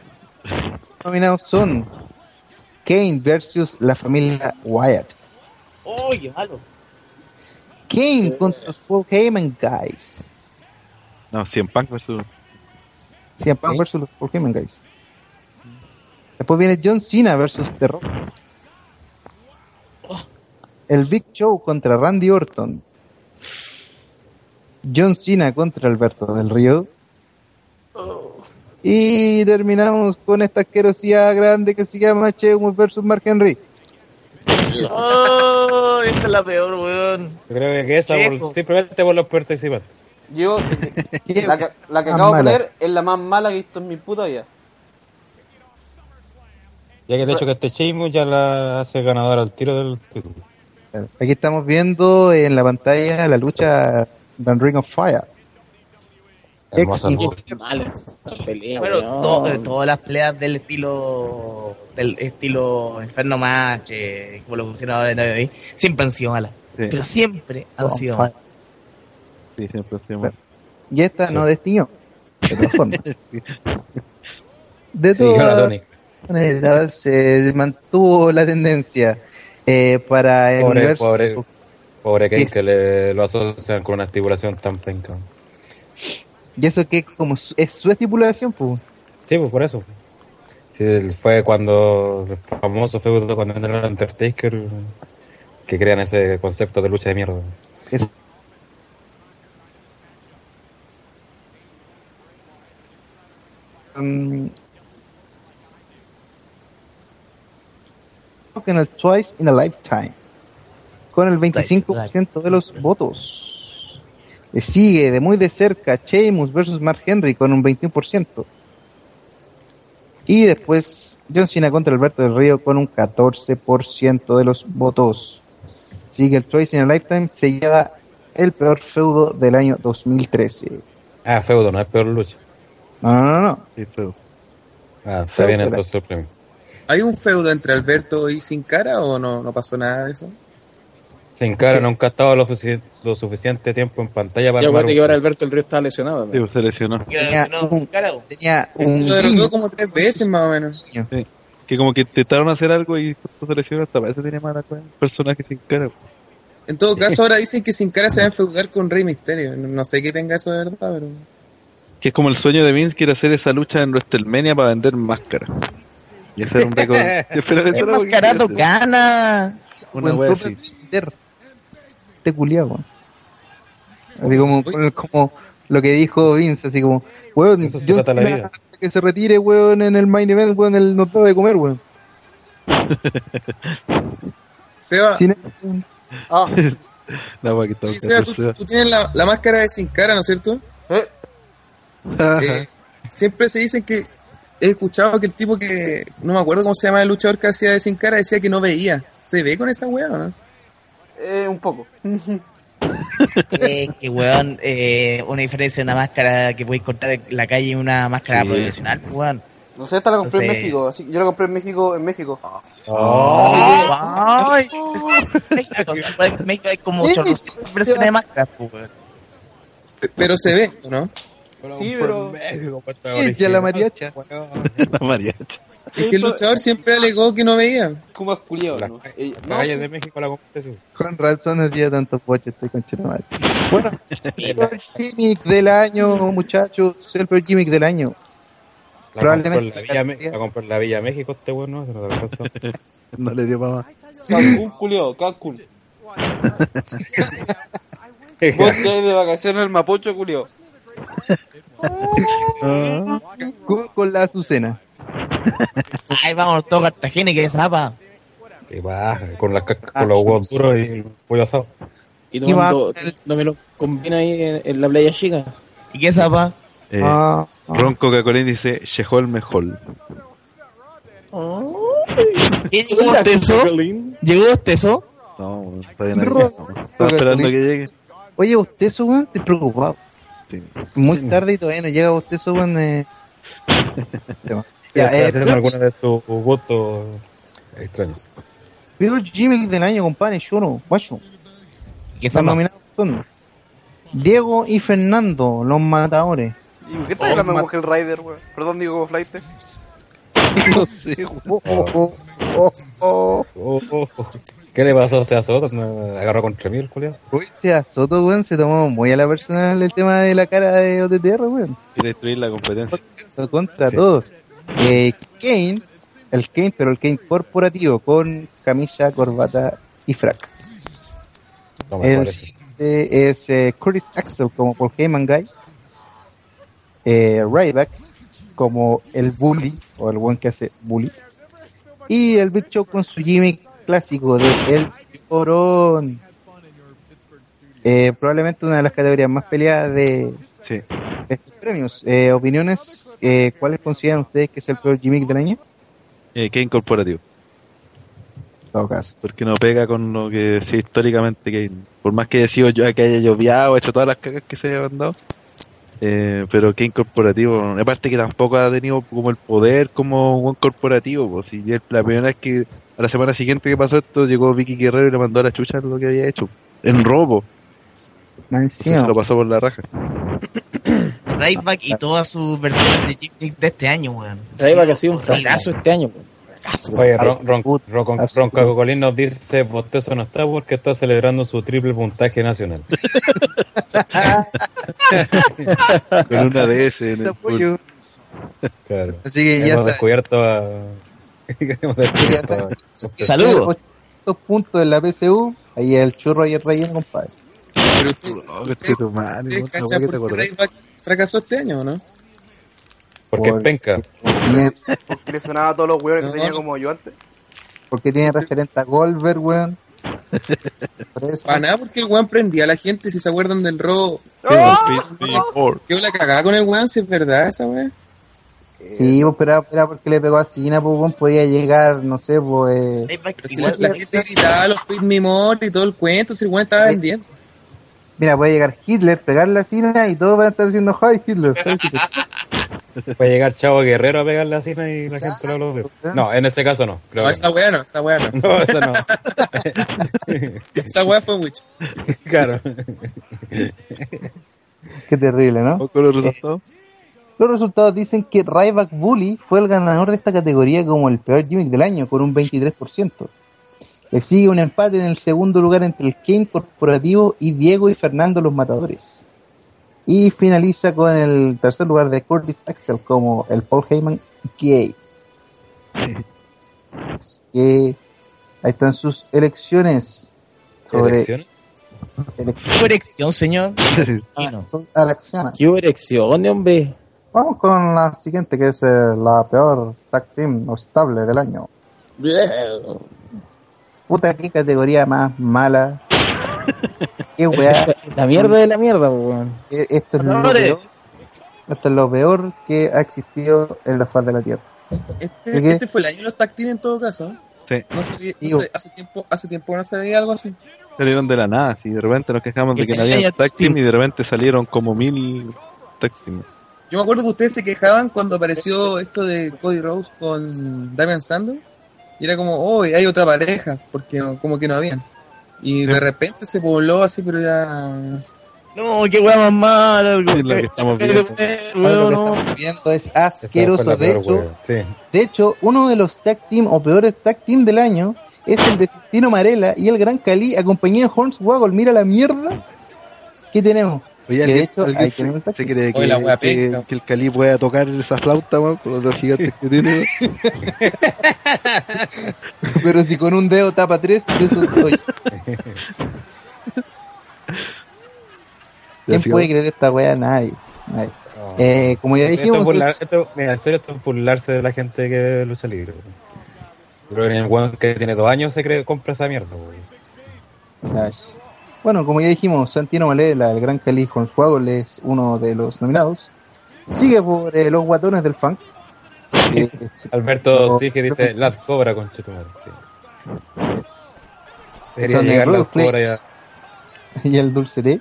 Nominados son Kane versus la familia Wyatt.
Oye, malo.
Kane contra los Paul Heyman Guys.
no, 100 Punk versus.
CM Punk
Ok.
versus los Paul Heyman Guys. Después viene John Cena versus The Rock. El Big Show contra Randy Orton. John Cena contra Alberto del Río. Y terminamos con esta asquerosidad grande que se llama Sheamus versus Mark Henry.
Oh, esa es la peor, weón.
Yo creo que esa, por- simplemente por los participantes.
Yo, [laughs] la que, la que acabo de poner es la más mala que he visto en mi puta vida.
Ya que de hecho que este Sheamus ya la hace ganadora al tiro del título.
Aquí estamos viendo en la pantalla la lucha de Ring of Fire.
Pelea,
Bueno, to- todas las peleas del estilo del estilo Inferno Match, eh, como lo pusieron ahora en WWE, siempre han sido malas.
Sí,
Pero siempre han
Oh,
sido malas.
sí, siempre ha sido mal.
Y esta no destiñó. De todas formas. [laughs] De
Sí,
todas
Tony.
maneras, se mantuvo la tendencia eh, para el
Pobre,
universo.
pobre, pobre Kane
Yes.
que le lo asocian con una estipulación tan penca.
Y eso que como su- es su estipulación, pues.
Sí, pues por eso. Sí, fue cuando el famoso feudo cuando entró el Undertaker que crean ese concepto de lucha de mierda.
Es- en el Twice in a Lifetime con el 25% de los votos. Le sigue de muy de cerca Sheamus versus Mark Henry con un 21%. Y después John Cena contra Alberto del Río con un 14% de los votos. Sigue el Twice in a Lifetime, se lleva el peor feudo del año 2013.
Ah, feudo, no es peor lucha.
No, no, no, no.
Sí.
Ah, está
Feudo,
bien entonces el premio.
¿Hay un feudo entre Alberto y Sin Cara o no, no pasó nada de eso?
Sin cara nunca ha estado lo, sufici- lo suficiente tiempo en pantalla para
Ya acuérdate que ahora Alberto el Río está lesionado.
Sí, pues, se lesionó.
Tenía un, tenía un
Lo derrotó como tres veces más o menos.
Que como que intentaron hacer algo y se lesionó hasta parece que tenía mala personaje sin cara.
En todo caso, ahora [laughs] dicen que Sin Cara se va a enfeudar con Rey Misterio. No sé qué tenga eso de verdad, pero...
Que es como el sueño de Vince, quiere hacer esa lucha en WrestleMania para vender máscaras. Y hacer un récord. Sí, pero eso
¿Qué
era lo que
mascarado
quería hacer.
gana?
Una wea así.
vender. Este culiao, Así como, como lo que dijo Vince, así como, weón,
se
yo
la
que se retire, weón, en el main event, weón, nos da de comer, weón. [laughs]
Seba,
Sin-
Ah,
La wea que
sí, Seba, tú, tú tienes la, la máscara de Sin Cara, ¿no es cierto?
eh.
Eh, siempre se dicen que... He escuchado que el tipo que... No me acuerdo cómo se llama el luchador que hacía de Sin Cara decía que no veía. ¿Se ve con esa weá o no?
Eh, un poco. [laughs]
Eh, que weón, eh, una diferencia de una máscara que podéis cortar en la calle y una máscara
Sí.
profesional, weón.
No sé, esta la compré en
Entonces-
México. Así, yo la compré en México, en México.
Ay, es [laughs] que México, o sea, pues, México hay como
Sí.
800 versiones de máscaras, pues, weón.
Pero se ve, ¿o ¿no?
Sí, pero...
Sí, ya [laughs] la mariacha.
La mariacha.
Es que el luchador siempre alegó que no veía.
Como es culiado, ¿no? Eh, no, sí.
de México la sí.
Con razón hacía tantos poches este conchero madre. Bueno, [laughs] el peor gimmick del año, muchachos, el peor gimmick del año.
La compró, en
Probablemente
la Villa, la compró en la Villa México este bueno, se. [laughs]
No le dio para más.
Cancún, culiado, Cancún. [laughs] Vos de vacaciones al Mapocho, culiado.
Con, con la Azucena. [laughs]
Ay, vámonos todos a Cartagena y que zapa.
Y va, con, las ca- con los huevos duros y el pollo asado.
Y tomando, no me lo combina ahí en, en la playa chica.
¿Y qué zapa?
Eh,
Ah, ah.
Ron Coca-Cola dice Shehol mejor.
¿Y ¿Llegó Osteso? ¿Llegó Osteso?
No, todavía no. Estaba esperando que llegue.
Oye, Bostezo, weón, estoy preocupado.
Sí.
Muy tarde y todavía no llega Bostezo, weón. Eh... [laughs]
Ya,
eh,
hacer algunos de sus gustos extraños.
peor gimmick del año, compadre, yo no, guacho.
¿Y qué
Están
zapa?
nominados son Diego y Fernando, los matadores.
¿Y por qué tal la misma que el Rider, weón? Perdón, digo Flight. [laughs]
No sé, [laughs] oh, oh, oh, oh, oh.
Oh, oh, oh. ¿Qué le pasó a Sea Soto? Me agarró contra mí el culiao.
Uy, ese a Soto, weón, se tomó muy a la personal el tema de la cara de OTTR, weón.
Quiere destruir la competencia.
Contra
Sí.
todos. Eh, Kane, el Kane, pero el Kane corporativo, con camisa, corbata y frac.
No
El siguiente es eh, Curtis Axel como Paul Heyman Guy. eh, Ryback como el bully, o el buen que hace bully, y el Big Show con su gimmick clásico de El Llorón. Eh, probablemente una de las categorías más peleadas de
Sí.
Estos premios. Eh, ¿Opiniones? Eh, ¿Cuáles consideran ustedes que es el peor gimmick del año?
Eh, Kane corporativo.
Todo caso.
Porque no pega con lo que decía históricamente Kane. Por más que haya sido yo que haya lloviado, hecho todas las cagas que se haya mandado. Eh, pero Kane corporativo, aparte que tampoco ha tenido como el poder como un corporativo. Pues, si la primera vez que a la semana siguiente que pasó esto, llegó Vicky Guerrero y le mandó a la chucha lo que había hecho. En robo. Se lo pasó por la raja. [coughs]
Ryback y todas sus versiones de Jimmy de este año, weón.
Ryback ha sido un fracaso este año. weón.
Oye, Ron, Ron,
Absolut-
Ron,
absolut-
Ron Cacocolín nos dice, Bostezo no está porque está celebrando su triple puntaje nacional. [laughs]
Con una DS en el
apoyo.
Claro. [laughs]
Así que ya
Hemos descubierto a... [laughs] Hemos descubierto a-.
Saludos.
800 puntos en la PSU, ahí el churro y el relleno, compadre.
Pero tú,
Oh, que tu madre,
¿ustedes
¿no?
cachan
¿Qué te
fracasó este año o no?
Porque es penca.
Bien,
Porque [laughs] le sonaba a todos los hueones que
No.
tenía como yo antes.
porque tiene referente a Goldberg, weón.
Para nada, porque el weón prendía a la gente, si se acuerdan del robo.
Por-
Yo la cagaba con el weón, si es verdad esa weón.
Sí, pues, pero era, porque le pegó a Cina, pues, weón, podía llegar, no sé, pues, eh,
Ryback
Pero si la,
igual,
la gente gritaba los Fit Me More y todo el cuento, si el weón estaba vendiendo.
Mira, puede llegar Hitler, pegarle a Cina y todos van a estar diciendo, hi Hitler, hi Hitler. [laughs]
Puede llegar Chavo Guerrero a pegarle así y la gente lo aplaude. No, en ese caso no. Creo
No, esa weá no, esa weá no.
no. No, eso [laughs] no.
Esa weá fue mucho. [laughs]
claro.
Qué terrible, ¿no?
con los resultados.
Los resultados dicen que Ryback Bully fue el ganador de esta categoría como el peor gimmick del año, con un 23%. Le sigue un empate en el segundo lugar entre el Kane Corporativo y Diego y Fernando los Matadores. Y finaliza con el tercer lugar de Curtis Axel como el Paul Heyman Gay. Así [laughs] que ahí están sus elecciones sobre
Elecciones. [laughs]
elecciones.
Corrección, señor.
Ah.
Qué erección, hombre.
Vamos con la siguiente, que es eh, la peor tag team no estable del año. Puta, qué categoría más mala. qué [laughs] weá.
La mierda de la mierda, weón.
Eh, Esto es, lo peor, esto es lo peor que ha existido en la faz de la Tierra.
Este, este fue el año de los tactiles en todo caso. ¿eh?
Sí,
No se veía- no
Digo.
se- hace, tiempo, hace tiempo que no se veía algo así.
salieron de la nada. Si de repente nos quejamos de
Que
no había team y de repente salieron como mil tag team.
Yo me acuerdo que ustedes se quejaban cuando apareció esto de Cody Rose con Damian Sandow. Y era como, oh, hay otra pareja, porque no- como que no habían. Y
Sí.
de repente se pobló así, pero ya.
No, qué weá más mala.
Lo que estamos viendo.
Lo que estamos viendo es asqueroso. De hecho.
Sí.
de hecho, uno de los tag team o peores tag team del año es el de Tino Marella y el Gran Cali acompañado de Hornswoggle. Mira la mierda que tenemos.
Oye,
de
¿alguien,
hecho,
alguien
ahí
se, se cree que,
Oye, la wea
que, que el Cali pueda tocar esa flauta, weón, con los dos gigantes que tiene? [laughs]
Pero si con un dedo tapa tres, de esos doy. ¿Quién puede creer esta weá? Nadie. Nadie.
No.
Eh, como ya
Esto es
dijimos,
burlar-
es-
esto- mira, en serio, esto es burlarse de la gente que lucha libre. Creo que el weón que tiene dos años se cree compra esa mierda, weón.
Bueno, como ya dijimos, Santino Malela, el gran Cali Hornswoggle es uno de los nominados. Sigue por eh, los guatones del funk. Eh, [laughs]
Alberto
No,
sí que dice Las Cobra con. Sí. Debería
Son
llegar Las Cobra [laughs]
y el Dulce D.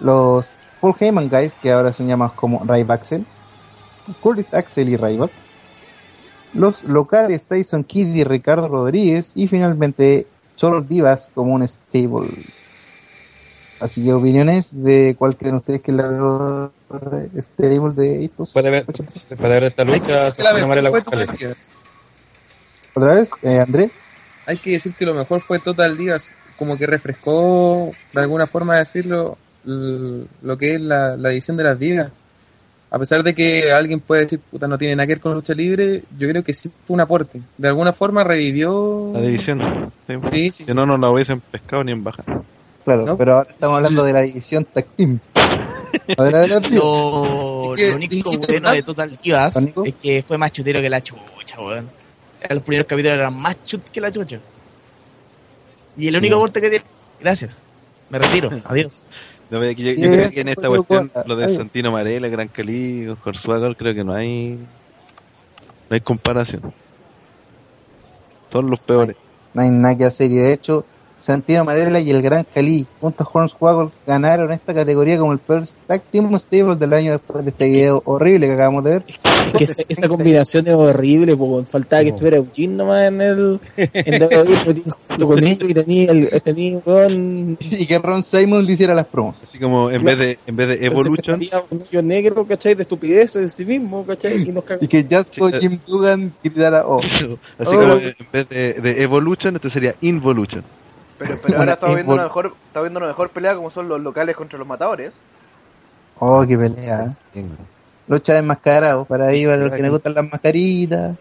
Los Paul Heyman Guys, que ahora son llamados como Ryback Axel. Curtis Axel y Ryback. Los locales Tyson Kidd y Ricardo Rodríguez. Y finalmente Cholos Divas como un stable. Así que opiniones de cuál creen ustedes que es la peor stable de estos.
Puede ver, puede ver esta lucha.
la
Marella
fue. Divas.
Otra vez, eh, André.
Hay que decir que lo mejor fue Total Divas. Como que refrescó, de alguna forma decirlo, lo que es la, la edición de las divas. A pesar de que alguien puede decir, puta, no tiene nada que ver con lucha libre, yo creo que sí fue un aporte. De alguna forma revivió.
La división. Sí.
Sí, sí.
Si no, no la hubiesen pescado ni en baja.
Claro,
¿No?
pero ahora estamos hablando de la división Tag Team. [laughs] No tíos.
Lo, único bueno de Total Divas es que fue más chutero que la chucha, weón. Los primeros capítulos eran más chut que la chucha. Y el único aporte que tiene. Gracias. Me retiro. [laughs] Adiós.
No, yo, yo creo que en esta cuestión, lo de
Ay.
Santino Marella, Gran Cali, Hornswagger, creo que no hay. No hay comparación. Son los peores.
No hay nada que hacer. Y de hecho, Santino Marella y el Gran Cali, junto a Hornswoggle, ganaron esta categoría como el peor Tag Team Stable del año después de este video horrible que acabamos de ver.
Es que esa, esa combinación es horrible, po, weón. faltaba que estuviera Eugene nomás en el en pues, [laughs] junto con ellos y tenía el tenía weón,
Y que Ron Simon le hiciera las promos.
Así como en vez de en vez de Evolution,
un hoyo negro, ¿cachai? De estupideces de sí mismo, ¿cachai? Y nos
Y que Jasco
Sí, eh.
Jim Dugan gritara, oh. [laughs]
así
Oh.
como en vez de, de Evolution, este sería Involution.
Pero, pero ahora estamos
y
viendo, una mejor, estamos viendo una mejor pelea como son los locales contra los matadores.
Oh, qué pelea. ¿eh? Lucha desmascarado. Para ahí, para los que les gustan las mascaritas.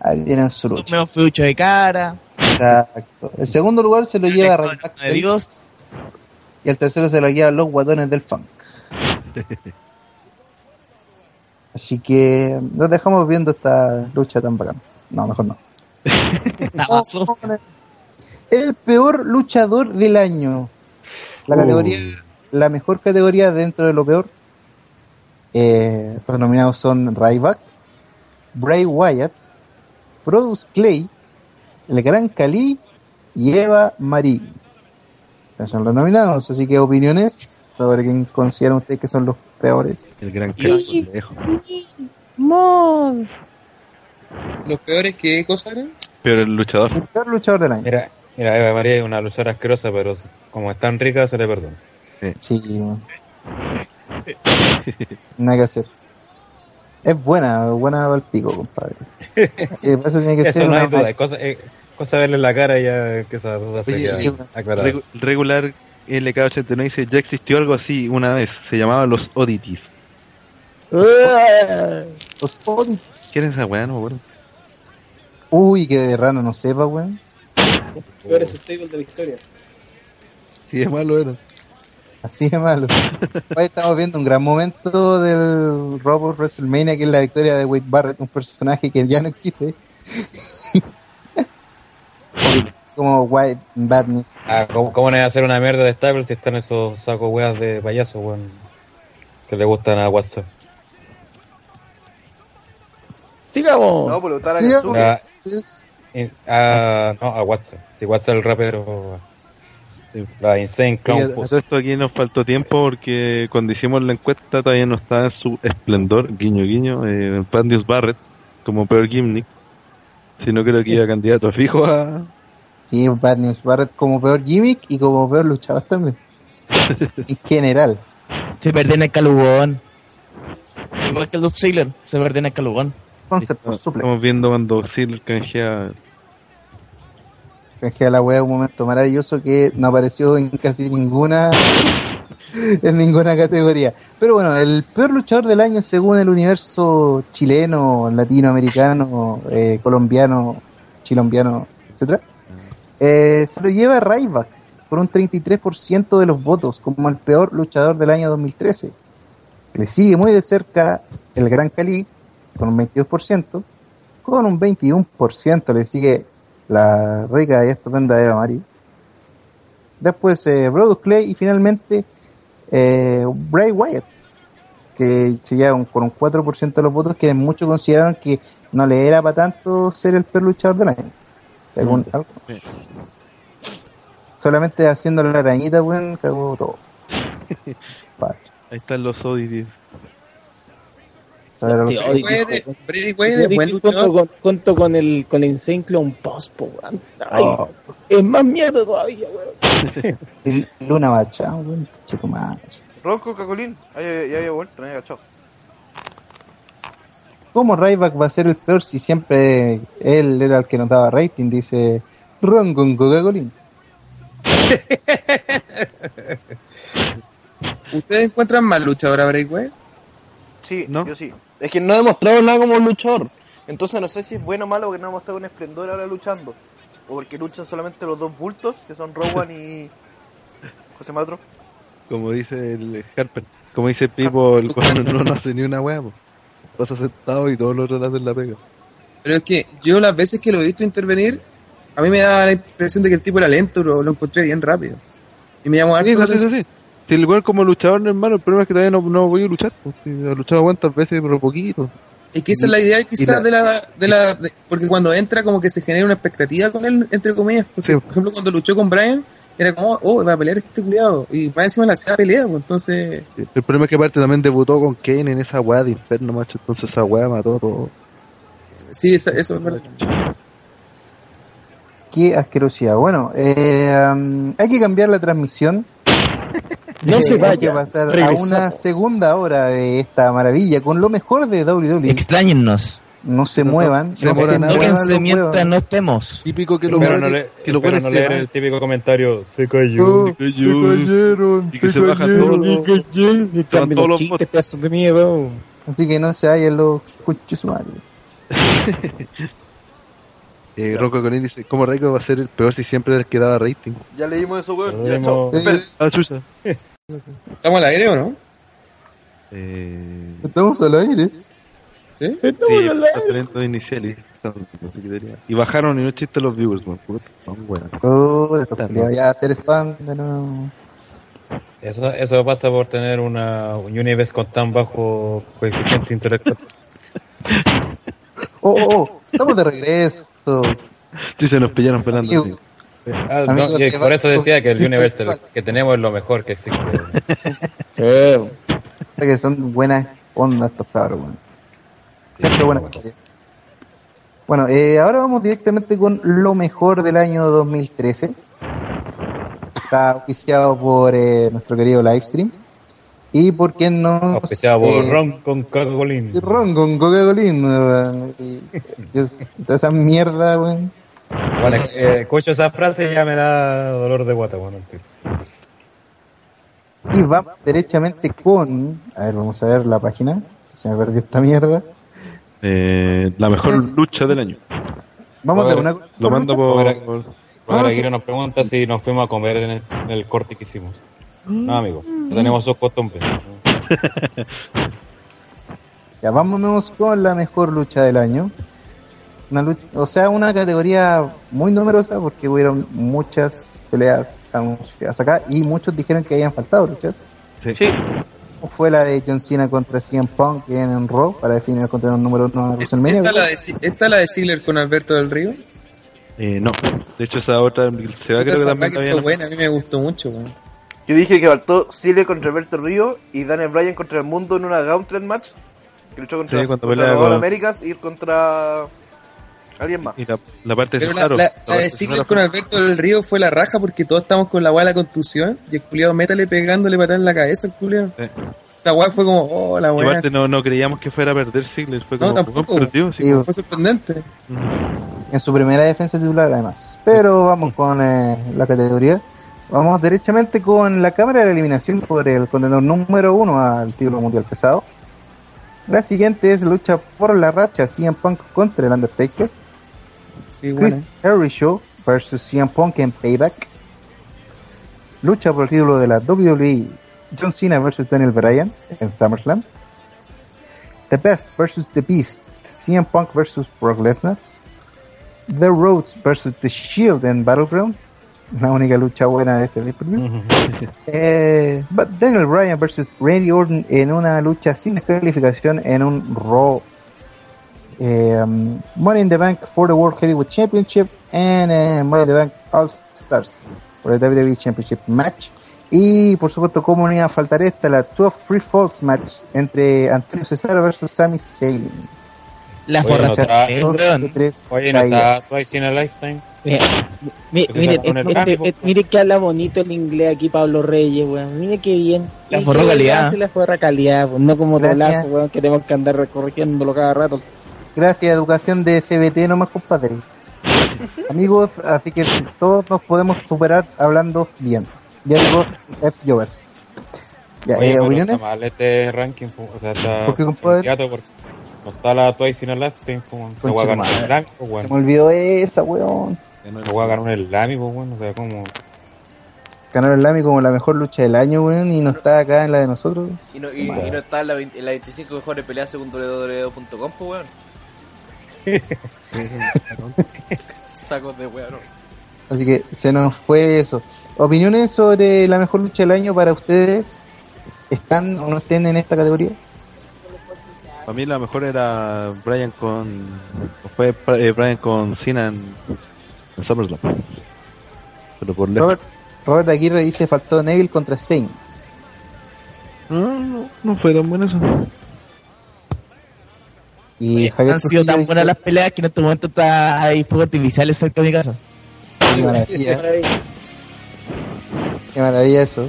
Ahí tienen su
Son
lucha.
medio feucho de cara.
Exacto. El segundo lugar se lo lleva Ray
de Dios.
y el tercero se lo lleva los guatones del funk. [laughs] Así que nos dejamos viendo esta lucha tan bacana. No, mejor no. [laughs] El peor luchador del año. La
Uh.
categoría, la mejor categoría dentro de lo peor. Eh, los nominados son Ryback, Bray Wyatt, Produce Clay, El Gran Cali y Eva Marie. Son los nominados, así que opiniones sobre quién consideran ustedes que son los peores.
El Gran Cali.
¿Los peores qué cosa eran?
Pero el luchador.
El peor luchador del año.
Mira, Eva María es una luchadora asquerosa, pero como es tan rica, se le perdona.
Sí, weón. Nada que hacer. Es buena, buena para el pico, compadre. [laughs] Eh, eso tiene que
Eso
ser
no
una
hay duda, es cosa, es cosa verle la cara y ya que esa duda se queda
sí,
regular LK89 dice, ya existió algo así una vez, se llamaba los Oddities.
Los Oddities.
¿Quién es esa weá? No me acuerdo.
Uy, que de rana no sepa, weón.
Peores stable de la historia.
Sí, es malo era.
Así de malo. Hoy estamos viendo un gran momento del Robot WrestleMania, que es la victoria de Wade Barrett, un personaje que ya no existe. [laughs] como White Bad News.
Ah, ¿cómo, ¿Cómo no a hacer una mierda de stable si están esos sacos weas de payaso, weón? Que le gustan a WhatsApp.
Sigamos.
No, por lutar a
Sí, sí,
a, no, a WhatsApp. Si WhatsApp el rapero. La Insane Clown
todo esto aquí nos faltó tiempo porque cuando hicimos la encuesta todavía no estaba en su esplendor, guiño guiño, eh, Pandius Barrett como peor gimmick. Si no creo que iba candidato fijo a...
Sí, Bad News Barrett como peor gimmick y como peor luchador también. [laughs] en general.
Se perdió en el calugón. Igual que el Dub Sailor. Se perdió en el calugón.
Concept por suple.
Estamos viendo cuando Sil canjea
Canjea la wea un momento maravilloso que no apareció en casi ninguna [laughs] en ninguna categoría. Pero bueno, el peor luchador del año según el universo chileno, latinoamericano, eh, colombiano, chilombiano, etcétera, eh, se lo lleva Ryback por un 33% de los votos como el peor luchador del año 2013. Le sigue muy de cerca el Gran Cali con un 22%, con un 21% le sigue la rica y estupenda Eva Marie. Después eh, Brodus Clay y finalmente eh, Bray Wyatt, que se lleva con un 4% de los votos, que muchos consideraron que no le era para tanto ser el peor luchador del año. Según algunos.
Sí.
Solamente haciendo la arañita, weón, cagó todo. [laughs]
Ahí están los Oddities.
Sí,
Brady es buen luchador.
con, junto con el con el Insane Clown Post, po, weón. Ay,
Oh.
Es más mierda todavía, weón. [laughs]
Luna Bacha, weón, tu madre.
Ronco, Cacolín. Ahí ya, había vuelto, no había agachado.
¿Cómo Ryback va a ser el peor si siempre él era el que nos daba rating? Dice Ron con Coca-Cola. [laughs]
¿Ustedes encuentran mal luchador a Bray Wyatt?
Sí,
¿No?
yo sí. Es que no ha demostrado nada como luchador. Entonces no sé si es bueno o malo porque no ha mostrado un esplendor ahora luchando. O porque luchan solamente los dos bultos, que son Rowan y, [laughs] ¿Cómo se llama otro?
Como dice el Harper. Como dice Pipo, el cual no, no hace ni una po. Pasa sentado y todos los otros hacen la pega.
Pero es que yo las veces que lo he visto intervenir, a mí me da la impresión de que el tipo era lento, lo, lo encontré bien rápido. Y me llamó harto
Sí, no, sí, sí. Si el igual como luchador, hermano, el problema es que todavía no, no voy a luchar. Pues, si he luchado cuántas veces, pero poquito.
Es que esa es la idea quizás
la-
de la... De la de- porque cuando entra como que se genera una expectativa con él, entre comillas. Porque,
Sí.
por ejemplo, cuando luchó con Brian, era como, oh, va a pelear este culiado. Y más encima la hacía pelea, pues entonces...
El problema es que aparte también debutó con Kane en esa weá de inferno, macho. Entonces esa weá mató todo.
Sí, esa- eso es verdad.
Qué asquerosidad. Bueno, eh, um, hay que cambiar la transmisión. [laughs]
No
Eh,
se
Hay
vaya.
que pasar a
Regresamos.
una segunda hora de esta maravilla con lo mejor de WWE.
Extrañennos.
No se
No,
muevan,
no se
no se
muevan,
mientras no estemos.
Típico que los
Espero no, le,
que
espero
weones
no
se
leer el típico comentario. Se cayó.
Se cayeron,
se
y que se bajan todos los-
Y
todos
los
los
chistes, pedazos de miedo.
Así que no se vayan los cuchos su madre. [laughs]
Eh, Rocco Colín dice, ¿cómo Rico va a ser el peor si siempre era el que daba rating?
Ya leímos eso, weón.
Lo
Ya, chao.
leímos. [laughs]
¿Estamos al aire o no?
Eh,
Estamos al aire.
¿Sí?
sí, está talento inicial y, y bajaron y no chiste los viewers, man. Puta, son weas.
Oh, ya hacer spam de nuevo.
Eso, eso pasa por tener una un Universe con tan bajo coeficiente intelectual. [laughs]
Oh, oh, oh, estamos de regreso.
Sí, se nos pillaron pelando. sí.
Amigos,
Ah, no, y por
va-
eso decía que el Universe
intelectual.
que tenemos es lo mejor que existe. [laughs]
Eh,
que son buenas ondas estos cabros, weón. Siempre buenas. Bueno, eh, ahora vamos directamente con lo mejor del año 2013. Está oficiado por eh, nuestro querido livestream. Y por quien no.
Auspiciado por Ron con Coca-Colín.
Ron con Toda esa mierda, weón.
Bueno, [laughs] eh, escucho esa frase y ya me da dolor de guata. Bueno, tío.
Y vamos derechamente con. A ver, vamos a ver la página. Se me perdió esta mierda.
Eh, la mejor lucha del año.
Vamos de
A ver,
una.
Lo mando por...
Ahora-
por-
aquí nos pregunta si nos fuimos a comer en el, en el corte que hicimos. No, amigo, no tenemos sus costumbres. [laughs]
Ya vámonos con la mejor lucha del año. Una lucha, o sea, una categoría muy numerosa porque hubieron muchas peleas anunciadas acá y muchos dijeron que habían faltado luchas.
Sí.
Fue la de John Cena contra CM Punk en Raw para definir el contenedor número uno de WrestleMania.
¿Esta la de, esta la de Ziggler con Alberto del Río?
Eh, no, de hecho esa otra se va
Esta
creo que también
que
no.
buena, a mí me gustó mucho.
Yo dije que faltó Silvia contra Alberto Río y Daniel Bryan contra el mundo en una Gauntlet match. Que luchó contra,
Sí,
contra
pelea
los All
con-
Américas y contra alguien más.
Y la, la parte de
la, la-
la Cesaro
con
fue-
Alberto del Río fue la raja porque todos estamos con la weá de la contusión y el culiado métale pegándole patada en la cabeza al culiado. Esa weá fue como, oh, la
Y
weá.
aparte no, no creíamos que fuera a perder Ziggler, fue
No, tampoco.
"Weón, perdió", así
Sí,
como-
Fue sorprendente.
en su primera defensa titular además. Pero vamos con eh, la categoría. Vamos derechamente con la cámara de la eliminación por el contenedor número uno al título mundial pesado. La siguiente es lucha por la racha CM Punk contra el Undertaker.
Sí,
Chris
bueno.
Harry Show versus CM Punk en Payback. Lucha por el título de la WWE. John Cena versus Daniel Bryan en SummerSlam. The Best versus The Beast. CM Punk versus Brock Lesnar. The Rhodes versus The Shield en Battleground. La única lucha buena de ese pay-per-view. [laughs] Eh, but Daniel Bryan versus Randy Orton en una lucha sin descalificación en un Raw. Eh, um, Money in the Bank for the World Heavyweight Championship and eh, Money in the Bank All Stars por el WWE Championship match. Y por supuesto, como no iba a faltar esta, la 12 Free Falls match entre Antonio Cesaro versus Sami Zayn.
La
no
forracha.
Oye, ¿no está Twice in a Lifetime? Que
mire, este- este- que habla bonito el inglés aquí Pablo Reyes, weón. Mire qué bien.
La
qué
calidad.
La forra calidad, weón. No como
Gracias.
weón, que tenemos que andar recorrigiéndolo cada rato.
Gracias, educación de CBT nomás, compadre. [laughs] Amigos, así que todos nos podemos superar hablando bien. Ya digo, F. Jovers. Ya,
Oye,
eh, ¿opiniones?
está mal este ranking, o sea, está
¿Por qué, compadre?
no está la Twice in a Lifetime, como se va a ganar el Slam, pues,
Se me olvidó esa, weón.
Se va a ganar el Lamy, pues, bueno, o sea, como...
Canelo Lamy como la mejor lucha del año, weón, y no está acá en la de nosotros.
Y no, y, y no está en la, 20 en la 25 mejores peleas según www.com, pues weón. Sacos de weón.
Así que se nos fue eso. ¿Opiniones sobre la mejor lucha del año para ustedes? ¿Están o no estén en esta categoría?
Para mí la mejor era Brian con. Fue eh, Brian con Cena en, en SummerSlam. Pero por lejos.
Robert, Robert Aguirre dice faltó Neville contra Zayn.
No, no, no fue tan bueno eso.
Y Javier
Han sido
Trujillo
tan buenas las peleas que en este momento está hay fuegos artificiales cerca de mi casa.
Qué maravilla, qué maravilla eso.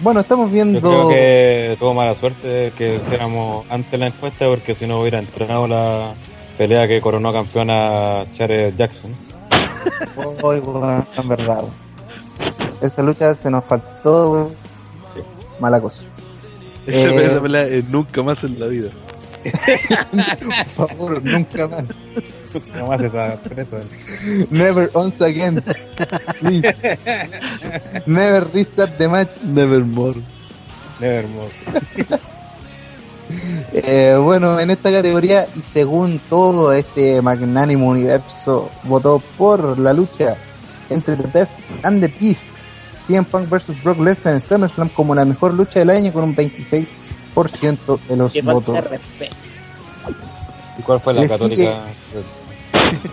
Bueno, estamos
Yo
viendo...
creo que tuvo mala suerte que hiciéramos antes la encuesta porque si no hubiera entrado la pelea que coronó campeona Charles Jackson. [laughs]
Ay, weón, en verdad. Esa lucha se nos faltó, weón. Mala cosa.
Esa
Eh,
pelea- pelea es nunca más en la vida. [laughs]
Por favor, nunca más.
No más esa presa.
Never once again. Please. Never restart the match.
Nevermore.
Nevermore. [laughs]
Eh, bueno, en esta categoría y según todo este magnánimo universo, votó por la lucha entre The Best and the Beast, CM Punk vs Brock Lesnar en SummerSlam como la mejor lucha del año con un 26% de los votos.
¿Y cuál fue la
Le
católica?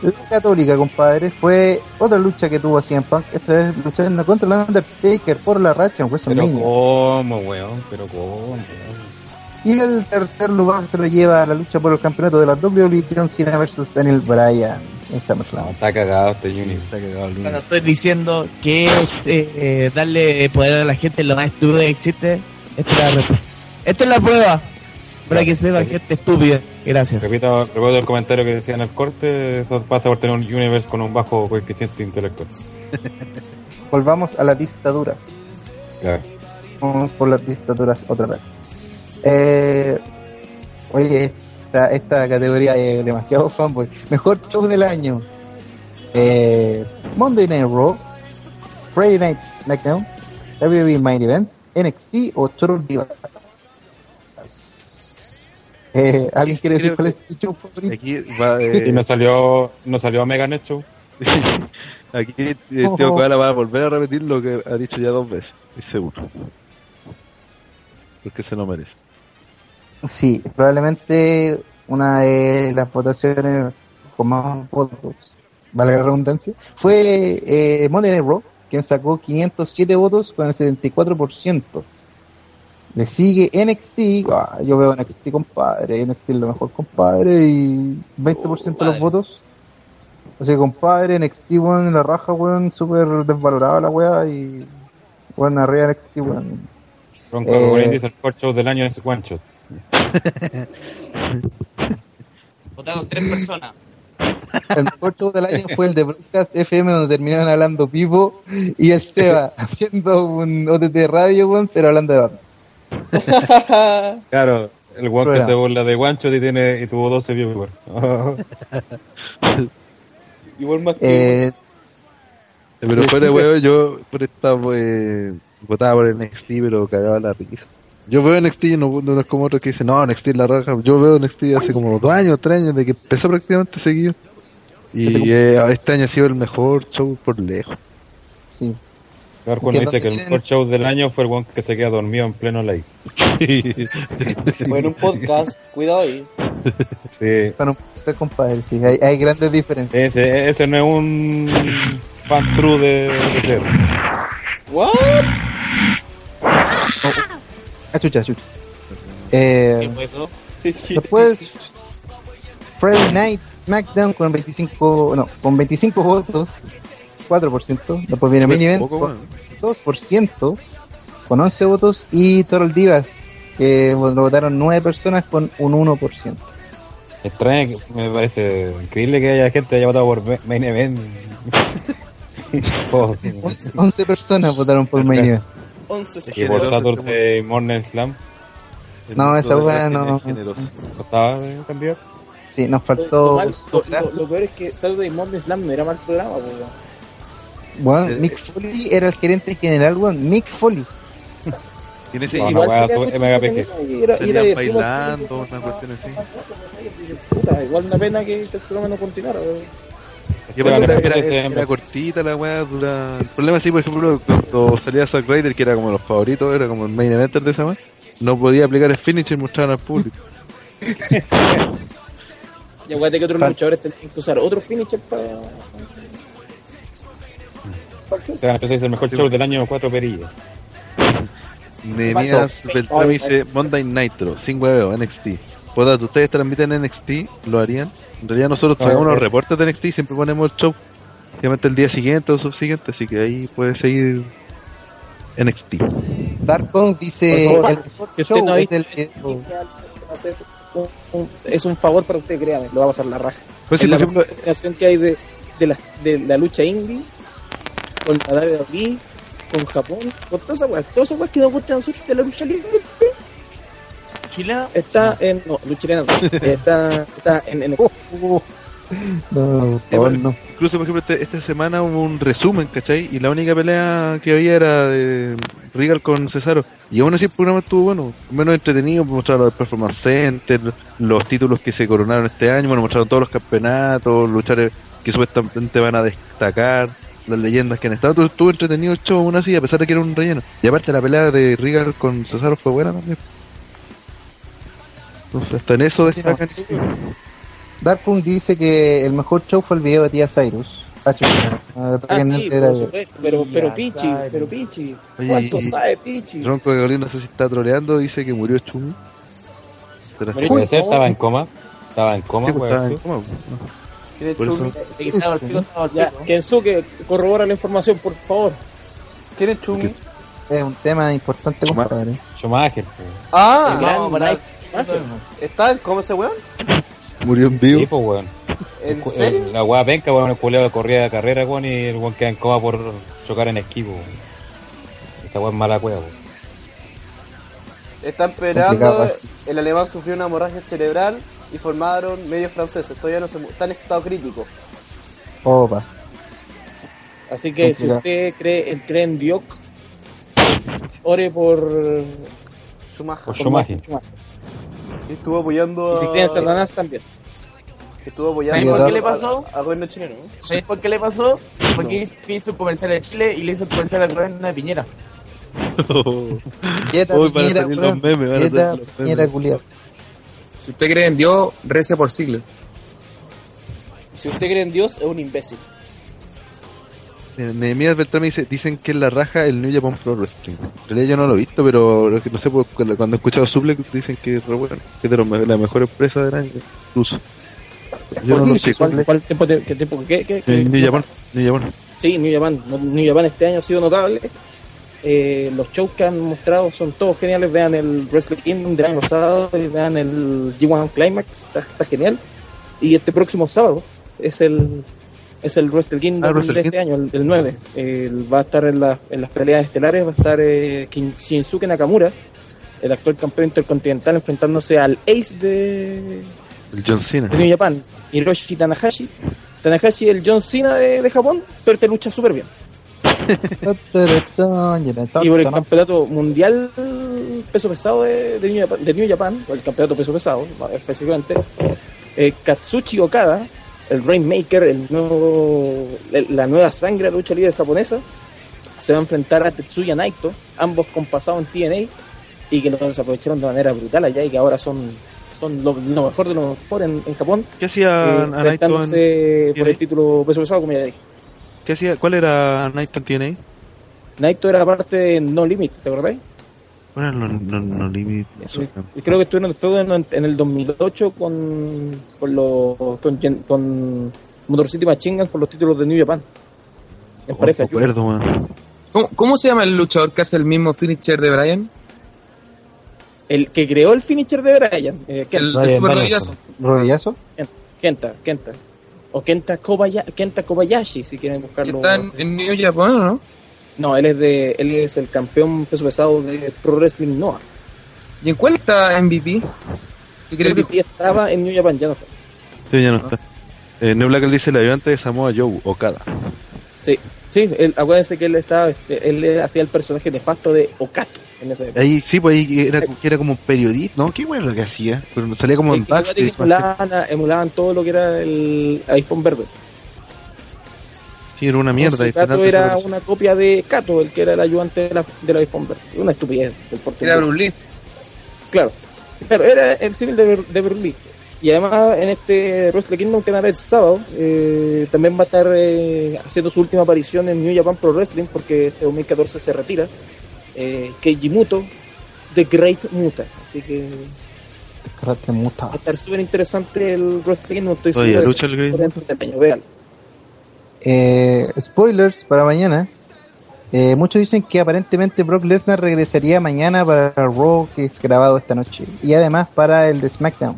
La católica, compadre, fue otra lucha que tuvo CM Punk, esta vez luchando contra el Undertaker por la racha en
Pero
WrestleMania.
cómo, weón, pero cómo, weón.
Y el tercer lugar se lo lleva a la lucha por el campeonato de la WWE John Cena vs Daniel Bryan en
No,
SummerSlam.
está cagado este Juni.
Está cagado el
Cuando estoy diciendo que eh, darle poder a la gente lo más estúpido que existe, esta es la, resp- esta es la prueba para que sepa gente estúpida. Gracias.
Repito, recuerdo el comentario que decía en el corte, eso pasa por tener un universe con un bajo coeficiente intelectual. [laughs]
Volvamos a las dictaduras.
Claro.
Vamos por las dictaduras otra vez. Eh, oye, esta, esta categoría es demasiado fanboy. Mejor show del año. Eh, Monday Night Raw, Friday Night SmackDown, WWE Main Event, NXT o Total Divas. Eh, ¿Alguien quiere decir cuál
que-
es su show favorito?
Aquí va, eh,
Y nos salió, nos salió Mega Net Show. [laughs]
Aquí eh, Tío Koala va a volver a repetir lo que ha dicho ya dos veces, estoy seguro. Porque se lo merece.
Sí, probablemente una de las votaciones con más votos, valga la redundancia, fue eh, Monday Night Raw, quien sacó 507 votos con el 74%. Le sigue NXT, ah, yo veo NXT compadre, NXT es lo mejor compadre y 20% de los votos. Así que compadre, NXT weón, la raja weón, súper desvalorada la wea y bueno, arriba NXT weón.
Bronco
Eh.
Dice el mejor show del año es One Shot. [laughs]
Votaron tres personas.
El mejor show del año fue el de Broadcast FM donde terminaron hablando Pipo y el Seba [laughs] haciendo un OTT radio, weón, pero hablando de Batman. [laughs]
Claro, el que
Programa.
se burla de Shot y, tiene, y tuvo 12 viewers. [laughs]
Igual más que.
Eh,
Pero
Le
fuera de
sigue-
huevo, yo por esta eh, votaba por el NXT, pero cagaba la risa. Yo veo NXT y no, no es como otros que dicen, no, NXT es la raja. Yo veo NXT hace como dos años, tres años, de que empezó prácticamente seguido. Y eh, este año ha sido el mejor show por lejos.
sí.
Claro,
Porque
dice que el mejor show del año fue el one que se queda dormido en pleno live. [laughs]
Fue en un podcast, cuidado ahí.
Sí,
Bueno, usted, compadre, sí, hay, hay grandes diferencias.
ese, ese no es un fan true de, de cero.
¿What?
Ah, chucha, chucha.
¿Qué
Eh,
fue eso?
después, Friday Night SmackDown con 25, no, con 25 votos, 4%. Después viene Main Event
Poco,
con
bueno.
2%, con 11 votos. Y Total Divas, que lo votaron 9 personas con un 1%.
Extraño, me parece increíble que haya gente que haya votado por Ma- Main Event. [laughs] Oh, sí.
11 personas votaron por Main Event.
11
y por Saturday Morning Slam.
No, esa
weá
no-
generoso.
¿No estaba candidato?
Sí, nos
Lo,
faltó.
mal- lo- lo- lo peor es que Saturday Morning Slam no era mal programa, po, weón.
Bueno,
Eh,
Mick Foley era el gerente general, weón. Mick Foley.
En ese
No,
y
no,
Igual
salían bailando, una cuestión así.
Puta, igual una pena que este programa no continuara.
Yo
Bueno,
era, era, era cortita la weá, dura... El problema sí, por ejemplo, cuando salía Zack Ryder, que era como los favoritos, era como el main eventer de esa weá, no podía aplicar el finish y mostrar al público. [laughs]
Y acuérdate que otros luchadores tenían que usar otro finisher para. Para el
mejor show del año cuatro perillas.
Nehemías Beltrán dice Monday Nitro, sin huevo, NXT. Pues ustedes transmiten NXT, lo harían. En realidad nosotros
No,
traemos los
eh.
reportes de NXT y siempre ponemos el show. Obviamente el día siguiente o subsiguiente, así que ahí puede seguir NXT.
Darkon dice
Por favor,
el
que usted
show
no ha
es
un- un- es un favor para usted, créame, lo va a pasar la raja.
Pues si
es
por
la
ejemplo,
que hay de, de, la, de la lucha indie con la WWE, con Japón, con todas esas weas, todas esas weas que nos gustan a nosotros de la lucha libre.
Chilena.
Está en. No, lucha libre no. [laughs] Está, está en, en
No, por favor, no.
incluso por ejemplo este- esta semana hubo un resumen, ¿cachai? Y la única pelea que había era de Regal con Cesaro. Y aún así el programa estuvo bueno, menos entretenido, mostraron los Performance Center, los títulos que se coronaron este año, bueno, mostraron todos los campeonatos, luchadores que supuestamente van a destacar, las leyendas que han estado, Estuvo- estuvo entretenido el show aún así, a pesar de que era un relleno. Y aparte la pelea de Regal con Cesaro fue buena también. Entonces hasta en eso destacan.
Darkon dice que el mejor show fue el video de Tía Cyrus. Ah, ah,
sí, por supuesto, pero, pero Pichi, pero Pichi.
Oye,
¿Cuánto sabe Pichi?
Ronco de Gabriel no sé si está troleando, dice que murió Chumi.
Puede ser, estaba en coma. Estaba en coma,
Sí, pues, estaba en coma,
¿Quién
De que el el
Ya,
pico.
Kensuke, corrobora la información, por favor.
¿Quién es Chumi?
Es un tema importante, compadre.
Schumacher.
Ah,
El gran
No, para-.
¿está en cómo ese weón?
Murió en vivo.
Sí, pues, weón.
¿En
El cu-
serio?
el- La weá penca, weón, el culeado corría de carrera, weón, y el weón queda en coma por chocar en weón. Esta weá es mala weá, weón.
Están
así.
El alemán sufrió una hemorragia cerebral y formaron medios franceses. Todavía no se mu- está en estado crítico.
Opa.
Así que si
Complicado.
usted cree, cree en Dios, ore por,
Schumacher.
Por Schumacher.
Y estuvo apoyando a.
Y si cree en Satanás también.
Estuvo apoyando
¿Sabes por
a-
qué
le pasó?
A, a gobierno chileno. ¿no?
¿Sabes por qué le pasó? Porque hizo- hizo un comercial en Chile y le hizo un comercial al gobierno de Piñera. [laughs]
A
Piñera,
a
Piñera,
memes.
culiao.
Si usted cree en Dios, rece por siglos.
Si usted cree en Dios, es un imbécil.
Eh, Nehemías Beltrán me dice, dicen que es la raja el New Japan Pro Wrestling. En realidad yo no lo he visto, pero lo que no sé, pues, cuando he escuchado Suplex dicen que es re bueno, que es de la mejor empresa del año, incluso. Yo no lo sé.
¿Cuál, cuál tiempo, te- qué tiempo, qué, qué, qué-
Eh, New Japan, New Japan.
Sí, New Japan. No- New Japan este año ha sido notable. Eh, los shows que han mostrado son todos geniales. Vean el Wrestle Kingdom del año pasado vean el G1 Climax. Está, está genial. Y este próximo sábado es el es el Wrestle Kingdom
Ah, Wrestle
de este año, el, el 9. El- va a estar en, la- en las peleas estelares. Va a estar eh, Shinsuke Nakamura, el actual campeón intercontinental, enfrentándose al Ace de,
El John Cena.
de New Japan, Hiroshi Tanahashi. Tanahashi el John Cena de, de Japón, pero te lucha súper bien. Y por el campeonato mundial peso pesado de, de, New, Japan, de New Japan, el campeonato peso pesado, específicamente, eh, Katsuchi Okada, el Rainmaker, el nuevo, el- la nueva sangre de la lucha libre japonesa, se va a enfrentar a Tetsuya Naito, ambos con pasado en TNA, y que los desaprovecharon de manera brutal allá y que ahora son, son lo, lo mejor de lo mejor en, en Japón,
¿Qué hacía
eh,
Naito en
por el título peso pesado, como ya dije.
¿Qué hacía? ¿Cuál era Naito en TNA?
Naito era parte de No Limit, ¿te acordáis?
Bueno, no, no, no limit.
Y creo que estuvieron en el feudo en, el 2008 con con, los con, con Motor City Machine Guns por los títulos de New Japan. En pareja.
No recuerdo, man.
¿Cómo, cómo se llama el luchador que hace el mismo finisher de Brian?
El que creó el finisher de Brian, eh,
El, el super rodillazo.
¿Rodillazo?
Kenta, Kenta. O Kenta, Kobaya- Kenta Kobayashi, si quieren buscarlo.
está en, en New Japan, ¿no?
No, él es de él es el campeón peso pesado de Pro Wrestling Noah.
¿Y en cuál está MVP? Que
MVP estaba en New Japan, ya no está.
Sí, ya no está. Eh, Black dice el ayudante de Samoa Joe, Okada.
Sí, sí, él, acuérdense que él estaba, este, él hacía el personaje nefasto de Okato en esa época.
Ahí, sí, pues ahí era, que era como un periodista, ¿no? Qué bueno lo que hacía. Pero salía como en backstage.
emulaban, emulaban todo lo que era el iPhone verde.
Sí, era una mierda. al final
era una copia de Kato, el que era el ayudante de la, de la iPhone verde. Una estupidez.
Era Bruce Lee.
Claro. Pero era el civil de, de Berlín. Y además en este Wrestle Kingdom que el sábado, eh, también va a estar eh, haciendo su última aparición en New Japan Pro Wrestling porque este 2014 se retira. Eh, Keiji Muto, The Great Muta. Así que
Karate muta.
va a estar súper interesante el Wrestle Kingdom. Estoy
Oye, lucha el Great
Por dentro del año, véanlo.
Eh, spoilers para mañana. Eh, muchos dicen que aparentemente Brock Lesnar regresaría mañana para el Raw que es grabado esta noche. Y además para el de SmackDown.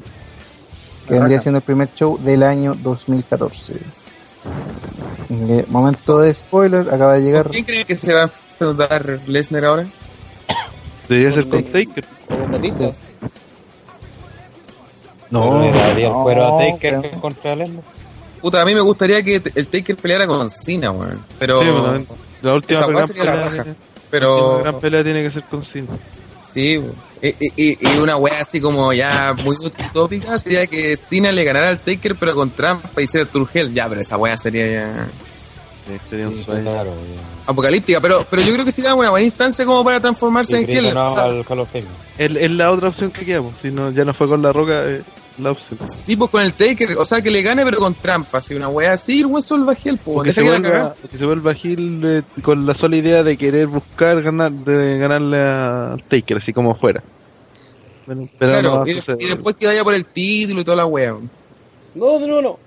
Que vendría siendo el primer show del año 2014. Eh, momento de spoiler, acaba de llegar.
¿Por quién creen que se va a enfrentar Lesnar ahora?
Debería ser con Taker.
Batista.
No,
Le daría el cuero a Taker contra Lesnar.
Puta, a mí me gustaría que el Taker peleara con Cena, weón. Pero,
Sí, bueno, la última
esa
gran
sería la
pelea, la
pero,
última gran pelea tiene que ser con Cena.
Sí, y, y- y una wea así como ya muy utópica sería que Cena le ganara al Taker pero con trampa y hiciera el Turgel. Ya, pero esa wea sería ya
Sí, sería un
Sí,
sueño.
claro.
apocalíptica. Pero, pero yo creo que sí da una buena instancia como para transformarse
Y
en Heel.
no
O sea.
Es, la otra opción que queda, pues. si no, ya no fue con la roca, eh, la opción.
sí, pues con el Taker, o sea, que le gane pero con trampa. Así, una wea así, el weón solo va Heel, pues.
Se,
que
vuelva, porque se vuelva Gil eh, con la sola idea de querer buscar ganar, de ganarle a Taker, así como fuera. Bueno, pero no va
Claro,
a
y, y después que vaya por el título y toda la wea.
No, no, no.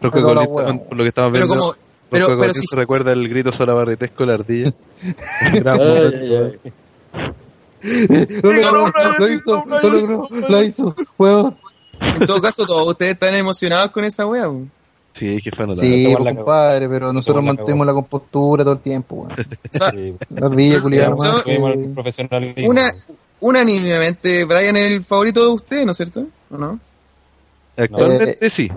Cocolistas,
hueá.
por lo que estamos
Pero
viendo,
como, pero, si,
se recuerda el grito solabarretesco de la ardilla. [laughs] Un gran
Ay,
momento.
ay, ay.
Lo logró, lo hizo, lo logró, lo hizo, huevón.
en todo caso, todos ustedes están emocionados con esa wea. weón.
Sí, que fue notable.
Sí, pues, compadre, pero nosotros
la
mantuvimos la compostura todo el tiempo, weón. [laughs]
O sea,
Sí,
La ardilla culiada
Yo-
nomás.
tuvimos
que-
el profesionalismo.
una, unánimemente, Brian es el favorito de ustedes, ¿no es cierto? ¿O no?
Actualmente sí.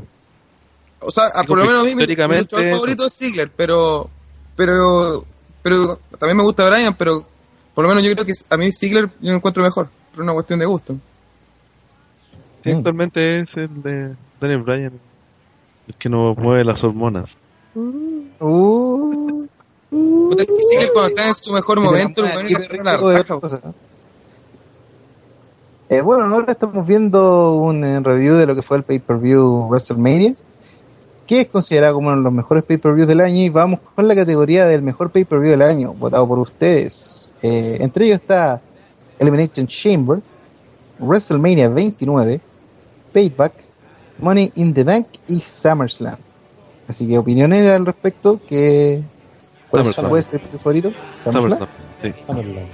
O sea, por lo menos a mí mi, favorito es Ziggler, pero, pero, pero también me gusta Brian, pero por lo menos yo creo que a mí Ziggler yo lo encuentro mejor, por una cuestión de gusto.
Sí, actualmente es el de Daniel Bryan, el que nos mueve las hormonas.
Uh,
Ziggler cuando está en su mejor momento,
cosa. Eh, bueno, ahora estamos viendo un eh, review de lo que fue el pay-per-view WrestleMania, que es considerado como uno de los mejores pay-per-views del año, y vamos con la categoría del mejor pay-per-view del año, votado por ustedes. Eh, entre ellos está Elimination Chamber, WrestleMania 29, Payback, Money in the Bank y SummerSlam. Así que opiniones al respecto, que ¿cuál es
SummerSlam.
vuestro favorito? SummerSlam.
SummerSlam, sí.
Summerland.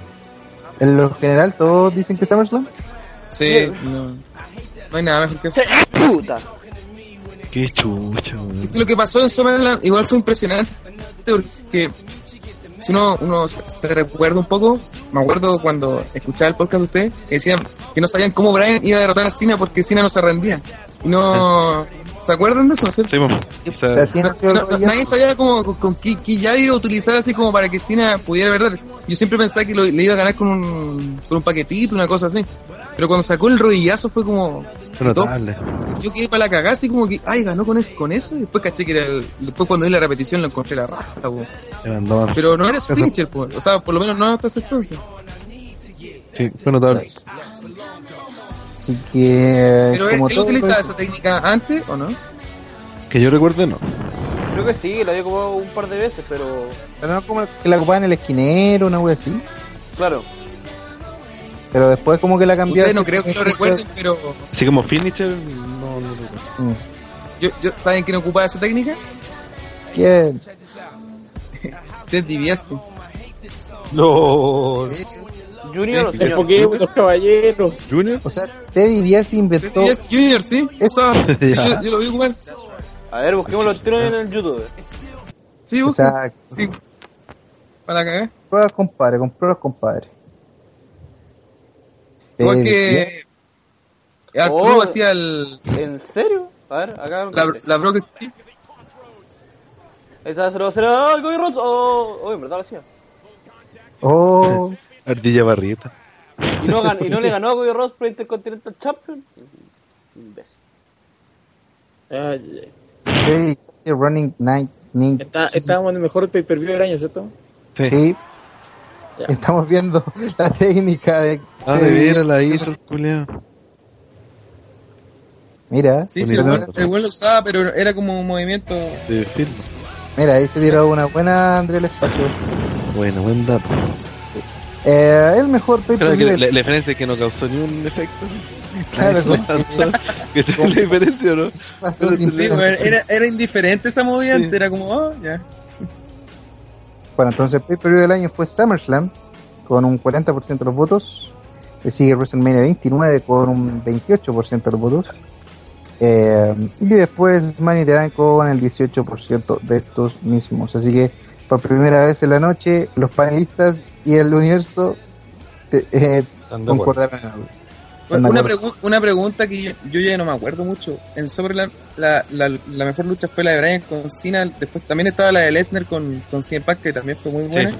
En lo general, todos dicen que SummerSlam.
Sí, no, no hay nada mejor que eso.
Puta.
Qué chucha,
que lo que pasó en Summerland igual fue impresionante porque si uno, uno se se recuerda un poco, me acuerdo cuando escuchaba el podcast de ustedes que decían que no sabían cómo Brian iba a derrotar a Cena porque Cena no se rendía. Y no... ¿Se acuerdan de eso? cierto?
Sí. O
sea,
No, no, nadie sabía cómo, con, con qué, qué llave iba a utilizar así como para que Cena pudiera verdad. Yo siempre pensaba que lo- le iba a ganar con un, con un paquetito, una cosa así. Pero cuando sacó el rodillazo fue como...
fue notable.
Yo quedé para la cagada así como que, ay, ganó con, eso con eso. Y después caché que era el... Después cuando vi la repetición lo encontré la raja,
mandó-
Pero no era su finisher, po. O sea, por lo menos no hasta ese entonces.
Sí, fue notable.
Así que,
Pero él,
como
él
todo,
utilizaba esa técnica antes, ¿o no?
Que yo recuerde, no.
Creo que sí, la había ocupado un par de veces, pero
pero no como que la ocupaban en el esquinero, una wea así.
claro.
Pero después como que la cambiaron.
Ustedes no creo que lo recuerden, pero
Así como finisher, no, no recuerdo.
Mm.
yo, yo, ¿saben quién ocupaba esa técnica?
¿Quién? [laughs]
Ted DiBiase.
No.
Junior o
Sí,
El
señor.
Pokémon, los caballeros.
Junior,
O sea, Teddy
Ted
inventó.
DiBiase Jr., sí. Usaba. [laughs] Sí,
Ya.
yo, yo lo vi jugar.
A ver, busquemos los tiros en el YouTube.
Sí,
O
busca.
sea,
Sí. Para la cagada.
pruebas compadre, con pruebas compadre.
Igual que. Al
Oh.
Hacía el.
¿En serio? A ver, acá
La, la.
Ahí está 0 0 ¡Oh, Cody Rhodes! ¡Oh! oh en verdad lo hacía.
Oh, [laughs]
Ardilla barrita.
Y no, gan- y no le ganó a [laughs] Cody Rhodes por Intercontinental Champion. Imbécil.
Ay,
hey, casi running night.
Estábamos en el mejor pay-per-view del año, ¿cierto?
Sí.
Sí.
Ya.
Estamos viendo [laughs] la técnica de.
Ah, de la hizo el culiao.
Mira,
Sí, sí, el buen, el buen lo usaba, pero era como un movimiento.
De film.
mira, ahí se tiró una buena Andrea el espacio.
Bueno, buen dato.
Eh, el mejor pay
que la, diferencia es que no causó ni un efecto. [laughs]
Claro, [laughs]
¿Que es la diferencia o no?
pasó
Pero
sin
Sí, weón, era, era indiferente esa movida,
Sí.
era como, oh, ya.
Bueno, entonces el pay per view del año fue SummerSlam con un 40% de los votos. Le sigue WrestleMania 29 con un 28% de los votos. Eh, y después Money the Bank con el 18% de estos mismos. Así que por primera vez en la noche los panelistas y el universo eh, eh, concordaron en algo.
Una, pregu- una pregunta que yo, yo ya no me acuerdo mucho. En sobre la, la, la, la mejor lucha fue la de Brian con Cena. Después también estaba la de Lesnar con, con CM Punk, que también fue muy buena.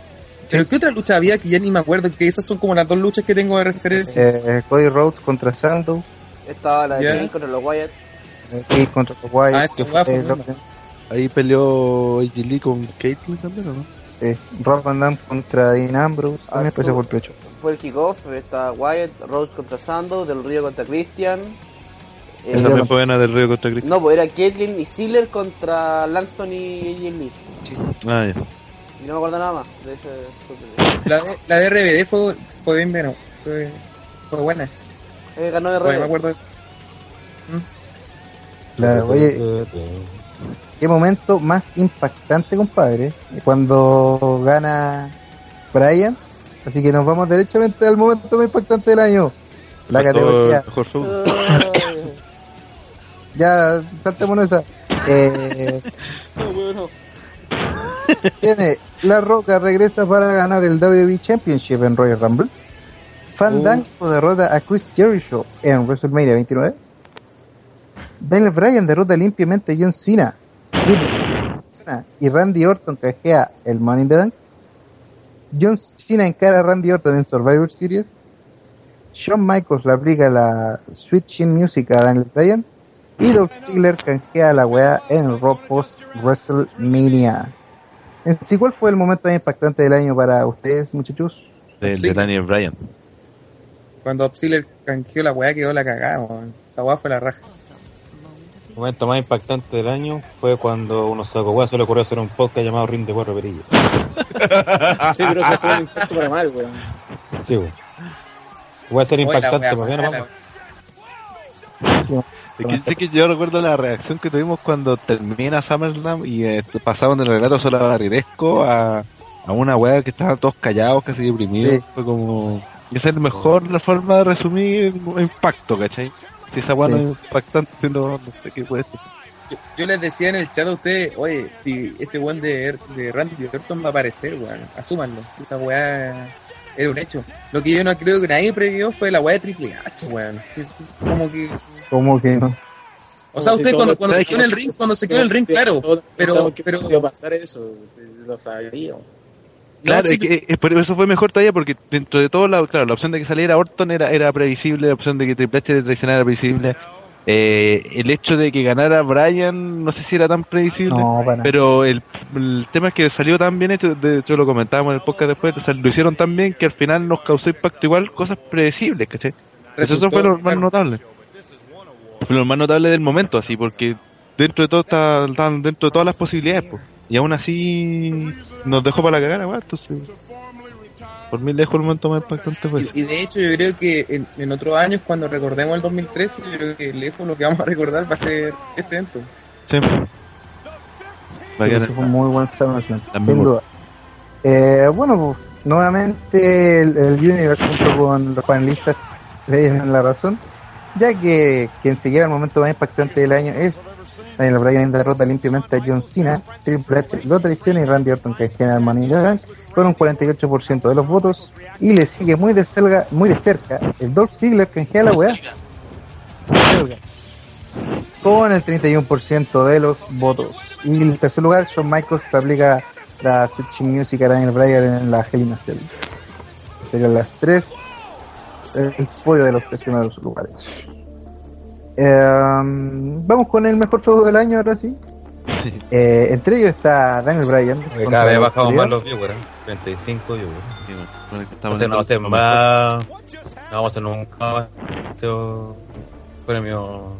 Pero ¿qué otra lucha había que ya ni me acuerdo? Que esas son como las dos luchas que tengo de referencia.
Eh, Cody Rhodes contra Sandow,
Estaba la de
Ya.
Kane contra los Wyatt.
eh, Kate contra the Wyatt,
Ah, buena.
Rob-
Ahí peleó AJ Lee con Caitlyn también, ¿o no?
eh, Rob Van Dam contra Dean Ambrose,
Ah,
también empezó por el pecho.
Fue el kickoff. Está Wyatt, Rhodes contra Sandow, Del Río contra Christian. Eh,
Esa también fue buena del Río contra Cristo.
no, pues era Caitlyn y Sealer contra Langston y AJ Lee.
Ah, ya.
Y no me acuerdo nada más de ese.
La, de, la de RBD fue, fue bien bueno. Fue, fue buena.
Eh, ganó de
Todavía me
RD.
acuerdo de eso.
Claro, oye, qué momento más impactante, compadre, cuando gana Brian. Así que nos vamos derechamente al momento más impactante del año. La categoría. [coughs] Ya, saltémonos esa. Eh,
no, bueno.
tiene La Roca regresa para ganar el WWE Championship en Royal Rumble. Fandango derrota a Chris Jericho en WrestleMania 29. Daniel Bryan derrota limpiamente a John Cena. Cena y Randy Orton cajea el Money in the Bank. John Cena encara a Randy Orton en Survivor Series. Shawn Michaels le aplica la Sweet Chin Music a Daniel Bryan. Y Dolph Ziggler canjea a la weá en el Raw Post WrestleMania. En sí, ¿cuál fue el momento más impactante del año para ustedes, muchachos?
De, de Daniel Bryan.
Cuando Obsiler canjeó la weá quedó la cagada, weón. Esa weá fue la raja.
El momento más impactante del año fue cuando unos saco weá se le ocurrió hacer un podcast llamado Ring de Cuatro Perillas.
Sí, pero eso fue un impacto para mal, weón.
Sí, weón. Voy a ser
la
impactante,
weá
más bien,
mala,
vamos.
Es que, yo recuerdo la reacción que tuvimos cuando termina SummerSlam y eh, pasaban del relato solo barridesco a, a una weá que estaban todos callados, casi deprimidos.
Sí.
Fue como. y Esa es mejor la forma de resumir impacto, ¿cachai? Si esa weá
Sí.
no es impactante, no, no sé qué puede ser.
Yo, yo les decía en el chat a ustedes, oye, si este weón de, de Randy Orton va a aparecer, weón, asúmanlo. Si esa weá era un hecho. Lo que yo no creo que nadie previó fue la weá de Triple H, weón. Que- que- Como que.
¿Cómo que no?
O sea,
Como
usted
si
cuando, cuando se quedó en el ring, cuando se quedó en el ring, claro. Pero, pero,
podía pasar eso, lo sabíamos.
Claro,
no, sí,
es que, por eso fue mejor todavía porque dentro de todo, la, claro, la opción de que saliera Orton era, era previsible, la opción de que Triple H traicionara era previsible. Eh, el hecho de que ganara Bryan, no sé si era tan previsible.
No.
Pero el, el tema es que salió tan bien hecho, de hecho lo comentábamos en el podcast después, o sea, lo hicieron tan bien que al final nos causó impacto igual cosas predecibles, ¿cachai? Eso, fue lo más
claro.
notable. Fue lo más notable del momento, así, porque dentro de todo está- estaban dentro de todas las posibilidades, pues. Y aún así nos dejó para la cagada, weón, entonces... Por mí lejos el momento más impactante fue ese.
Y, y de hecho yo creo que en, en otros años, cuando recordemos el 2013, yo creo que lejos lo que vamos a recordar va a ser este evento.
Sí. Va a quedar
Ese fue un muy buen SummerSlam, sin duda. Eh, bueno, pues, nuevamente el, el Universe junto con los panelistas le dieron la razón, ya que quien se lleva el momento más impactante del año es Daniel Bryan derrota limpiamente a John Cena, Triple H lo traiciona y Randy Orton que genera Bank con un 48% de los votos y le sigue muy de cerca, muy de cerca el Dolph Ziggler que genera la weá. Con el 31% de los votos. Y en tercer lugar, Shawn Michaels que aplica la Switching Music a Daniel Bryan en la Hell in a Cell. Serían las tres, el podio de los tres primeros lugares. Em, vamos con el mejor feudo del año, ahora sí. [laughs] Eh, entre ellos está Daniel Bryan.
Cada vez bajamos más los viewers, ¿eh? 35 viewers.
Sí, bueno,
no más. Vamos a hacer nunca más. Este premio.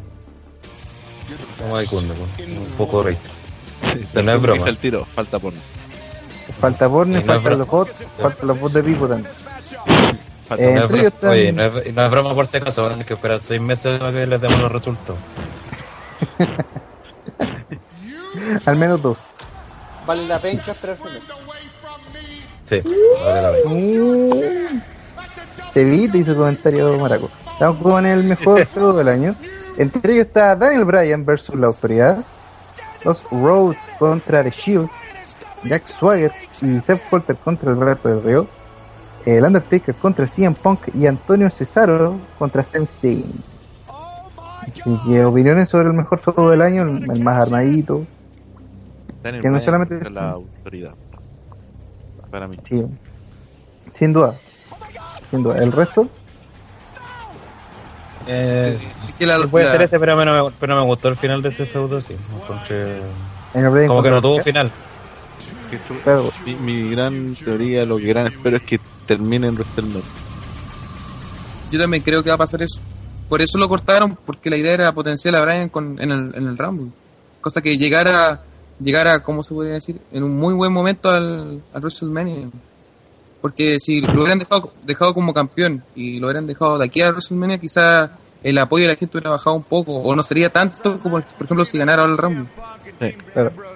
Como de pues. un poco
momento.
no es broma.
El tiro, falta porno.
Falta faltan los bots, faltan los bots de Pipo también. [laughs]
Falta
Eh,
No es
entre
bro-
ellos están-
Oye, no es, no es broma por si acaso, hay que esperar 6 meses para que les demos los resultados. [laughs]
Al menos dos.
Vale la pena esperar.
Sí, vale la pena.
Uh, Se viste hizo comentario maraco. Estamos con el mejor [laughs] feudo del año. Entre ellos está Daniel Bryan versus la autoridad. Los Rhodes contra The Shield. Jack Swagger y Seth Porter contra el Alberto del Río. El Undertaker contra CM Punk y Antonio Cesaro contra Sami Zayn. Así que opiniones sobre el mejor feudo del año, el más armadito.
Daniel
que no solamente es-
la autoridad. Para mí.
Sí, sin duda. Sin duda. El resto,
Eh,
Es que la,
puede
la-
ser ese, pero a mí no me, pero no me gustó el final de ese feudo, sí. Como que no tuvo final.
Claro.
mi, mi gran teoría, lo que gran espero es que termine en WrestleMania.
yo también creo que va a pasar eso. Por eso lo cortaron, porque la idea era potenciar a Brian con, en, el, en el Rumble. Cosa que llegara, llegara, ¿cómo se podría decir? En un muy buen momento al, al WrestleMania. Porque si lo hubieran dejado, dejado como campeón y lo hubieran dejado de aquí a WrestleMania, quizá el apoyo de la gente hubiera bajado un poco, o no sería tanto como, por ejemplo, si ganara el Rumble.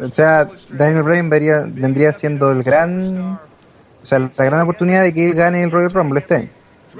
O sea, Daniel Bryan vendría siendo el gran. O sea, la gran oportunidad de que él gane el Royal Rumble este año.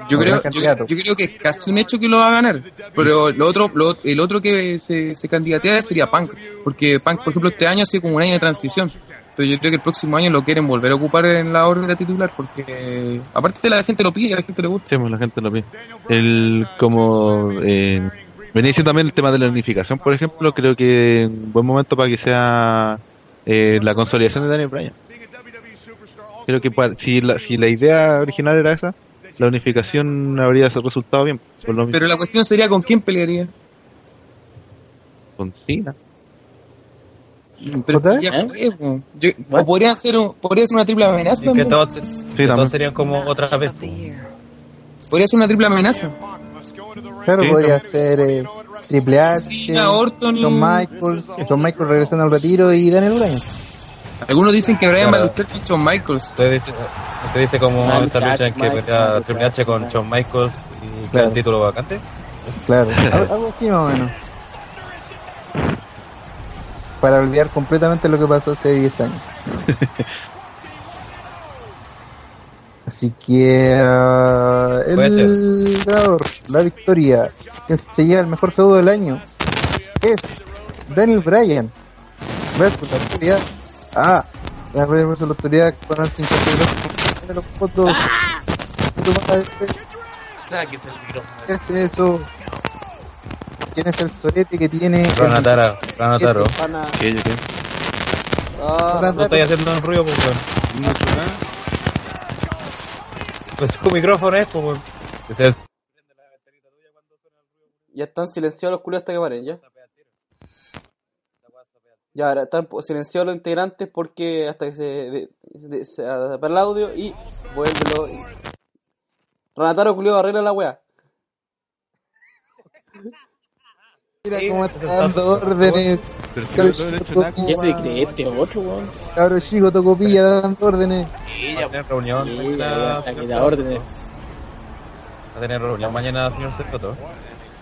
Yo creo, yo, creo que es casi un hecho que lo va a ganar. Pero lo otro, lo- el otro que se, se candidatea sería Punk. Porque Punk, por ejemplo, este año ha sido como un año de transición. Pero yo creo que el próximo año lo quieren volver a ocupar en la órbita titular. Porque aparte de la gente lo pide y a la gente le gusta.
Sí, la gente lo pide. El, como eh, venía diciendo también el tema de la unificación, por ejemplo, creo que un buen momento para que sea eh, la consolidación de Daniel Bryan. Creo que si, la, si la idea original era esa, la unificación habría resultado bien. Por lo mismo
Pero la cuestión sería con quién pelearía.
con Cena.
Pero ya fue, po. Yo- o podría ser, un- podría ser una triple amenaza
Y que todos serían como otra vez.
Podría ser una triple amenaza.
Claro,
Sí,
podría
no.
ser eh, Triple H,
Cena, Orton
Shawn Michaels, Shawn Michaels regresando al retiro y Daniel Bryan.
Algunos dicen que Brian va a
Claro.
luchar con Shawn Michaels.
Usted dice, usted dice como esta lucha en que pelea. Triple H con Shawn Michaels y
Claro.
el título vacante.
Claro, [laughs] al- algo así más o menos. Para olvidar completamente lo que pasó hace 10 años. [laughs] Así que ah, el ganador, la victoria, que se lleva el mejor feudo del año, es Daniel Bryan versus la autoridad. Ah, Bryan versus la autoridad con el 52% de los. Tu. ¿Qué es eso? ¿Quién es el sorete que tiene?
Ranatara, Ranataro.
¿Qué, qué?
Ah,
No estoy haciendo un ruido, pues, weón. Pues su micrófono es, pues, weón.
Ya están silenciados los culios hasta que paren, ¿ya? Ya, ahora están silenciados los integrantes porque hasta que se, de- se, se apague el audio y vuélvelo. Y... Ranataro culio arregla la wea.
Mira cómo está dando órdenes. Cabro chico.
¿Qué se cree este otro, weón?
cabro chico, tocopilla dando órdenes.
Sí,
Va a
ya,
tener reunión
Sí, ya, da órdenes.
Va a tener reunión mañana, señor Soto.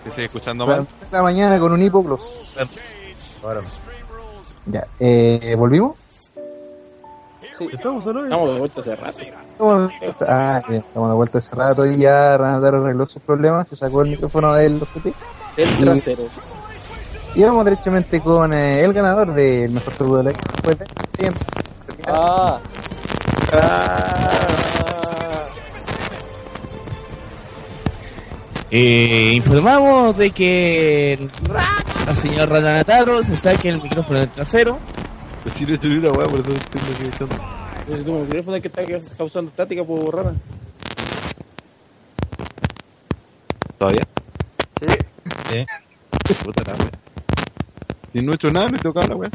Que sigue escuchando mal.
la mañana con un hipoglos.
Ahora.
Ya, eh, ¿volvimos?
Estamos solo
Estamos de vuelta hace rato.
Estamos de. Ah, bien, estamos de vuelta hace rato y ya Ranataro arregló sus problemas, se sacó el micrófono del OCT.
El trasero.
Y vamos derechamente con eh, el ganador del mejor del año. Fue Daniel Bryan.
Ah.
Eh, informamos de que al señor Ranataro, se saque el micrófono del trasero.
Pues si no he una weá, por eso tengo que echando.
Entonces, tu micrófono es que está causando estática por rana.
¿Todavía?
Sí.
Puta la wea. Si no he hecho nada, me tocaba la wea.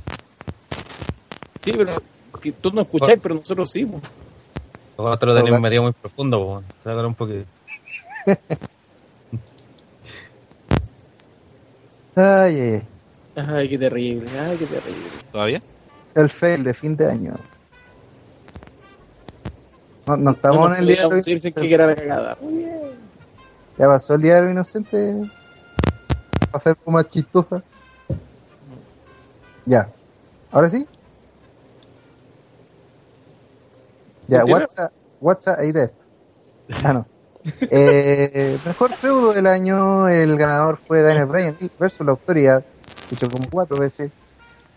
Sí, pero que tú no escucháis, pero nosotros sí.
Nosotros tenemos un medio muy profundo, po. Sácalo un poquito. [laughs]
Ay, ay, ay.
Ay, qué terrible, ay, qué terrible.
¿Todavía?
El fail de fin de año. No, no estamos
No
en
nos
el día de
que era la cagada. Muy bien.
Ya pasó el día de inocentes. Para hacer como más chistosa. Ya. ¿Ahora sí? Ya,
¿Por qué no?
WhatsApp, WhatsApp ahí de. Ah, no. Eh, mejor feudo del año, el ganador fue Daniel Bryan versus la autoridad, hecho como cuatro veces.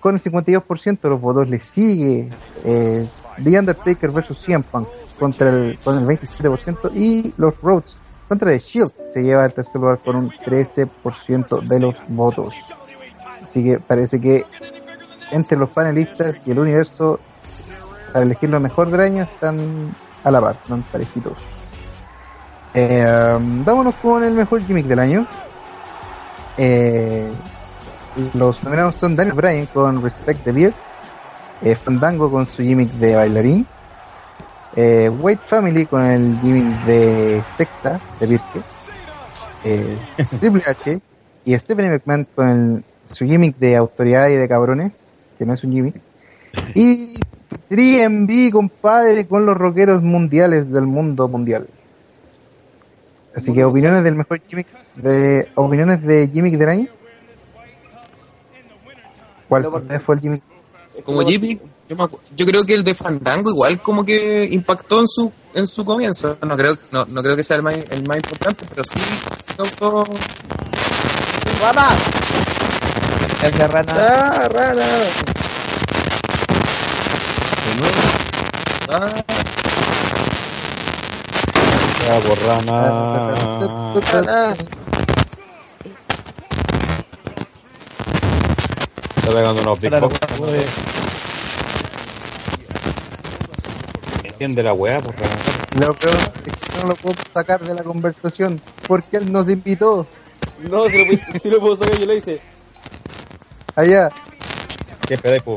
Con el 52% de los votos le sigue eh, The Undertaker versus CM Punk contra el, con el 27% y los Rhodes contra The Shield se lleva el tercer lugar con un 13% de los votos. Así que parece que entre los panelistas y el universo para elegir lo mejor del año están a la par, están parejitos. Eh, vámonos con el mejor gimmick del año. Eh, los nominados son Daniel Bryan con Respect the Beard, eh, Fandango con su gimmick de bailarín, eh, White Family con el gimmick de secta de Virke, eh, [laughs] Triple H y Stephanie McMahon con el- su gimmick de autoridad y de cabrones, que no es un gimmick, y 3MB, compadre, con los rockeros mundiales del mundo mundial. Así que opiniones del mejor gimmick de opiniones de gimmick del año. ¿Cuál fue el gimmick?
Como Jimmy, yo, me acu- yo creo que el de Fandango igual como que impactó en su en su comienzo. No creo no, no creo que sea el más, el más importante, pero sí causó...
¡Rana! Gracias, Rana.
Ah, rana.
Ah,
Borrana.
Rana.
Está pegando unos big box. Entiende la weá, por favor.
Lo peor es que no lo puedo sacar de la conversación porque él nos invitó
No, si lo, puedo- si lo puedo sacar, yo lo hice.
allá.
¿Qué pedáis, po?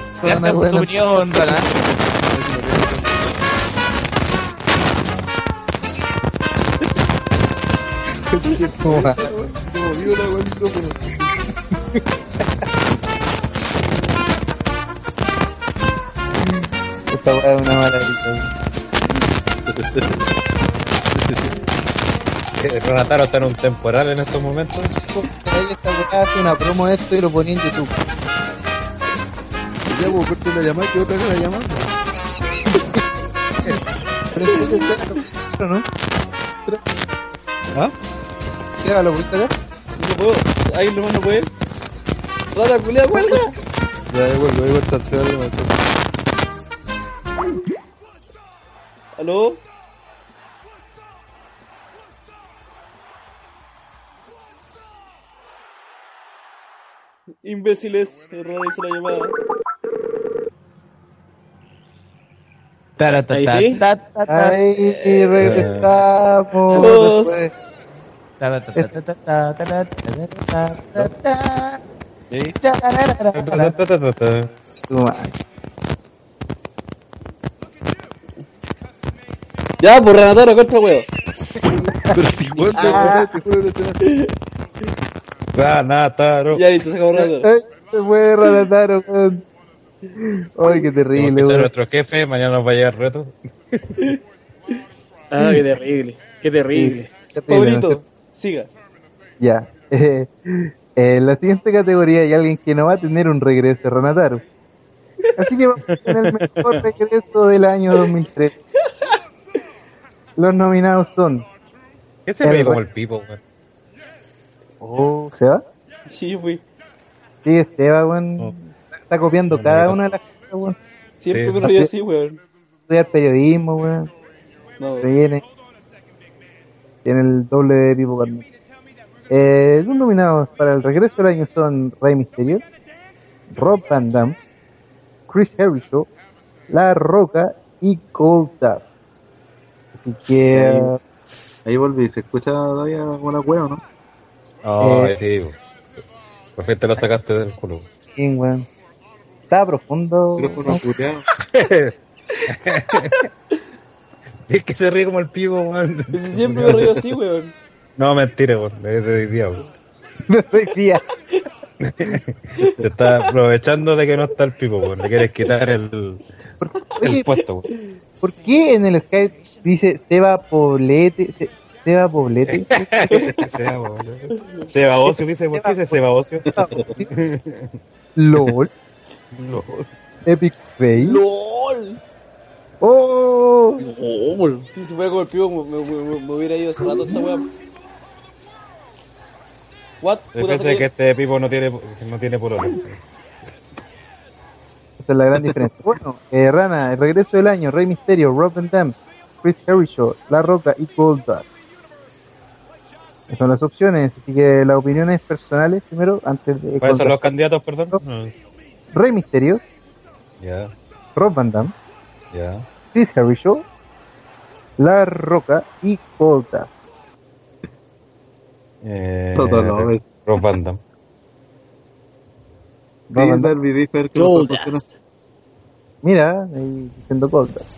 Gracias por tu opinión, Rana.
¿Cómo va?
La micrófono.
Esta weá es una maravilla.
Renataro [laughs] está en un temporal en estos momentos.
Ahí esta weá hace una promo de esto y lo ponía en YouTube.
Ya, pues, corte la llamada, que otra la llamada.
¿lo puedes hacer o no?
¿Ah?
Seba, ¿lo sacar?
No puedo. Ahí nomás no puede. Rata culiada, cuelga.
Ya, ya vuelvo, ya vuelvo.
¿Aló? Imbéciles, hizo la llamada. Ahí sí.
Regresamos.
Ya, por Renataro, corta el huevo.
Renataro.
Ya, listo, se acabó Renataro.
Se fue Radataro, weón. Ay, qué terrible,
que nuestro jefe, mañana nos va a llegar reto.
Ah, [laughs] qué terrible, qué terrible.
Qué terrible,
Pablito, siga.
Ya. [laughs] Eh, en la siguiente categoría hay alguien que no va a tener un regreso, Ronataro. Así que vamos con el mejor [laughs] regreso del año 2003. Los nominados son.
¿Qué se ve como el pipo, weón?
Oh, ¿Seba?
Sí, fui.
Sí, Seba, weón. Está copiando
No,
cada
no.
una de las cosas, weón.
Siempre
Sí.
me río así, weón.
Estudiar periodismo, weón.
No,
Se viene. Tiene el doble de tipo carne. Eh, los nominados para el regreso del año son Rey Mysterio, Rob Van Dam, Chris Jericho, La Roca y Goldust. Así que eh,
Ahí volví, ¿se escucha todavía una hueá o no?
Oh,
Eh.
sí, weón. Por fin te lo sacaste del culo.
bien, weón. Está profundo.
Micrófono puteado. [laughs]
es que se ríe como el pipo, weón.
Siempre me río así, weón.
No, mentira, weón. Es de hoy día, weón.
No soy fía.
Te está aprovechando de que no está el pipo, weón. Le quieres quitar el, el puesto, weón.
¿por qué en el Skype dice Seba Poblete? Se- Seba Poblete. [laughs]
Seba, weón. Seba Ocio dice, ¿por qué dice Seba Ocio? [laughs]
LOL. Epic Fail.
¡LOL!
¡Oh!
Si se fuera con el pivo, me, me- me- me hubiera ido hace rato esta weá. What?
Defensa de que este pipo no tiene, no tiene polola.
Esa es la gran diferencia. Bueno, eh, Rana, el regreso del año, Rey Misterio, Rob Van Dam, Chris Jericho, La Roca y Goldust. Esas son las opciones, así que las opiniones personales primero, antes de...
¿Cuáles son los candidatos, perdón? No.
Rey Misterio,
Ya,
Rob Van Dam,
ya.
Chris Jericho, La Roca y Goldust.
Eh,
Todo lo ves.
Rob Van Dam.
Rob Van
no.
Mira, ahí diciendo Goldust.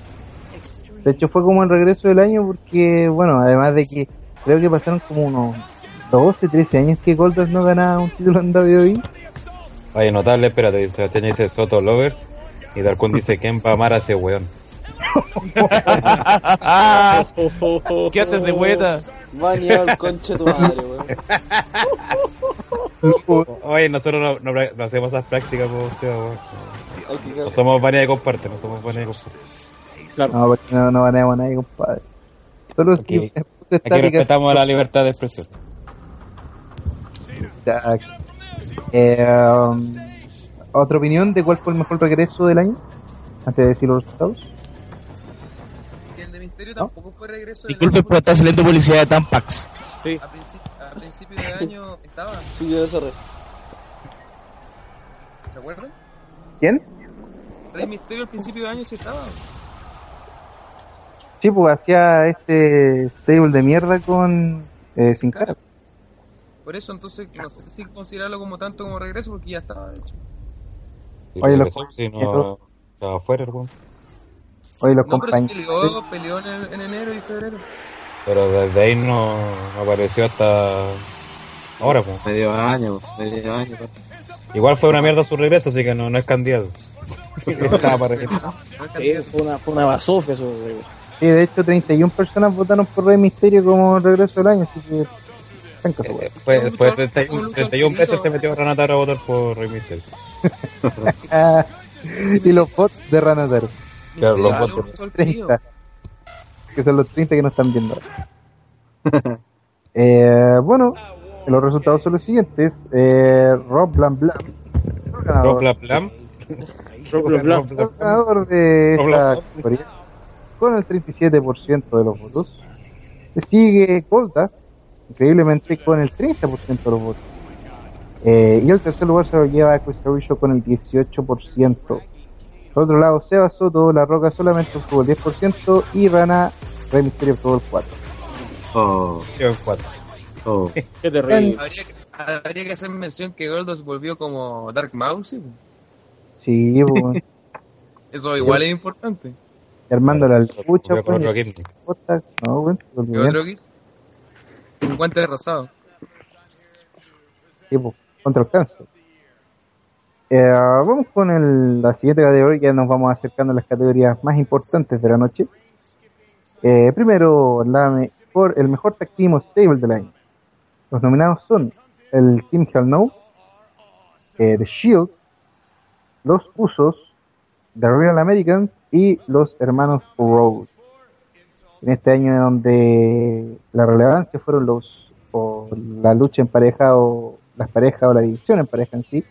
De hecho fue como el regreso del año porque, bueno, además de que creo que pasaron como unos 12, 13 años que Goldust no ganaba un título en WWE.
Oye, notable, espérate, dice Sebastián dice Soto Lovers y Darkun dice quién va a amar a ese weón. [laughs]
¿Qué haces de vuelta?
Baneado el concha de tu madre, weón.
Oye, nosotros no, no, no hacemos esas prácticas, weón.
Que-
No somos vanidad de comparte, no somos vanidad de comparte.
No, porque no, no ganamos a nadie, compadre. Solo
Aquí-
es
Aquí
estática.
respetamos la libertad de expresión.
Ya. Eh, um, ¿Otra opinión de cuál fue el mejor regreso del año? Antes de decir los resultados.
El de Misterio tampoco fue regreso del
Disculpen
año
por estar saliendo publicidad de Tampax.
porque a, principi- a principio de año estaba, [laughs]
Sí, yo cerré.
¿se acuerdan?
¿Quién?
Rey Misterio al principio de año sí estaba.
Sí, pues hacía este stable de mierda con eh, Sin Cara.
Por eso entonces no sé si considerarlo como tanto como regreso porque ya estaba hecho.
Oye,
lo
los
si no estaba afuera, el weón.
Hoy los
No, pero peleó, peleó en, el- en enero y febrero.
Pero desde ahí no, no apareció hasta ahora, pues.
Medio año, medio año.
Igual fue una mierda su regreso, así que no, no es candidato. [laughs] No estaba para regresar.
Sí, fue una, fue una basofia eso, weón.
Sí, de hecho 31 personas votaron por Rey Misterio como regreso del año, así que...
Fue, fue 31, 31 veces se metió Ranataro a votar por Rey. [laughs]
Ah, y los bots de Ranataro.
Claro, los
querido.
30. Que son los 30 que no están viendo eh, bueno, los resultados son los siguientes. Eh, Rob Blam Blam.
Rob Blam Blam.
Rob Blam Blam.
el ganador de esta categoría con el 37% de los votos. Sigue Colta, increíblemente con el 30% de los votos. Eh, y el tercer lugar se lo lleva Chris Jericho con el 18%. Por otro lado, Seba Soto, La Roca solamente obtuvo el 10% y Rana Rey Mysterio obtuvo el 4%.
Oh,
en cuatro.
oh. [laughs]
Qué terrible.
Habría que, habría que hacer mención que Goldos volvió como Dark Mouse. ¿sí?
Sí, pues, [laughs]
Eso igual es importante.
Armando la lucha, pues, no, bueno,
¿Qué
olvidé.
otro kit? Un guante rosado.
Sí, pues, contra el cáncer. Eh, vamos con el- la siguiente categoría, ya nos vamos acercando a las categorías más importantes de la noche. Eh, primero, la mejor, el mejor tag team stable del año. Los nominados son el Team Hell No, eh, The Shield, Los Usos, The Real Americans y los hermanos Rhodes. En este año donde la relevancia fueron los o la lucha en pareja o las parejas o la división en pareja en sí,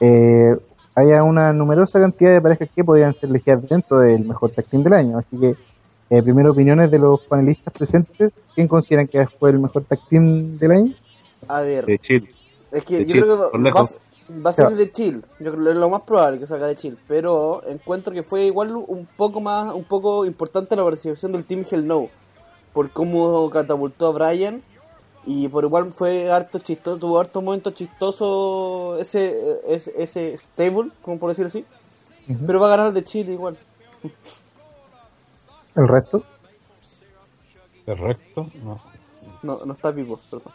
eh, haya una numerosa cantidad de parejas que podían ser elegidas dentro del mejor tag team del año. Así que, eh, primero opiniones de los panelistas presentes. ¿Quién consideran que fue el mejor tag team del año?
A ver,
De chill.
es que
de
yo creo que va, a ser de chill. Yo creo que es lo más probable que salga de chill. Pero encuentro que fue igual un poco más, un poco importante la participación del Team Hell No. Por cómo catapultó a Brian. Y por igual fue harto chistoso, tuvo harto momentos chistosos ese, ese, ese stable, como por decirlo así. Pero va a ganar de chill igual.
¿El resto?
Correcto. No.
No, no está vivo, perdón.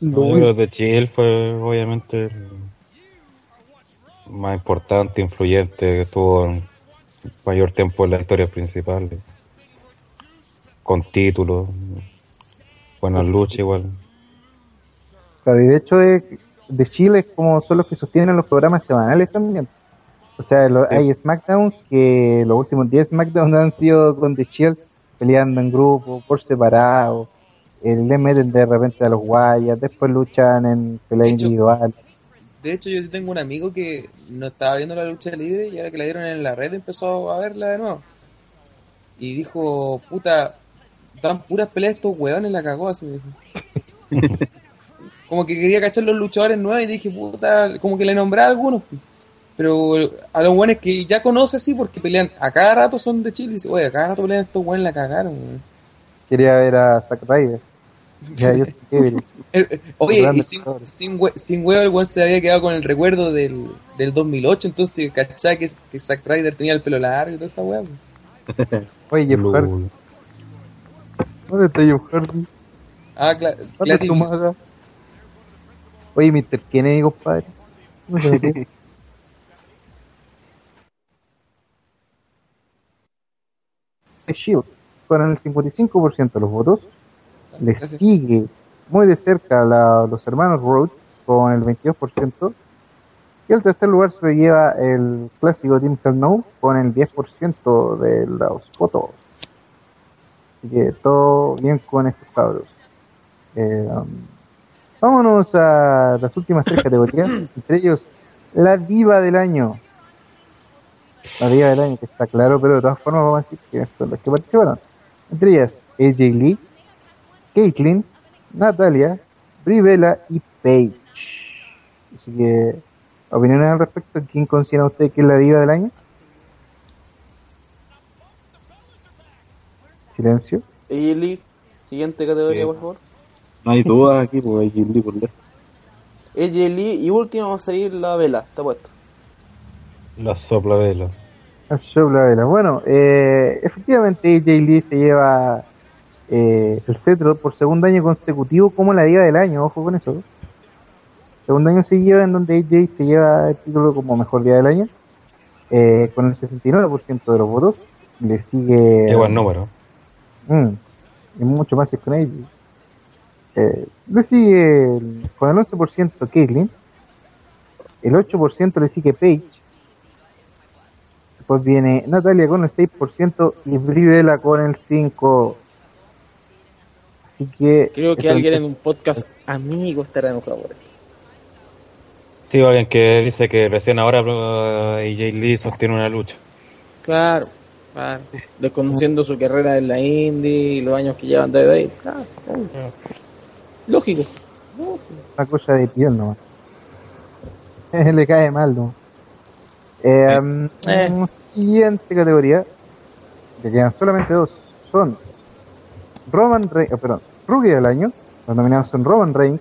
No, que Chill fue obviamente el más importante, influyente, que estuvo en mayor tiempo en la historia principal. Con títulos, buenas luchas igual.
Claro, y de hecho de, de Chile es como son los que sostienen los programas semanales también. O sea, lo- hay SmackDowns que los últimos 10 SmackDowns han sido con The Shield peleando en grupo, por separado. Eh, le meten de repente a los guayas, después luchan en pelea individual.
De hecho, yo tengo un amigo que no estaba viendo la lucha libre y ahora que la dieron en la red empezó a verla de nuevo. Y dijo, puta, dan puras peleas estos hueones, la cagó así. dijo. [laughs] como que quería cachar los luchadores nuevos y dije, puta, como que le nombré a algunos. Pero a los buenos que ya conoce así porque pelean a cada rato son de Chile y dice, oye, a cada rato pelean estos hueones, la cagaron. weón".
Quería ver a Zack Ryder. Ya, yo chévere. [laughs]
Eh, eh, Oye, y sin, sin, hue- sin huevo el weón se había quedado con el recuerdo del, del 2008, entonces cachá que, que Zack Ryder tenía el pelo largo y toda esa weá. [laughs]
Oye, Jeff Hardy. ¿Dónde está Jeff Hardy?
Ah, cla-
¿Dónde
Clatin-
está Umaga? Oye, Mr. Kennedy, compadre. ¿Dónde se metió? The Shield con el 55% de los votos. Le
Gracias.
sigue muy de cerca la- los hermanos Rhodes con el 22%. Y el tercer lugar se lo lleva el clásico Team Hell No con el 10% de los votos. Así que todo bien con estos cabros. Eh, um, vámonos a las últimas tres categorías, [coughs] entre ellos la diva del año. La diva del año, que está claro, pero de todas formas vamos a decir que son las que participaron. Entre ellas, AJ Lee, Caitlyn, Natalia, Brivela y Paige. Así que, opiniones al respecto, ¿quién considera usted que es la diva del año? Silencio.
Eli, siguiente categoría,
Bien.
por favor.
No hay dudas aquí, porque hay Gilly por lejos.
AJ Lee y último va a salir la vela, está puesto.
La sopla vela.
Bueno, eh, efectivamente AJ Lee se lleva eh, el cetro por segundo año consecutivo como la diva del año, ojo con eso. Segundo año seguido en donde AJ se lleva el título como mejor día del año, eh, con el 69% de los votos. Le sigue...
Qué buen número.
Mm, y mucho más que con AJ. Eh, le sigue con el 11% Caitlyn, el 8% le sigue Paige, después viene Natalia con el 6% y Brivela con el 5%. Así que...
Creo que alguien en un podcast amigo estará enojado por ahí.
Sí, alguien que dice que recién ahora uh, AJ Lee sostiene una lucha.
Claro, claro. Desconociendo su carrera en la indie y los años que llevan desde ahí. Claro, obvio. Lógico.
una cosa de piel nomás. [laughs] Le cae mal, ¿no? Eh, mm,
Eh.
Siguiente categoría, que quedan solamente dos, son Roman Reigns, oh, perdón, Rookie del año, los nominados son Roman Reigns,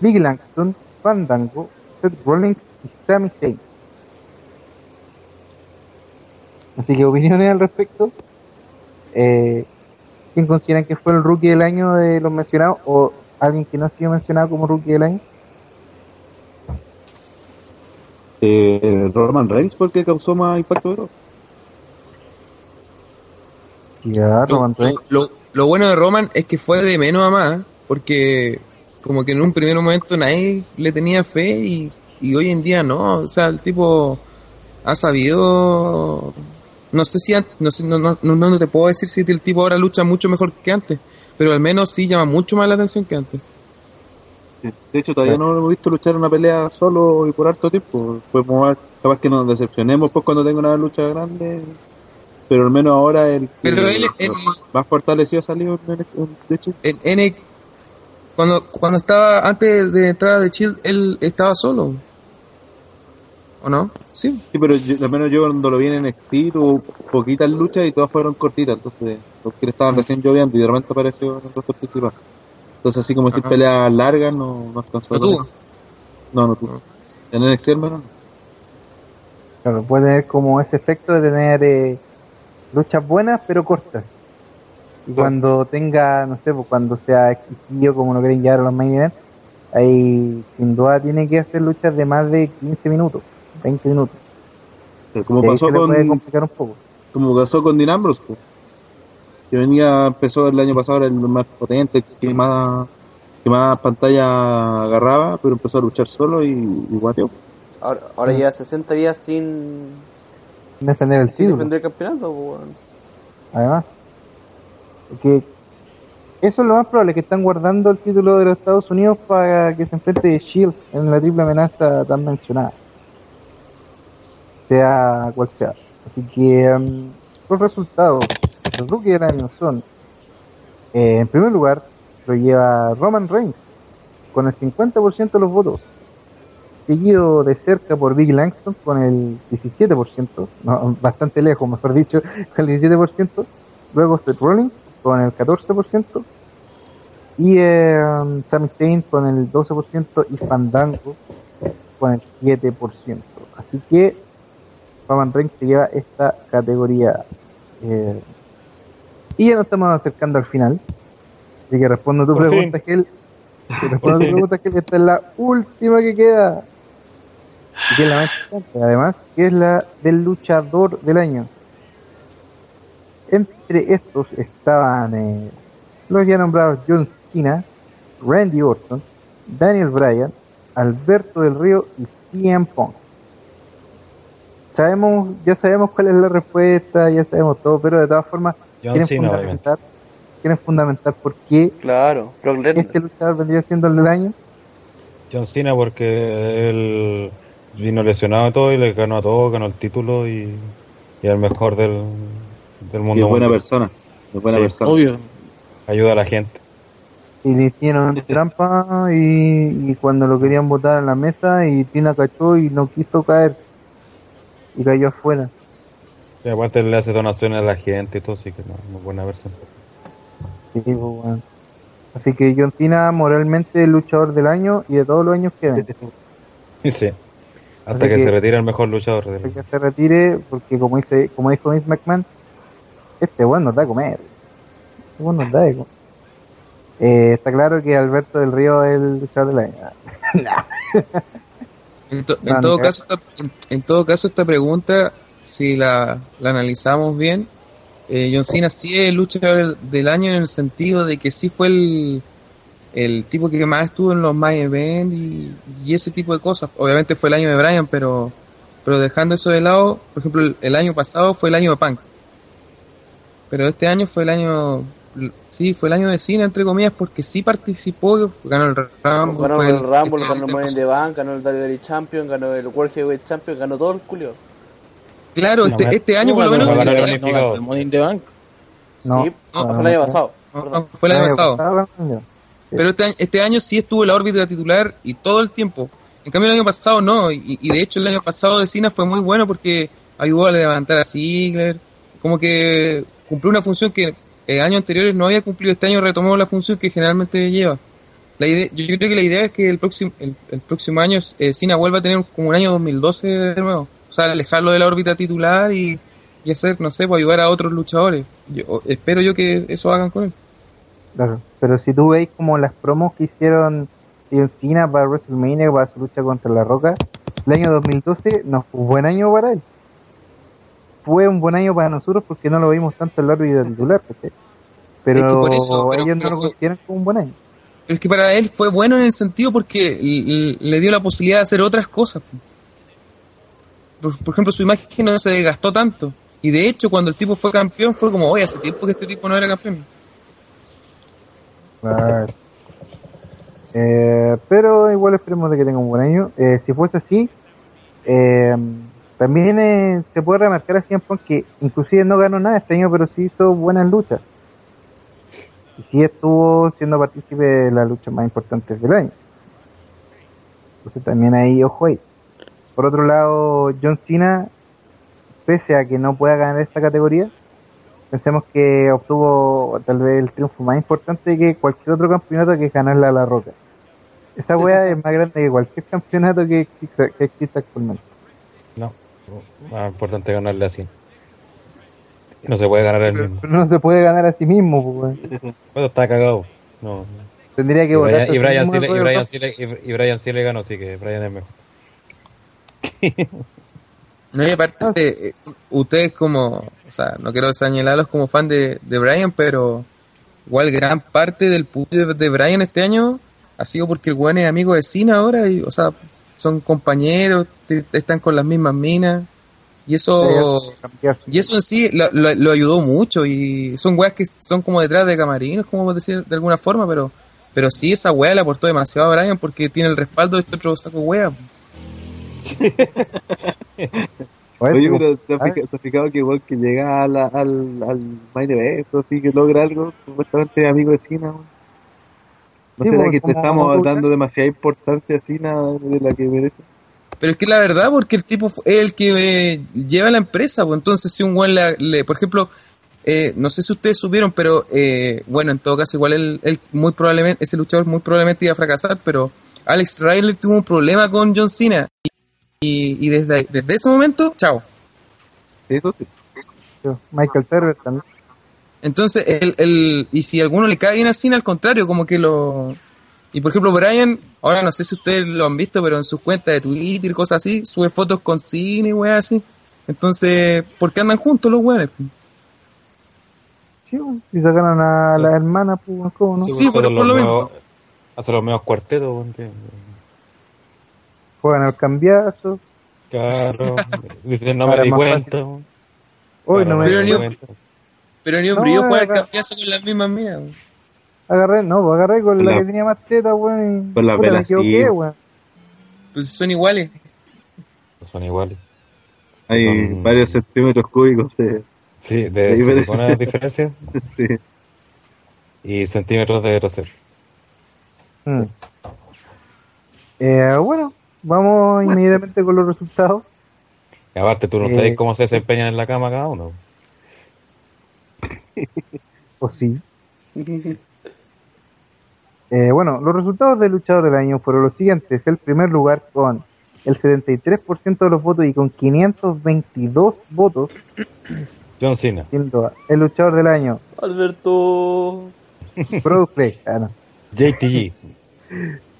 Big Langston, Fandango, Seth Rollins y Sami Zayn. Así que opiniones al respecto. Eh, ¿Quién consideran que fue el rookie del año de los mencionados o alguien que no ha sido mencionado como rookie del año?
Eh, Roman Reigns porque causó más impacto de
Ya,
Lo,
Roman Reigns.
lo- lo bueno de Roman es que fue de menos a más, porque como que en un primer momento nadie le tenía fe y, y hoy en día no, o sea, el tipo ha sabido, no sé si, no, sé, no, no, no, no te puedo decir si el tipo ahora lucha mucho mejor que antes, pero al menos sí llama mucho más la atención que antes.
De hecho, todavía no lo hemos visto luchar una pelea solo y por harto tiempo. Pues más capaz que nos decepcionemos pues cuando tenga una lucha grande. Pero al menos ahora el que
Pero él, él-
más fortalecido ha salido en, en- de hecho.
en, N- cuando, cuando estaba, antes de entrar de Chill, él estaba solo. ¿O no? Sí.
Sí, pero yo- al menos yo cuando lo vi en NXT tuvo poquitas luchas y todas fueron cortitas. Entonces, los que estaban recién lloviendo y de repente apareció en el principal. Entonces, así como decir peleas largas, no, no alcanzó.
¿No
a
tuvo?
tener. No, no tuvo. En menos no.
Claro, puede tener como ese efecto de tener eh, luchas buenas pero cortas. Y cuando tenga, no sé, pues cuando sea exquisito como lo quieren llevar a los main event, ahí sin duda tiene que hacer luchas de más de 15 minutos, 20 minutos.
Pero como pasó
se le puede
con,
complicar un poco.
como pasó con Dean Ambrose, pues. Que venía, empezó el año pasado, era el más potente, que más, que más pantalla agarraba, pero empezó a luchar solo y, y guateó.
Ahora, ahora lleva 60 días sin,
Defender el
sin defender el campeonato. weón.
además. Porque eso es lo más probable, que están guardando el título de los Estados Unidos para que se enfrente de Shield en la triple amenaza tan mencionada. Sea cual sea. Así que um, los resultados, los rookie del año son, eh, en primer lugar, lo lleva Roman Reigns con el 50% de los votos, seguido de cerca por Big Langston con el 17%, no, bastante lejos, mejor dicho, [laughs] con el 17%, luego Seth Rollins con el 14%, y eh, Sami Zayn con el 12% y Fandango con el 7%. Así que Roman Reigns se lleva esta categoría. eh, y ya nos estamos acercando al final. Así que respondo tu
Por
pregunta,
fin.
Gel. [laughs] Respondo tu pregunta, Gel, esta es la última que queda. Y que es la más importante, además, que es la del luchador del año. Entre estos estaban eh, los ya nombrados John Cena, Randy Orton, Daniel Bryan, Alberto del Río y CM Punk. Sabemos, ya sabemos cuál es la respuesta, ya sabemos todo, pero de todas formas, quieren
Cena,
fundamentar, quieren fundamentar por qué
Claro,
este luchador vendría siendo el del año.
John Cena porque él vino lesionado y todo y le ganó a todos, ganó el título y, y es el mejor del, del
Y
mundo.
es buena
mundial.
persona. Es buena
Sí.
persona.
Obvio.
Ayuda a la gente.
Y le hicieron [laughs] trampa y, y cuando lo querían botar en la mesa y Tina cachó y no quiso caer y cayó afuera.
Y aparte le hace donaciones a la gente y todo, así que no, muy buena persona.
Sí, pues, bueno. Así que John Cena moralmente luchador del año y de todos los años que ven.
Sí. Hasta
Así
que,
que-
se retire el mejor luchador del
que se retire porque como dice como dijo Vince McMahon este bueno nos da a comer este bueno nos da de comer Eh, está claro que Alberto del Río es el luchador del año [laughs]
En, to- en
No,
todo
no,
caso, esta, en, en todo caso, esta pregunta, si la, la analizamos bien, eh, John Cena sí es el luchador del, año en el sentido de que sí fue el, el tipo que más estuvo en los main event y, y ese tipo de cosas. Obviamente fue el año de Bryan, pero, pero dejando eso de lado, por ejemplo, el, el año pasado fue el año de Punk. Pero este año fue el año, sí, fue el año de Cena, entre comillas, porque sí participó, ganó el Rumble,
Ganó el Rumble,
este
ganó el Money in the Bank, ganó el WWE Champion, ganó el World Heavyweight Champion, ganó todo el culio.
Claro,
No,
este, este año por lo
no,
menos.
no, ganó el
eh,
unificado.
El Money in the Bank.
no,
sí,
no,
fue el año pasado.
no, fue el año
pasado.
Pero este año, este año sí estuvo en la órbita titular y todo el tiempo. En cambio el año pasado no, y, y de hecho el año pasado de Cena fue muy bueno porque ayudó a levantar a Ziggler, como que cumplió una función que eh, años anteriores no había cumplido, este año retomó la función que generalmente lleva. La idea, yo, yo creo que la idea es que el próximo, el, el próximo año eh, Cena vuelva a tener como un año 2012 de nuevo, o sea, alejarlo de la órbita titular y, y hacer, no sé, pues ayudar a otros luchadores. Yo, espero yo que eso hagan con él.
Claro, pero si tú veis como las promos que hicieron John Cena para WrestleMania, para su lucha contra La Roca, el año 2012 no fue un buen año para él. Fue un buen año para nosotros porque no lo vimos tanto en la órbita titular. Pero
Es que por eso, pero-
ellos no lo consideran como un buen año.
Pero es que para él fue bueno en el sentido porque le dio la posibilidad de hacer otras cosas. Por, por ejemplo, su imagen no se desgastó tanto. Y de hecho, cuando el tipo fue campeón, fue como, oye, hace tiempo que este tipo no era campeón.
Claro. Eh, pero igual esperemos de que tenga un buen año. Eh, si fuese así, eh, también eh, se puede remarcar a CM que inclusive no ganó nada este año, pero sí hizo buenas luchas. Y sí estuvo siendo partícipe de las luchas más importantes del año. Entonces también ahí, ojo ahí. Por otro lado, John Cena, pese a que no pueda ganar esta categoría, pensemos que obtuvo tal vez el triunfo más importante que cualquier otro campeonato que es ganarle a la roca. Esa wea es más grande que cualquier campeonato que exista, que exista actualmente.
No, más importante ganarle así. No se puede ganar el mismo.
Pero no se puede ganar a sí mismo, pues.
Bueno, está cagado. No.
Tendría que
Y
votar.
Brian, y Brian sí le- y Brian sí le- y- y Brian sí le ganó, así que Brian es mejor.
No, y aparte, eh, ustedes como, o sea, no quiero señalarlos como fan de, de Brian, pero igual gran parte del push de, Brian este año ha sido porque el weón es amigo de Cena ahora y, o sea, son compañeros, te- están con las mismas minas. Y eso, y eso en sí lo, lo- lo ayudó mucho y son weas que son como detrás de camarinos, como decir de alguna forma, pero pero sí esa wea le aportó demasiado a Brian porque tiene el respaldo de este otro saco wea.
Oye, pero ¿te has
ah.
fija- te has fijado que igual que llega a la- al, al main event, así que logra algo, supuestamente es amigo de Cena? ¿No
Sí,
será
pues,
que te estamos dando demasiada importancia a Cena de la que merece?
Pero es que la verdad, porque el tipo es el que eh, lleva la empresa, pues entonces si un buen le, por ejemplo, eh, no sé si ustedes supieron, pero eh, bueno, en todo caso igual él, él muy probablemente, ese luchador muy probablemente iba a fracasar, pero Alex Riley tuvo un problema con John Cena y, y desde, ahí- desde ese momento, chao.
Sí, eso sí.
Michael Terry también.
Entonces, el, el, y si a alguno le cae bien a Cena, al contrario, como que lo... Y por ejemplo, Brian, ahora no sé si ustedes lo han visto, pero en sus cuentas de Twitter y cosas así, sube fotos con Cena y weas así. Entonces, ¿por qué andan juntos los weones?
Sí, weón. si sacaron a la hermana, pues, ¿cómo no?
Sí, por- lo
los
mismo.
Hace los medios cuartetos,
Juegan al cambiazo.
Claro. [laughs] Dice, no me di cuenta.
Hoy no me
Pero
di cuenta.
Pero ni un
No,
brillo juega
acá-
campeonato con las mismas minas.
agarré, no, pues agarré con la,
la-
que tenía más teta, weón. y
con la vela.
Pues son iguales.
Son iguales.
Hay
Son-
varios centímetros cúbicos de...
Sí, de
De diferencia.
silicona diferencia [laughs]
sí.
y centímetros de grosor.
Mm. Eh, bueno, vamos inmediatamente con los resultados.
Y aparte, tú no
Eh.
sabes cómo se desempeñan en la cama cada uno.
O [laughs] sí. Eh, bueno, los resultados del luchador del año fueron los siguientes. El primer lugar con el 73% de los votos y con 522 votos,
John Cena.
siendo el luchador del año
Alberto.
Product Flex, ah, no,
JTG.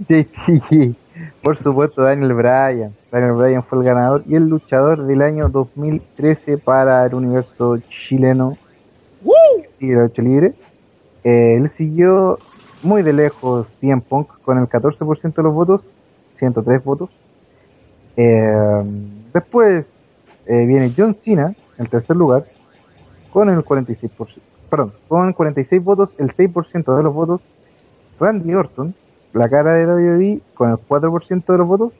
JTG. Por supuesto, Daniel Bryan. Daniel Bryan fue el ganador y el luchador del año 2013 para el universo chileno y la lucha libre. Eh, él siguió muy de lejos CM Punk con el 14% de los votos, 103 votos. Eh, después eh, viene John Cena en el tercer lugar con el 46%, perdón, con 46 votos, el 6% de los votos. Randy Orton, la cara de WWE, con el 4% de los votos.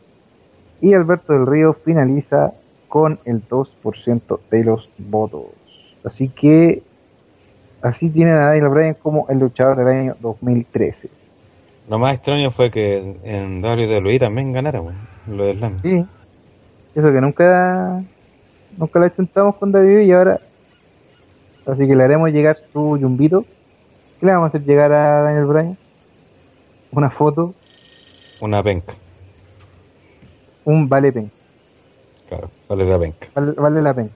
Y Alberto del Río finaliza con el 2% de los votos. Así que así tienen a Daniel Bryan como el luchador del año 2013.
Lo más extraño fue que en WWE también ganara, weón, lo del Slam.
Sí, eso que nunca nunca lo intentamos con David y ahora así que le haremos llegar su yumbito. ¿Qué le vamos a hacer llegar a Daniel Bryan? Una foto,
Una penca,
un vale pen,
claro, vale la penca.
vale, vale la pena.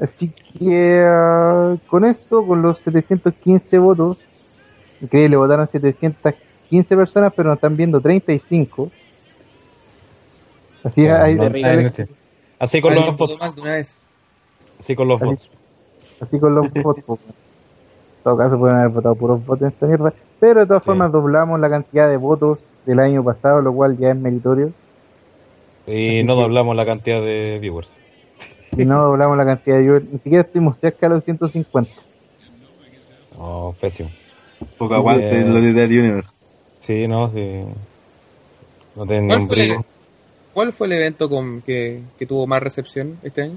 Así que ah, con esto, con los 715 votos, increíble, votaron 715 personas, pero nos están viendo 35. Así,
No,
hay-
no,
hay-
no. Así con los votos. Así con los
Así-
votos.
así con los votos. todo caso pueden haber votado puros votos en esta mierda. Pero de todas
Sí.
formas doblamos la cantidad de votos del año pasado, lo cual ya es meritorio.
Y no doblamos la cantidad de viewers.
Y no doblamos la cantidad de viewers, ni siquiera estuvimos cerca de los 150.
Oh, pésimo.
Poco aguante
Eh,
los de Dead Universe.
Sí, no, sí. No tienen
¿Cuál fue, el, cuál fue el evento con que, que tuvo más recepción este año?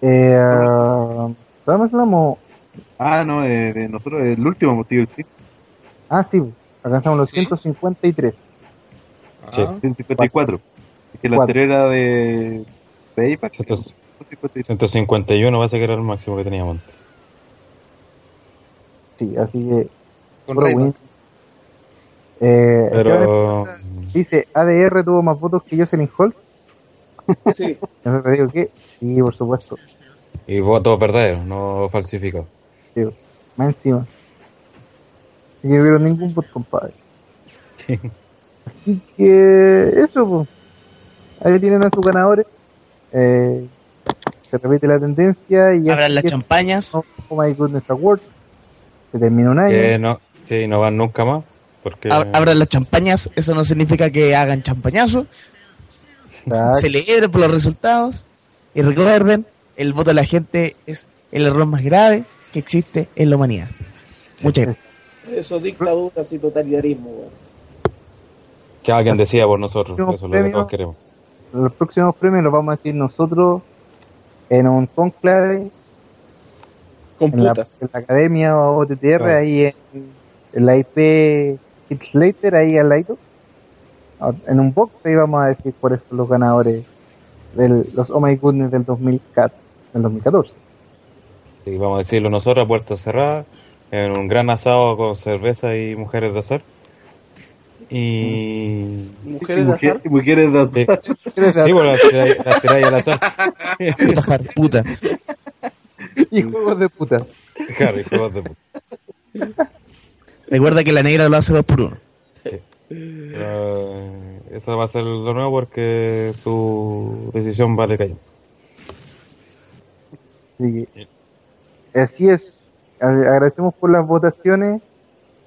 Eh, ah, ¿Sabemos hablamos?
Ah, no, eh, de nosotros, el último motivo, sí.
Ah, sí, alcanzamos los
Sí.
153.
Sí.
Ah,
154. Es que la
Cuatro.
anterior era de, de Apex.
Entonces-
153.
151 parece que era el máximo que teníamos antes.
Sí, así que.
con.
Eh,
Pero
Dice, ADR tuvo más votos que Jocelyn Hall.
Sí. [laughs]
Yo te digo que sí, por supuesto.
y votos verdaderos, no falsificados.
Más encima. No vieron ningún voto, compadre. [laughs] Así que eso, pues. Ahí tienen a sus ganadores. Eh, se repite la tendencia y
Abran las champañas.
Oh My Goodness Award. Se termina un año.
Que no, sí, no van nunca más. Porque
Ab- Abran las champañas. Eso no significa que hagan champañazo.
Exacto.
Celebren por los resultados. Y recuerden, el voto de la gente es el error más grave que existe en la humanidad. Muchas gracias.
Eso, dictaduras y totalitarismo,
que alguien decía por nosotros. Eso es lo que todos queremos.
Los próximos premios los vamos a decir nosotros en un conclave
Con
en la, en la academia o OTTR,
Claro.
ahí en, en la IP Hit Slater, ahí al lado. Ah, En un box ahí vamos a decir cuáles son los ganadores de los Oh My Goodness del 2014. Del 2014.
Y vamos a decirlo nosotros a puerta cerrada, en un gran asado con cerveza y mujeres de azar. Y.
Mujeres de azar.
Mujer- Mujeres de
Sí,
azar. [laughs]
sí bueno, las tiráis las tiráis al azar.
Puta, jar- puta.
y juegos de puta.
Claro, y juegos de puta.
Recuerda que la negra lo hace dos por uno.
Pero, eh, eso va a ser lo nuevo porque su decisión vale callo.
Así que, así es. Agradecemos por las votaciones.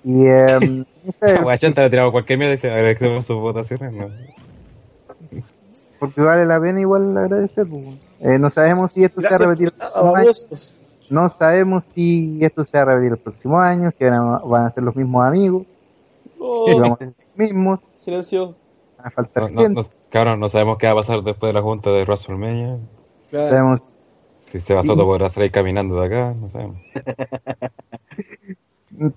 Y [laughs] eh,
Guachanta le tirado cualquier mierda y que agradecemos sus votaciones. ¿no?
porque vale la pena igual agradecer. pues. Eh, no sabemos si esto se va a repetir.
nada.
No sabemos si esto se va a repetir el próximo año, si van a, van a ser los mismos amigos,
Oh,
si vamos a ser los mismos,
silencio.
van a faltar
No, no, no, cabrón, no sabemos qué va a pasar después de la junta de WrestleMania.
Claro.
Sabemos-
Si Seba Soto podrá salir caminando de acá, no sabemos. [laughs]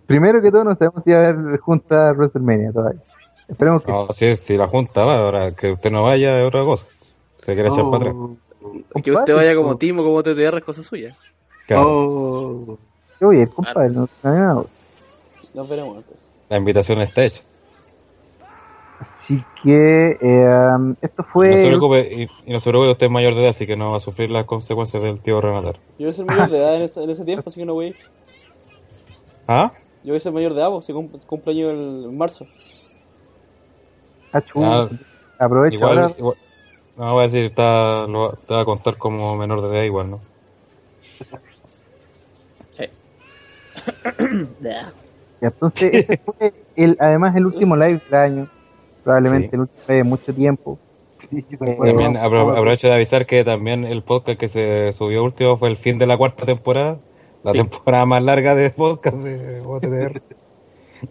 primero que todo, no sabemos si va a haber junta WrestleMania todavía. Esperemos que
No, si, si la junta va, ahora que usted no vaya es otra cosa. Se quiere echar para atrás.
Que usted vaya como Timo, como TTR, es cosa suya.
Claro,
Oh.
Oye, compadre, no, no nada.
Nos veremos entonces.
la invitación está hecha.
Así que eh, esto
Y
fue.
no se preocupe, y, y no se preocupe, usted es mayor de edad, así que no va a sufrir las consecuencias del tío Renatar.
Yo voy a ser mayor de edad en [laughs] ese, en ese tiempo, así que no voy a ir.
¿Ah?
Yo voy a ser mayor de edad, pues, si cum- cumpleaños el en marzo.
Ah,
Ah,
aprovecha
igual,
ahora.
igual- no voy a decir, está, lo, te va a contar como menor de edad igual, ¿no? [coughs]
Ya, Entonces, ese fue el, además el último [laughs] live del año. Probablemente
Sí.
el último de mucho tiempo. [laughs]
También apro- aprovecho de avisar que también el podcast que se subió último fue el fin de la cuarta temporada, la
Sí.
temporada más larga de podcast de OTTR. [laughs]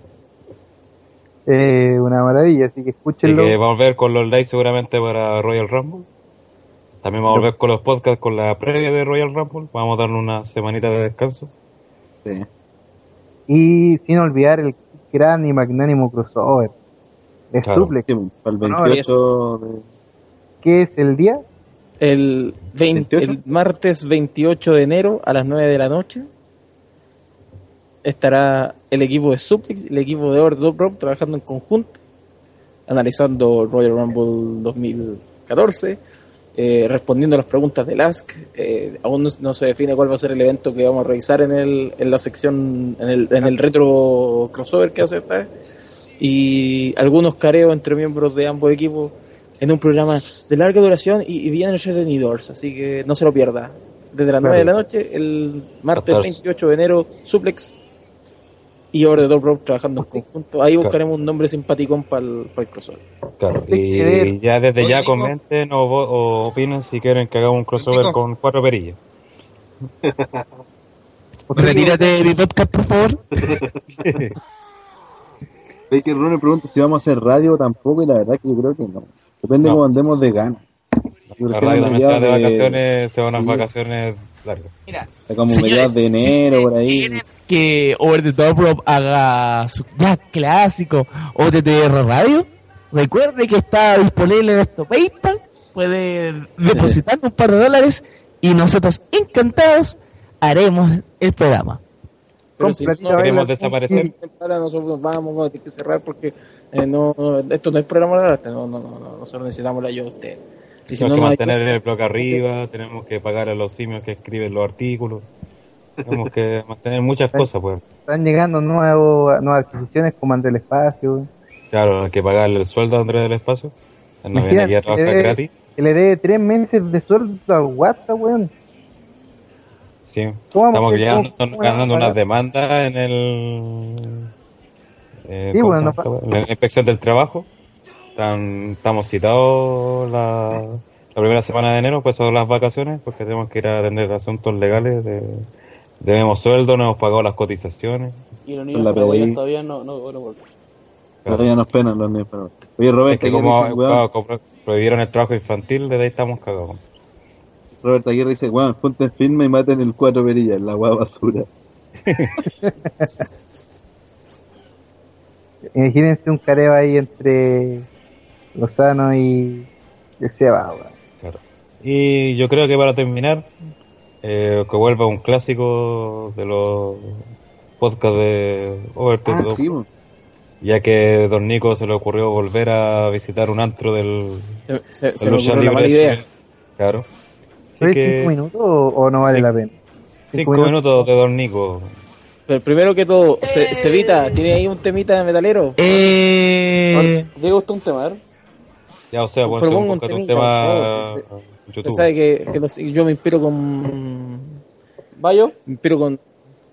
eh, una maravilla, así que
Así
escúchenlo.
que vamos a ver con los likes seguramente para Royal Rumble. También vamos a volver con los podcasts con la previa de Royal Rumble. Vamos a darle una semanita de descanso.
Sí.
Y sin olvidar el gran y magnánimo crossover de
Claro.
Suplex,
Sí, para el
No,
28 de...
que es el día
El, 20 el martes 28 de enero a las 9 de la noche estará el equipo de Suplex y el equipo de Ordo Rob trabajando en conjunto, analizando Royal Rumble 2014, eh, respondiendo a las preguntas del Ask. Eh, aún no, no se define cuál va a ser el evento que vamos a revisar en, el, en la sección, en el, en el retro crossover que hace esta vez. Y algunos careos entre miembros de ambos equipos en un programa de larga duración y, y bien entretenidos, así que no se lo pierda. desde las 9 de la noche, el martes
Hasta-
28 de enero, Suplex y Over the Top Rope trabajando en conjunto. Ahí
Claro.
buscaremos un nombre simpaticón para el, para el crossover.
Claro, y ya desde ya comenten o, vo- o opinen si quieren que hagamos un crossover con cuatro perillas.
Retírate de mi podcast, por favor. [laughs] [laughs]
Baker Runner pregunta si vamos a hacer radio tampoco y la verdad que yo creo que no. Depende
No.
cómo andemos de ganas.
La radio también se va de vacaciones, se van unas
Sí.
vacaciones largas.
Mira,
Como mediados de enero,
si
por ahí.
que Over the Top Rope haga su ya clásico OTTR Radio, recuerde que está disponible en nuestro PayPal, puede depositar un par de dólares y nosotros encantados haremos el programa.
Pero si no,
Queremos desaparecer.
nosotros nos vamos, vamos a tener que cerrar porque eh, no, esto no es programa de arte, no, no, no, no, nosotros necesitamos la ayuda de ustedes. Y si
Tenemos
no
que mantener
ayudan-
el blog arriba, tenemos que pagar a los simios que escriben los artículos. Tenemos que [laughs] mantener muchas cosas, pues.
Están llegando nuevos, nuevas adquisiciones como André el Espacio.
Claro, hay que pagarle el sueldo a Andrés del Espacio. No viene aquí a trabajar gratis.
Que le dé tres meses de sueldo al WhatsApp, weón.
Sí.
¿Cómo
Estamos ganando, unas demandas en el. eh,
Sí,
¿cómo
bueno,
en la inspección del trabajo. Están- estamos citados la, la primera semana de enero, pues son las vacaciones, porque tenemos que ir a atender asuntos legales. De, debemos sueldo, no hemos pagado las cotizaciones.
Y los
La
niños
PDI.
todavía no, no, no vuelven.
Todavía nos penan los niños. pero- Oye,
Es
Robert,
que claro, como prohibieron el trabajo infantil, desde ahí estamos cagados.
Robert Aguirre dice, weón, junten firme y maten el cuatro perillas, la weá basura. [laughs]
Imagínense un careo ahí entre Lozano y y Seba.
Claro. Y yo creo que para terminar, eh, que vuelva un clásico de los podcasts de Overton,
Ah, sí,
ya que Don Nico se le ocurrió volver a visitar un antro del,
Se, se, se
lucha
ocurrió la mala idea.
Claro. Así
¿Soy
que
cinco minutos o, o no vale la pena?
cinco minutos de Don Nico.
Pero primero que todo, Se- Cevita, ¿tiene ahí un temita de metalero?
Eh,
Diego, está un tema, a ver.
Ya, o sea, bueno,
Propongo
un,
un
tema
Usted sabe que, que los- yo me inspiro con...
Bayo,
Me inspiro con...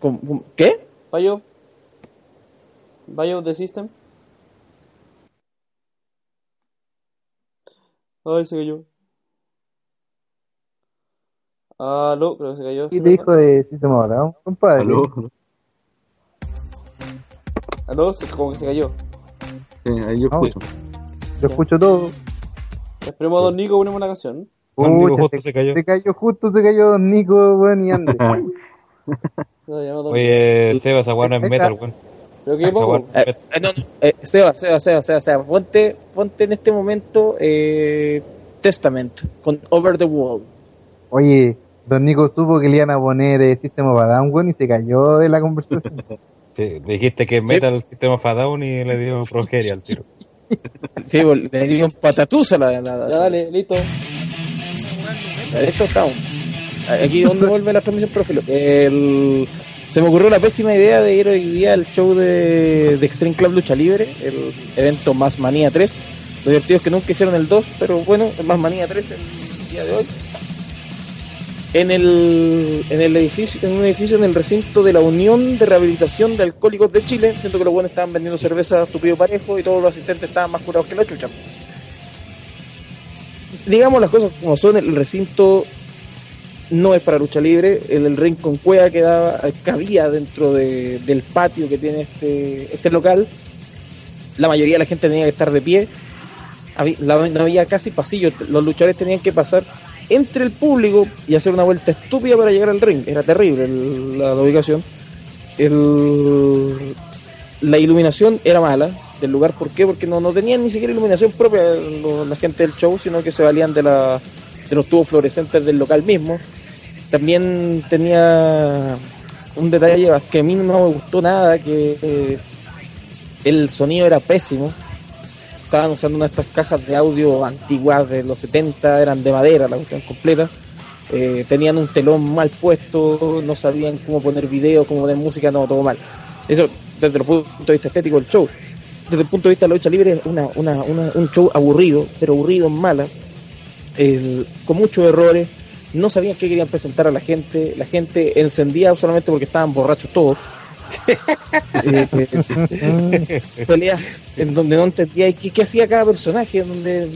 con- con- ¿Qué?
Bayo. Bayo the System. Ay, se cayó. Aló, creo que se cayó.
¿Qué te dijo de Sistema of a Down, compadre?
Aló.
Aló, como que se cayó.
Sí, ahí yo
No,
escucho.
Yo escucho todo.
Esperemos a Don Nico, ponemos una canción.
Don Nico justo se cayó.
Se cayó, justo se cayó Don Nico, weón, y [laughs]
Don
Oye, Seba, esa weá no es metal, weón.
¿Pero qué pongo?
Eh, eh, no, no, eh, Seba, Seba, Seba, Seba, Seba, ponte, ponte en este momento eh, Testament con Over the Wall.
Oye, Don Nico supo que le iban a poner eh, System of a Down, weón, y se cayó de la conversación. [laughs]
Sí, dijiste que metal el sistema Fadown y le dio progeria al tiro.
Sí, pues, le dio un patatús a la... la- la-
Ya, dale, listo.
Esto está. Aquí donde vuelve la transmisión, profe. El- se me ocurrió la pésima idea de ir hoy día al show de, de Extreme Club Lucha Libre, el evento Más Manía 3. Lo divertido es que nunca hicieron el 2, pero bueno, el Más Manía 3 el día de hoy. En el, en el edificio, en un edificio en el recinto de la Unión de Rehabilitación de Alcohólicos de Chile, siento que los buenos estaban vendiendo cerveza a estúpido parejo y todos los asistentes estaban más curados que la chucha. Digamos las cosas como son, el recinto no es para lucha libre, el, el ring con cueva quedaba, cabía dentro de- del patio que tiene este, este local, la mayoría de la gente tenía que estar de pie, no había casi pasillos, los luchadores tenían que pasar entre el público y hacer una vuelta estúpida para llegar al ring, era terrible la, ubicación. La iluminación era mala del lugar, ¿por qué? Porque no, no tenían ni siquiera iluminación propia la gente del show, sino que se valían de, la, de los tubos fluorescentes del local mismo. También tenía un detalle que a mí no me gustó nada, que eh, el sonido era pésimo. Estaban usando una de estas cajas de audio antiguas de los 70, eran de madera la cuestión completa. Eh, tenían un telón mal puesto, no sabían cómo poner video, cómo poner música, no, todo mal. Eso desde el punto de vista estético del show. Desde el punto de vista de la lucha libre, una, una, una- un show aburrido, pero aburrido en mala, con muchos errores, no sabían qué querían presentar a la gente, la gente encendía solamente porque estaban borrachos todos. Peleas en donde no entendía qué, qué hacía cada personaje, donde,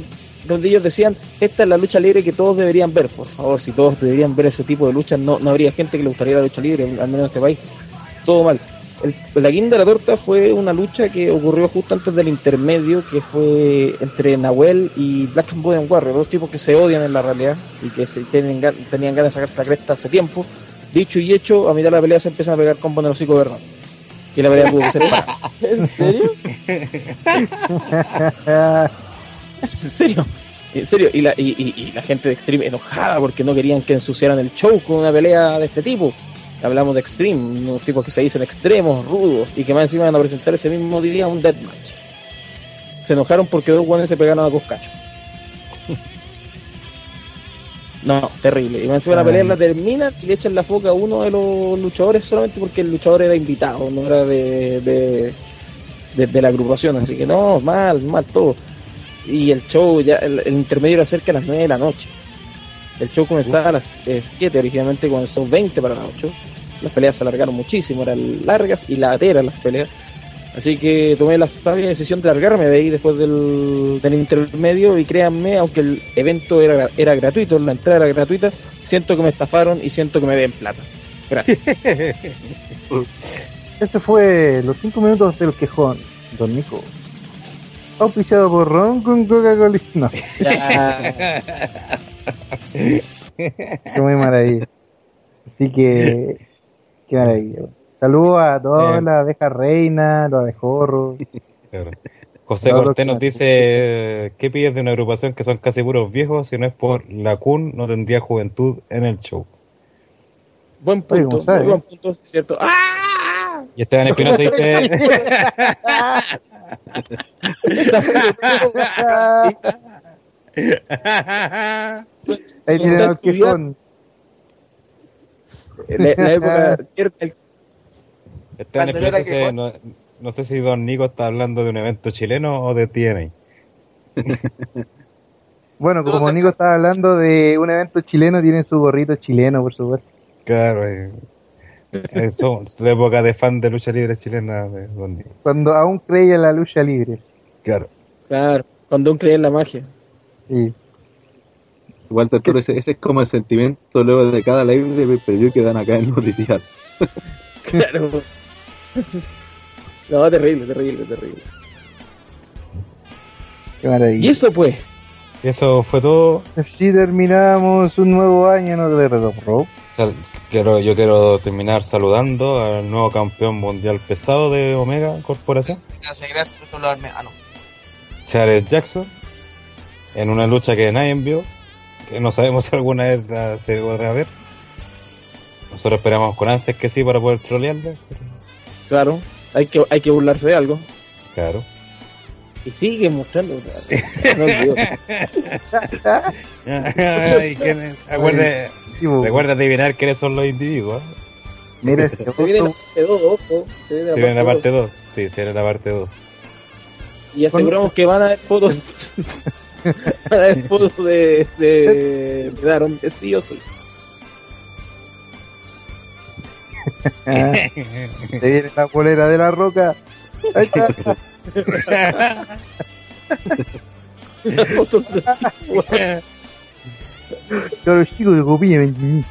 donde ellos decían, esta es la lucha libre que todos deberían ver, por favor, si todos deberían ver ese tipo de luchas, no, no habría gente que le gustaría la lucha libre, al menos en este país. Todo mal. La guinda de la torta fue una lucha que ocurrió justo antes del intermedio, que fue entre Nahuel y Black and Warrior, dos tipos que se odian en la realidad y que se tienen, tenían ganas de sacarse la cresta hace tiempo. Dicho y hecho, a mitad de la pelea se empiezan a pegar con en el hocico de Bernal. Y la pelea que ser. [laughs]
¿En serio? [laughs]
¿En serio? En serio, y la, y, y- y la gente de Extreme enojada porque no querían que ensuciaran el show con una pelea de este tipo. Hablamos de Extreme, unos tipos que se dicen extremos, rudos, y que más encima van a presentar ese mismo día un deathmatch. Se enojaron porque dos guanes se pegaron a Coscacho. No, terrible. Y encima la pelea la terminan y le echan la foca a uno de los luchadores solamente porque el luchador era invitado, no era de, de, de- de la agrupación. Así que no, mal, mal todo y el show ya el, el intermedio era cerca de las 9 de la noche el show comenzaba a las eh, 7 originalmente comenzó 20 para las 8 las peleas se alargaron muchísimo eran largas y lateras las peleas así que tomé la sabia decisión de largarme de ahí después del, del intermedio y créanme aunque el evento era, era gratuito la entrada era gratuita siento que me estafaron y siento que me den plata gracias [laughs]
Este fue los 5 minutos del quejón, don Nico. Auspiciado por Ron con Coca-Cola. [laughs] No, qué muy maravilla. Así que, qué maravilla. Saludos a todas las abejas reinas, los abejorros.
Claro. [laughs] José Cortés
que
nos dice, ¿qué pides de una agrupación que son casi puros viejos? Si no es por la CUN, no tendría juventud en el show.
buen punto buen punto es cierto ¡Ah!
Y Esteban Espinosa [laughs] dice,
Ahí tienen el quejón.
la, la época [laughs] el
Esteban
Cuando no
sé si Don Nico está hablando de un evento chileno o de TNA. [laughs]
Bueno, como Nico estaba hablando de un evento chileno, tiene su gorrito chileno, por supuesto.
Claro, eh, eh, son de época de fan de lucha libre chilena de Don Nico.
Cuando aún creía en la lucha libre.
Claro.
Claro, cuando un cree en la magia.
Sí.
Igual, Arturo, ese, ese es como el sentimiento luego de cada live de que dan acá en noticias. [laughs]
Claro. [laughs] No, terrible, terrible, terrible.
Qué maravilla.
Y eso pues,
Y eso fue todo.
Así terminamos un nuevo año ¿no? de.
Sal- Quiero, yo quiero terminar saludando al nuevo campeón mundial pesado de Omega Corporación,
Gracias, gracias por saludarme. Ah, no.
Charles Jackson, en una lucha que nadie vio, que no sabemos si [laughs] alguna vez la- se podrá ver. Nosotros esperamos con ansias que sí para poder trolearla.
Claro, hay que, hay que burlarse de algo.
Claro.
Y sigue mostrando. [laughs] No [laughs]
recuerda adivinar quiénes son los individuos.
Mira
Se viene la parte 2, ojo. Se viene la
viene la
parte
parte 2. Sí, viene la parte 2.
2. Y aseguramos que van a haber fotos. [laughs] van a haber fotos de, de, de sí o sí. [laughs]
Se viene la polera de la roca. Ahí está. [laughs]
De-
Los chicos de Copilla 20.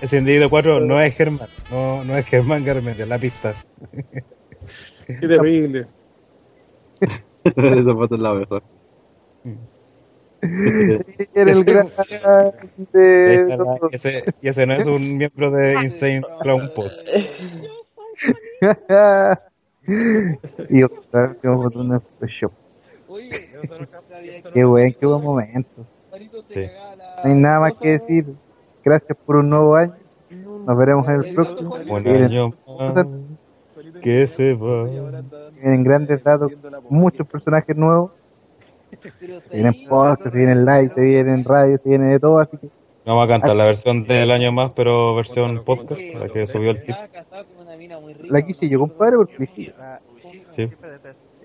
Ese individuo 4 no es Germán. No, no es Germán Garmendia, la pista.
Qué terrible. [laughs]
Esa foto es la mejor.
Era [laughs] el gran
la- ese, y ese no es un miembro de [laughs] Insane Clown Post. [laughs]
y otra vez que vamos a una Photoshop. Qué buen, qué buen momento.
Sí.
No hay nada más que decir. Gracias por un nuevo año. Nos veremos en el próximo.
Un año más que se va.
vienen grandes datos, muchos personajes nuevos. [laughs] Se vienen podcasts, se vienen live, se vienen radio, se viene de todo. Así que
Vamos a cantar la versión del año más, pero versión podcast, la que subió el tip.
la quise yo, compadre, porque sí.
Sí.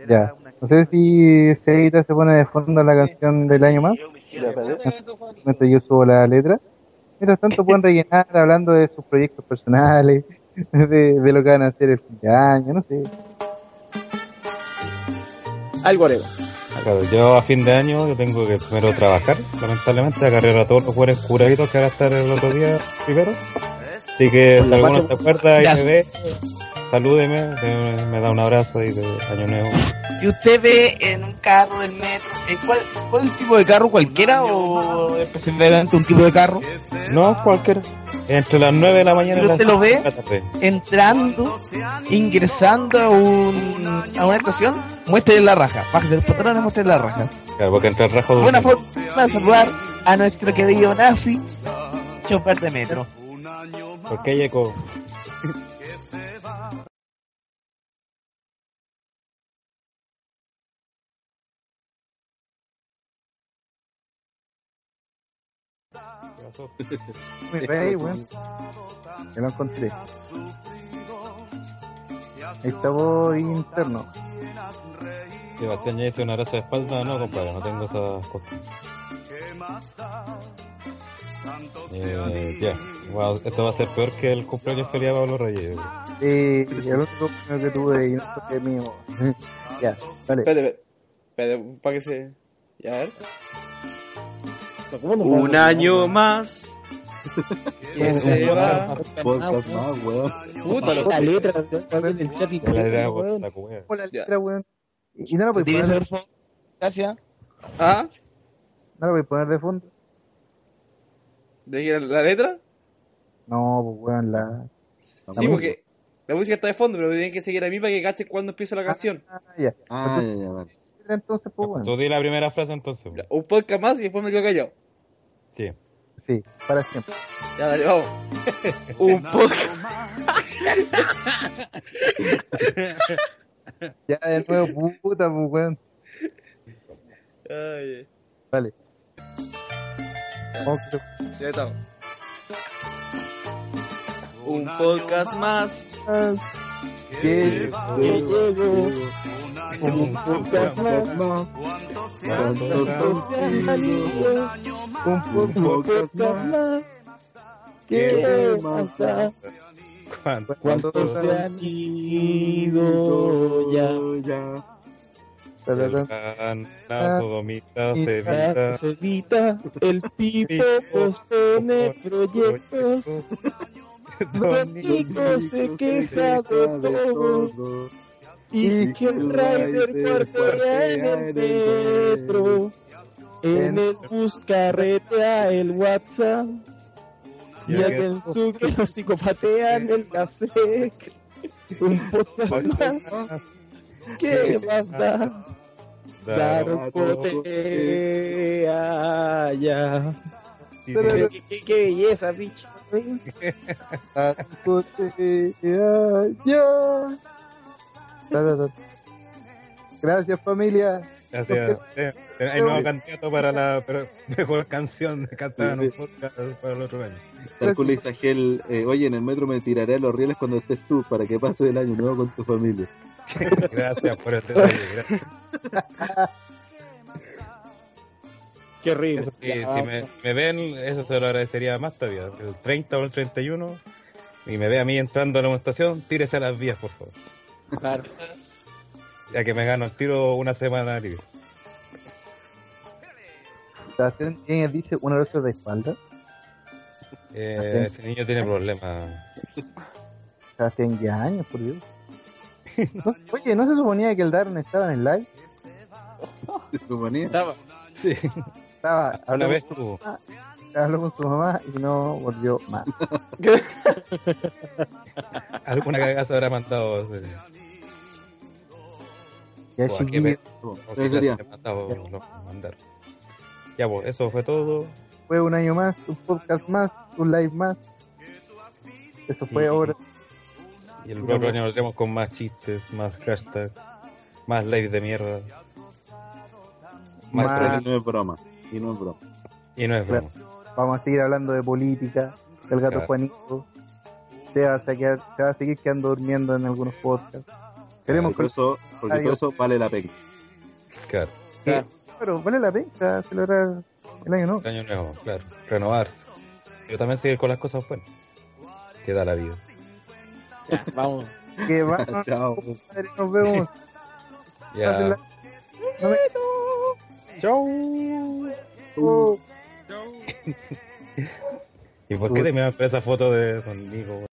Ya. No sé si Seguita se pone de fondo la canción del año más. Mientras yo subo la letra. Mientras tanto pueden rellenar hablando de sus proyectos personales, [laughs] de, de lo que van a hacer el fin de año, no sé.
Algo haremos.
Claro, yo a fin de año yo tengo que primero trabajar, lamentablemente, agarrar a todos los buenos curaditos que van a estar el otro día primero. Así que si alguno se acuerda y me ve, salúdeme, me, me da un abrazo ahí de año nuevo.
Si usted ve en un carro del metro, ¿eh, ¿cuál, ¿cuál tipo de carro? ¿Cualquiera o específicamente un tipo de carro?
No, cualquiera. Entre las 9 de la mañana
Si
y las
usted lo
5 de
ve
la tarde.
entrando, ingresando a, un, a una estación, muestre la raja. Bájese del pantalón y muestre la raja.
Claro, porque entre el rajo
Buena forma de saludar a nuestro querido nazi, chofer de metro.
¿Por qué Yeco?
Muy rey, weón. Ya lo encontré. Ahí está vos interno.
Sebastián ya hizo una grasa de espalda, no compadre, no tengo esas cosas. Eh, ya, Wow, esto va a ser peor que el cumpleaños feliz de Pablo Reyes.
Y el otro cumpleaños que tuve y no fue mío. [laughs] ya, dale.
Espérate, espérate, para que se. Ya, a ver.
¿Cómo nos
Un año más. [laughs] que se va.
Podcast más, weón.
Puta, lo-
La letra en el chat
La
letra, weón. Y y no la puedes
Dime,
poner,
por favor. Gracias.
¿Ah?
no la puedes poner de fondo.
¿De la letra?
No, pues weón, la.
Sí, porque la música está de fondo, pero tienen que seguir a mí para que cachen cuando empieza la canción.
Ah, ya.
Ah, ya, ya, vale.
Entonces, pues weón.
Tú di la primera frase entonces.
Un podcast más y después me quedo callado.
Sí.
Sí, para siempre.
Ya, dale, vamos. [laughs] Un podcast.
Ya de nuevo, puta, pues weón.
Ay.
Vamos,
ya estamos. Un podcast más.
Que
llegó
un podcast más, un podcast más,
¿Qué pasa?
¿Cuánto?
¿Cuántos se han ido ya?
La sodomita se evita.
Se evita, el pipo pospone proyectos, [laughs] Dominico se queja de todo, y que el Rider cuartea en el metro, en el bus carretea el WhatsApp, y a Kensuke lo psicopatean el cassette, un podcast más, ¿qué más. Da? Dar potea ya. Qué, qué- qué belleza, bicho. [laughs]
Gracias familia.
Gracias. Eh, Hay nuevo candidato para la pero- mejor canción [laughs] cantada en un podcast para el otro año.
Calcula Isagel, eh, oye, en el metro me tiraré a los rieles cuando estés tú para que pases el año nuevo con tu familia. [laughs]
Gracias por el detalle. Gracias.
Qué rico.
Eso sí, si me, me ven, eso se lo agradecería más todavía. El 30 o el 31, y me ve a mí entrando a la estación, tírese a las vías, por favor.
Claro.
Ya que me gano el tiro una semana libre.
Sebastián ¿quién dice una vez de espalda.
Eh, este niño tiene problemas.
Sebastián ya años, por Dios. No, oye, ¿no se suponía que el Darren estaba en el live?
¿Se suponía?
Estaba.
Sí,
Estaba
una vez tuvo.
habló con su mamá y no volvió más. [laughs]
Alguna cagada se habrá mandado.
Ya,
o qué me-. Ya, pues, eso fue todo.
fue un año más, un podcast más, un live más. Eso fue ahora.
Y el otro año nos vemos con más chistes, más hashtags, más lives de mierda. Más
Más-
Pero
problemas.
no es broma. Y no es broma.
Y no es broma.
Vamos a seguir hablando de política, del gato
Claro.
Juanito. Se va, a quedar- se va a seguir quedando durmiendo en algunos podcasts. Queremos
Porque todo eso, porque todo eso vale la pena.
Claro.
que, pero vale la pena celebrar el año nuevo.
El año nuevo, claro. Renovarse. Yo también sigo con las cosas buenas. Que da la vida.
Ya, vamos.
Que va, [laughs]
Chao.
compadre, nos vemos.
Ya.
Chau. [laughs]
¿Y por qué te me esa foto de conmigo?